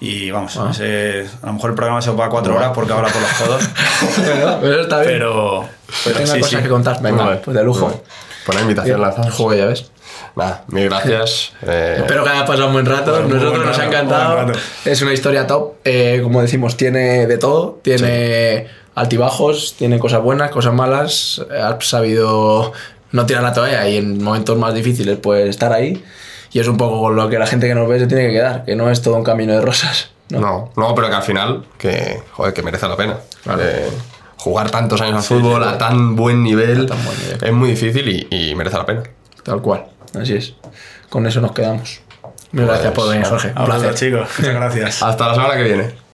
Speaker 3: Y vamos,
Speaker 2: Ah.
Speaker 3: ese- a lo mejor el programa se va a cuatro horas porque habla por los codos. (laughs)
Speaker 2: Bueno, pero está bien.
Speaker 3: pero pero
Speaker 2: Tenga
Speaker 3: sí,
Speaker 2: cosas
Speaker 3: sí.
Speaker 2: que contar. Venga, pues de lujo.
Speaker 1: Pues la invitación lanzada.
Speaker 2: Joder, ya ves.
Speaker 1: Nada, mil gracias. (laughs) eh,
Speaker 2: Espero que haya pasado un buen rato.
Speaker 3: Bueno,
Speaker 2: Nosotros
Speaker 3: buen
Speaker 2: nos ha
Speaker 3: rato,
Speaker 2: encantado.
Speaker 3: rato.
Speaker 2: Es una historia top. Eh, como decimos, tiene de todo. Tiene altibajos, tiene cosas buenas, cosas malas. Has sabido no tirar la toalla y en momentos más difíciles pues estar ahí. Y es un poco con lo que la gente que nos ve se tiene que quedar, que no es todo un camino de rosas. (laughs) ¿no?
Speaker 1: No, no, pero que al final, que, joder, que merece la pena.
Speaker 2: Claro.
Speaker 1: Eh, jugar tantos años al fútbol a tan buen nivel,
Speaker 2: A tan buen nivel.
Speaker 1: es muy difícil y, y merece la pena.
Speaker 2: Tal cual. Así es. Con eso nos quedamos. Mil gracias por venir, Jorge. Un
Speaker 3: Abrazo,
Speaker 2: placer.
Speaker 3: chicos. Muchas gracias.
Speaker 1: Hasta la semana que viene.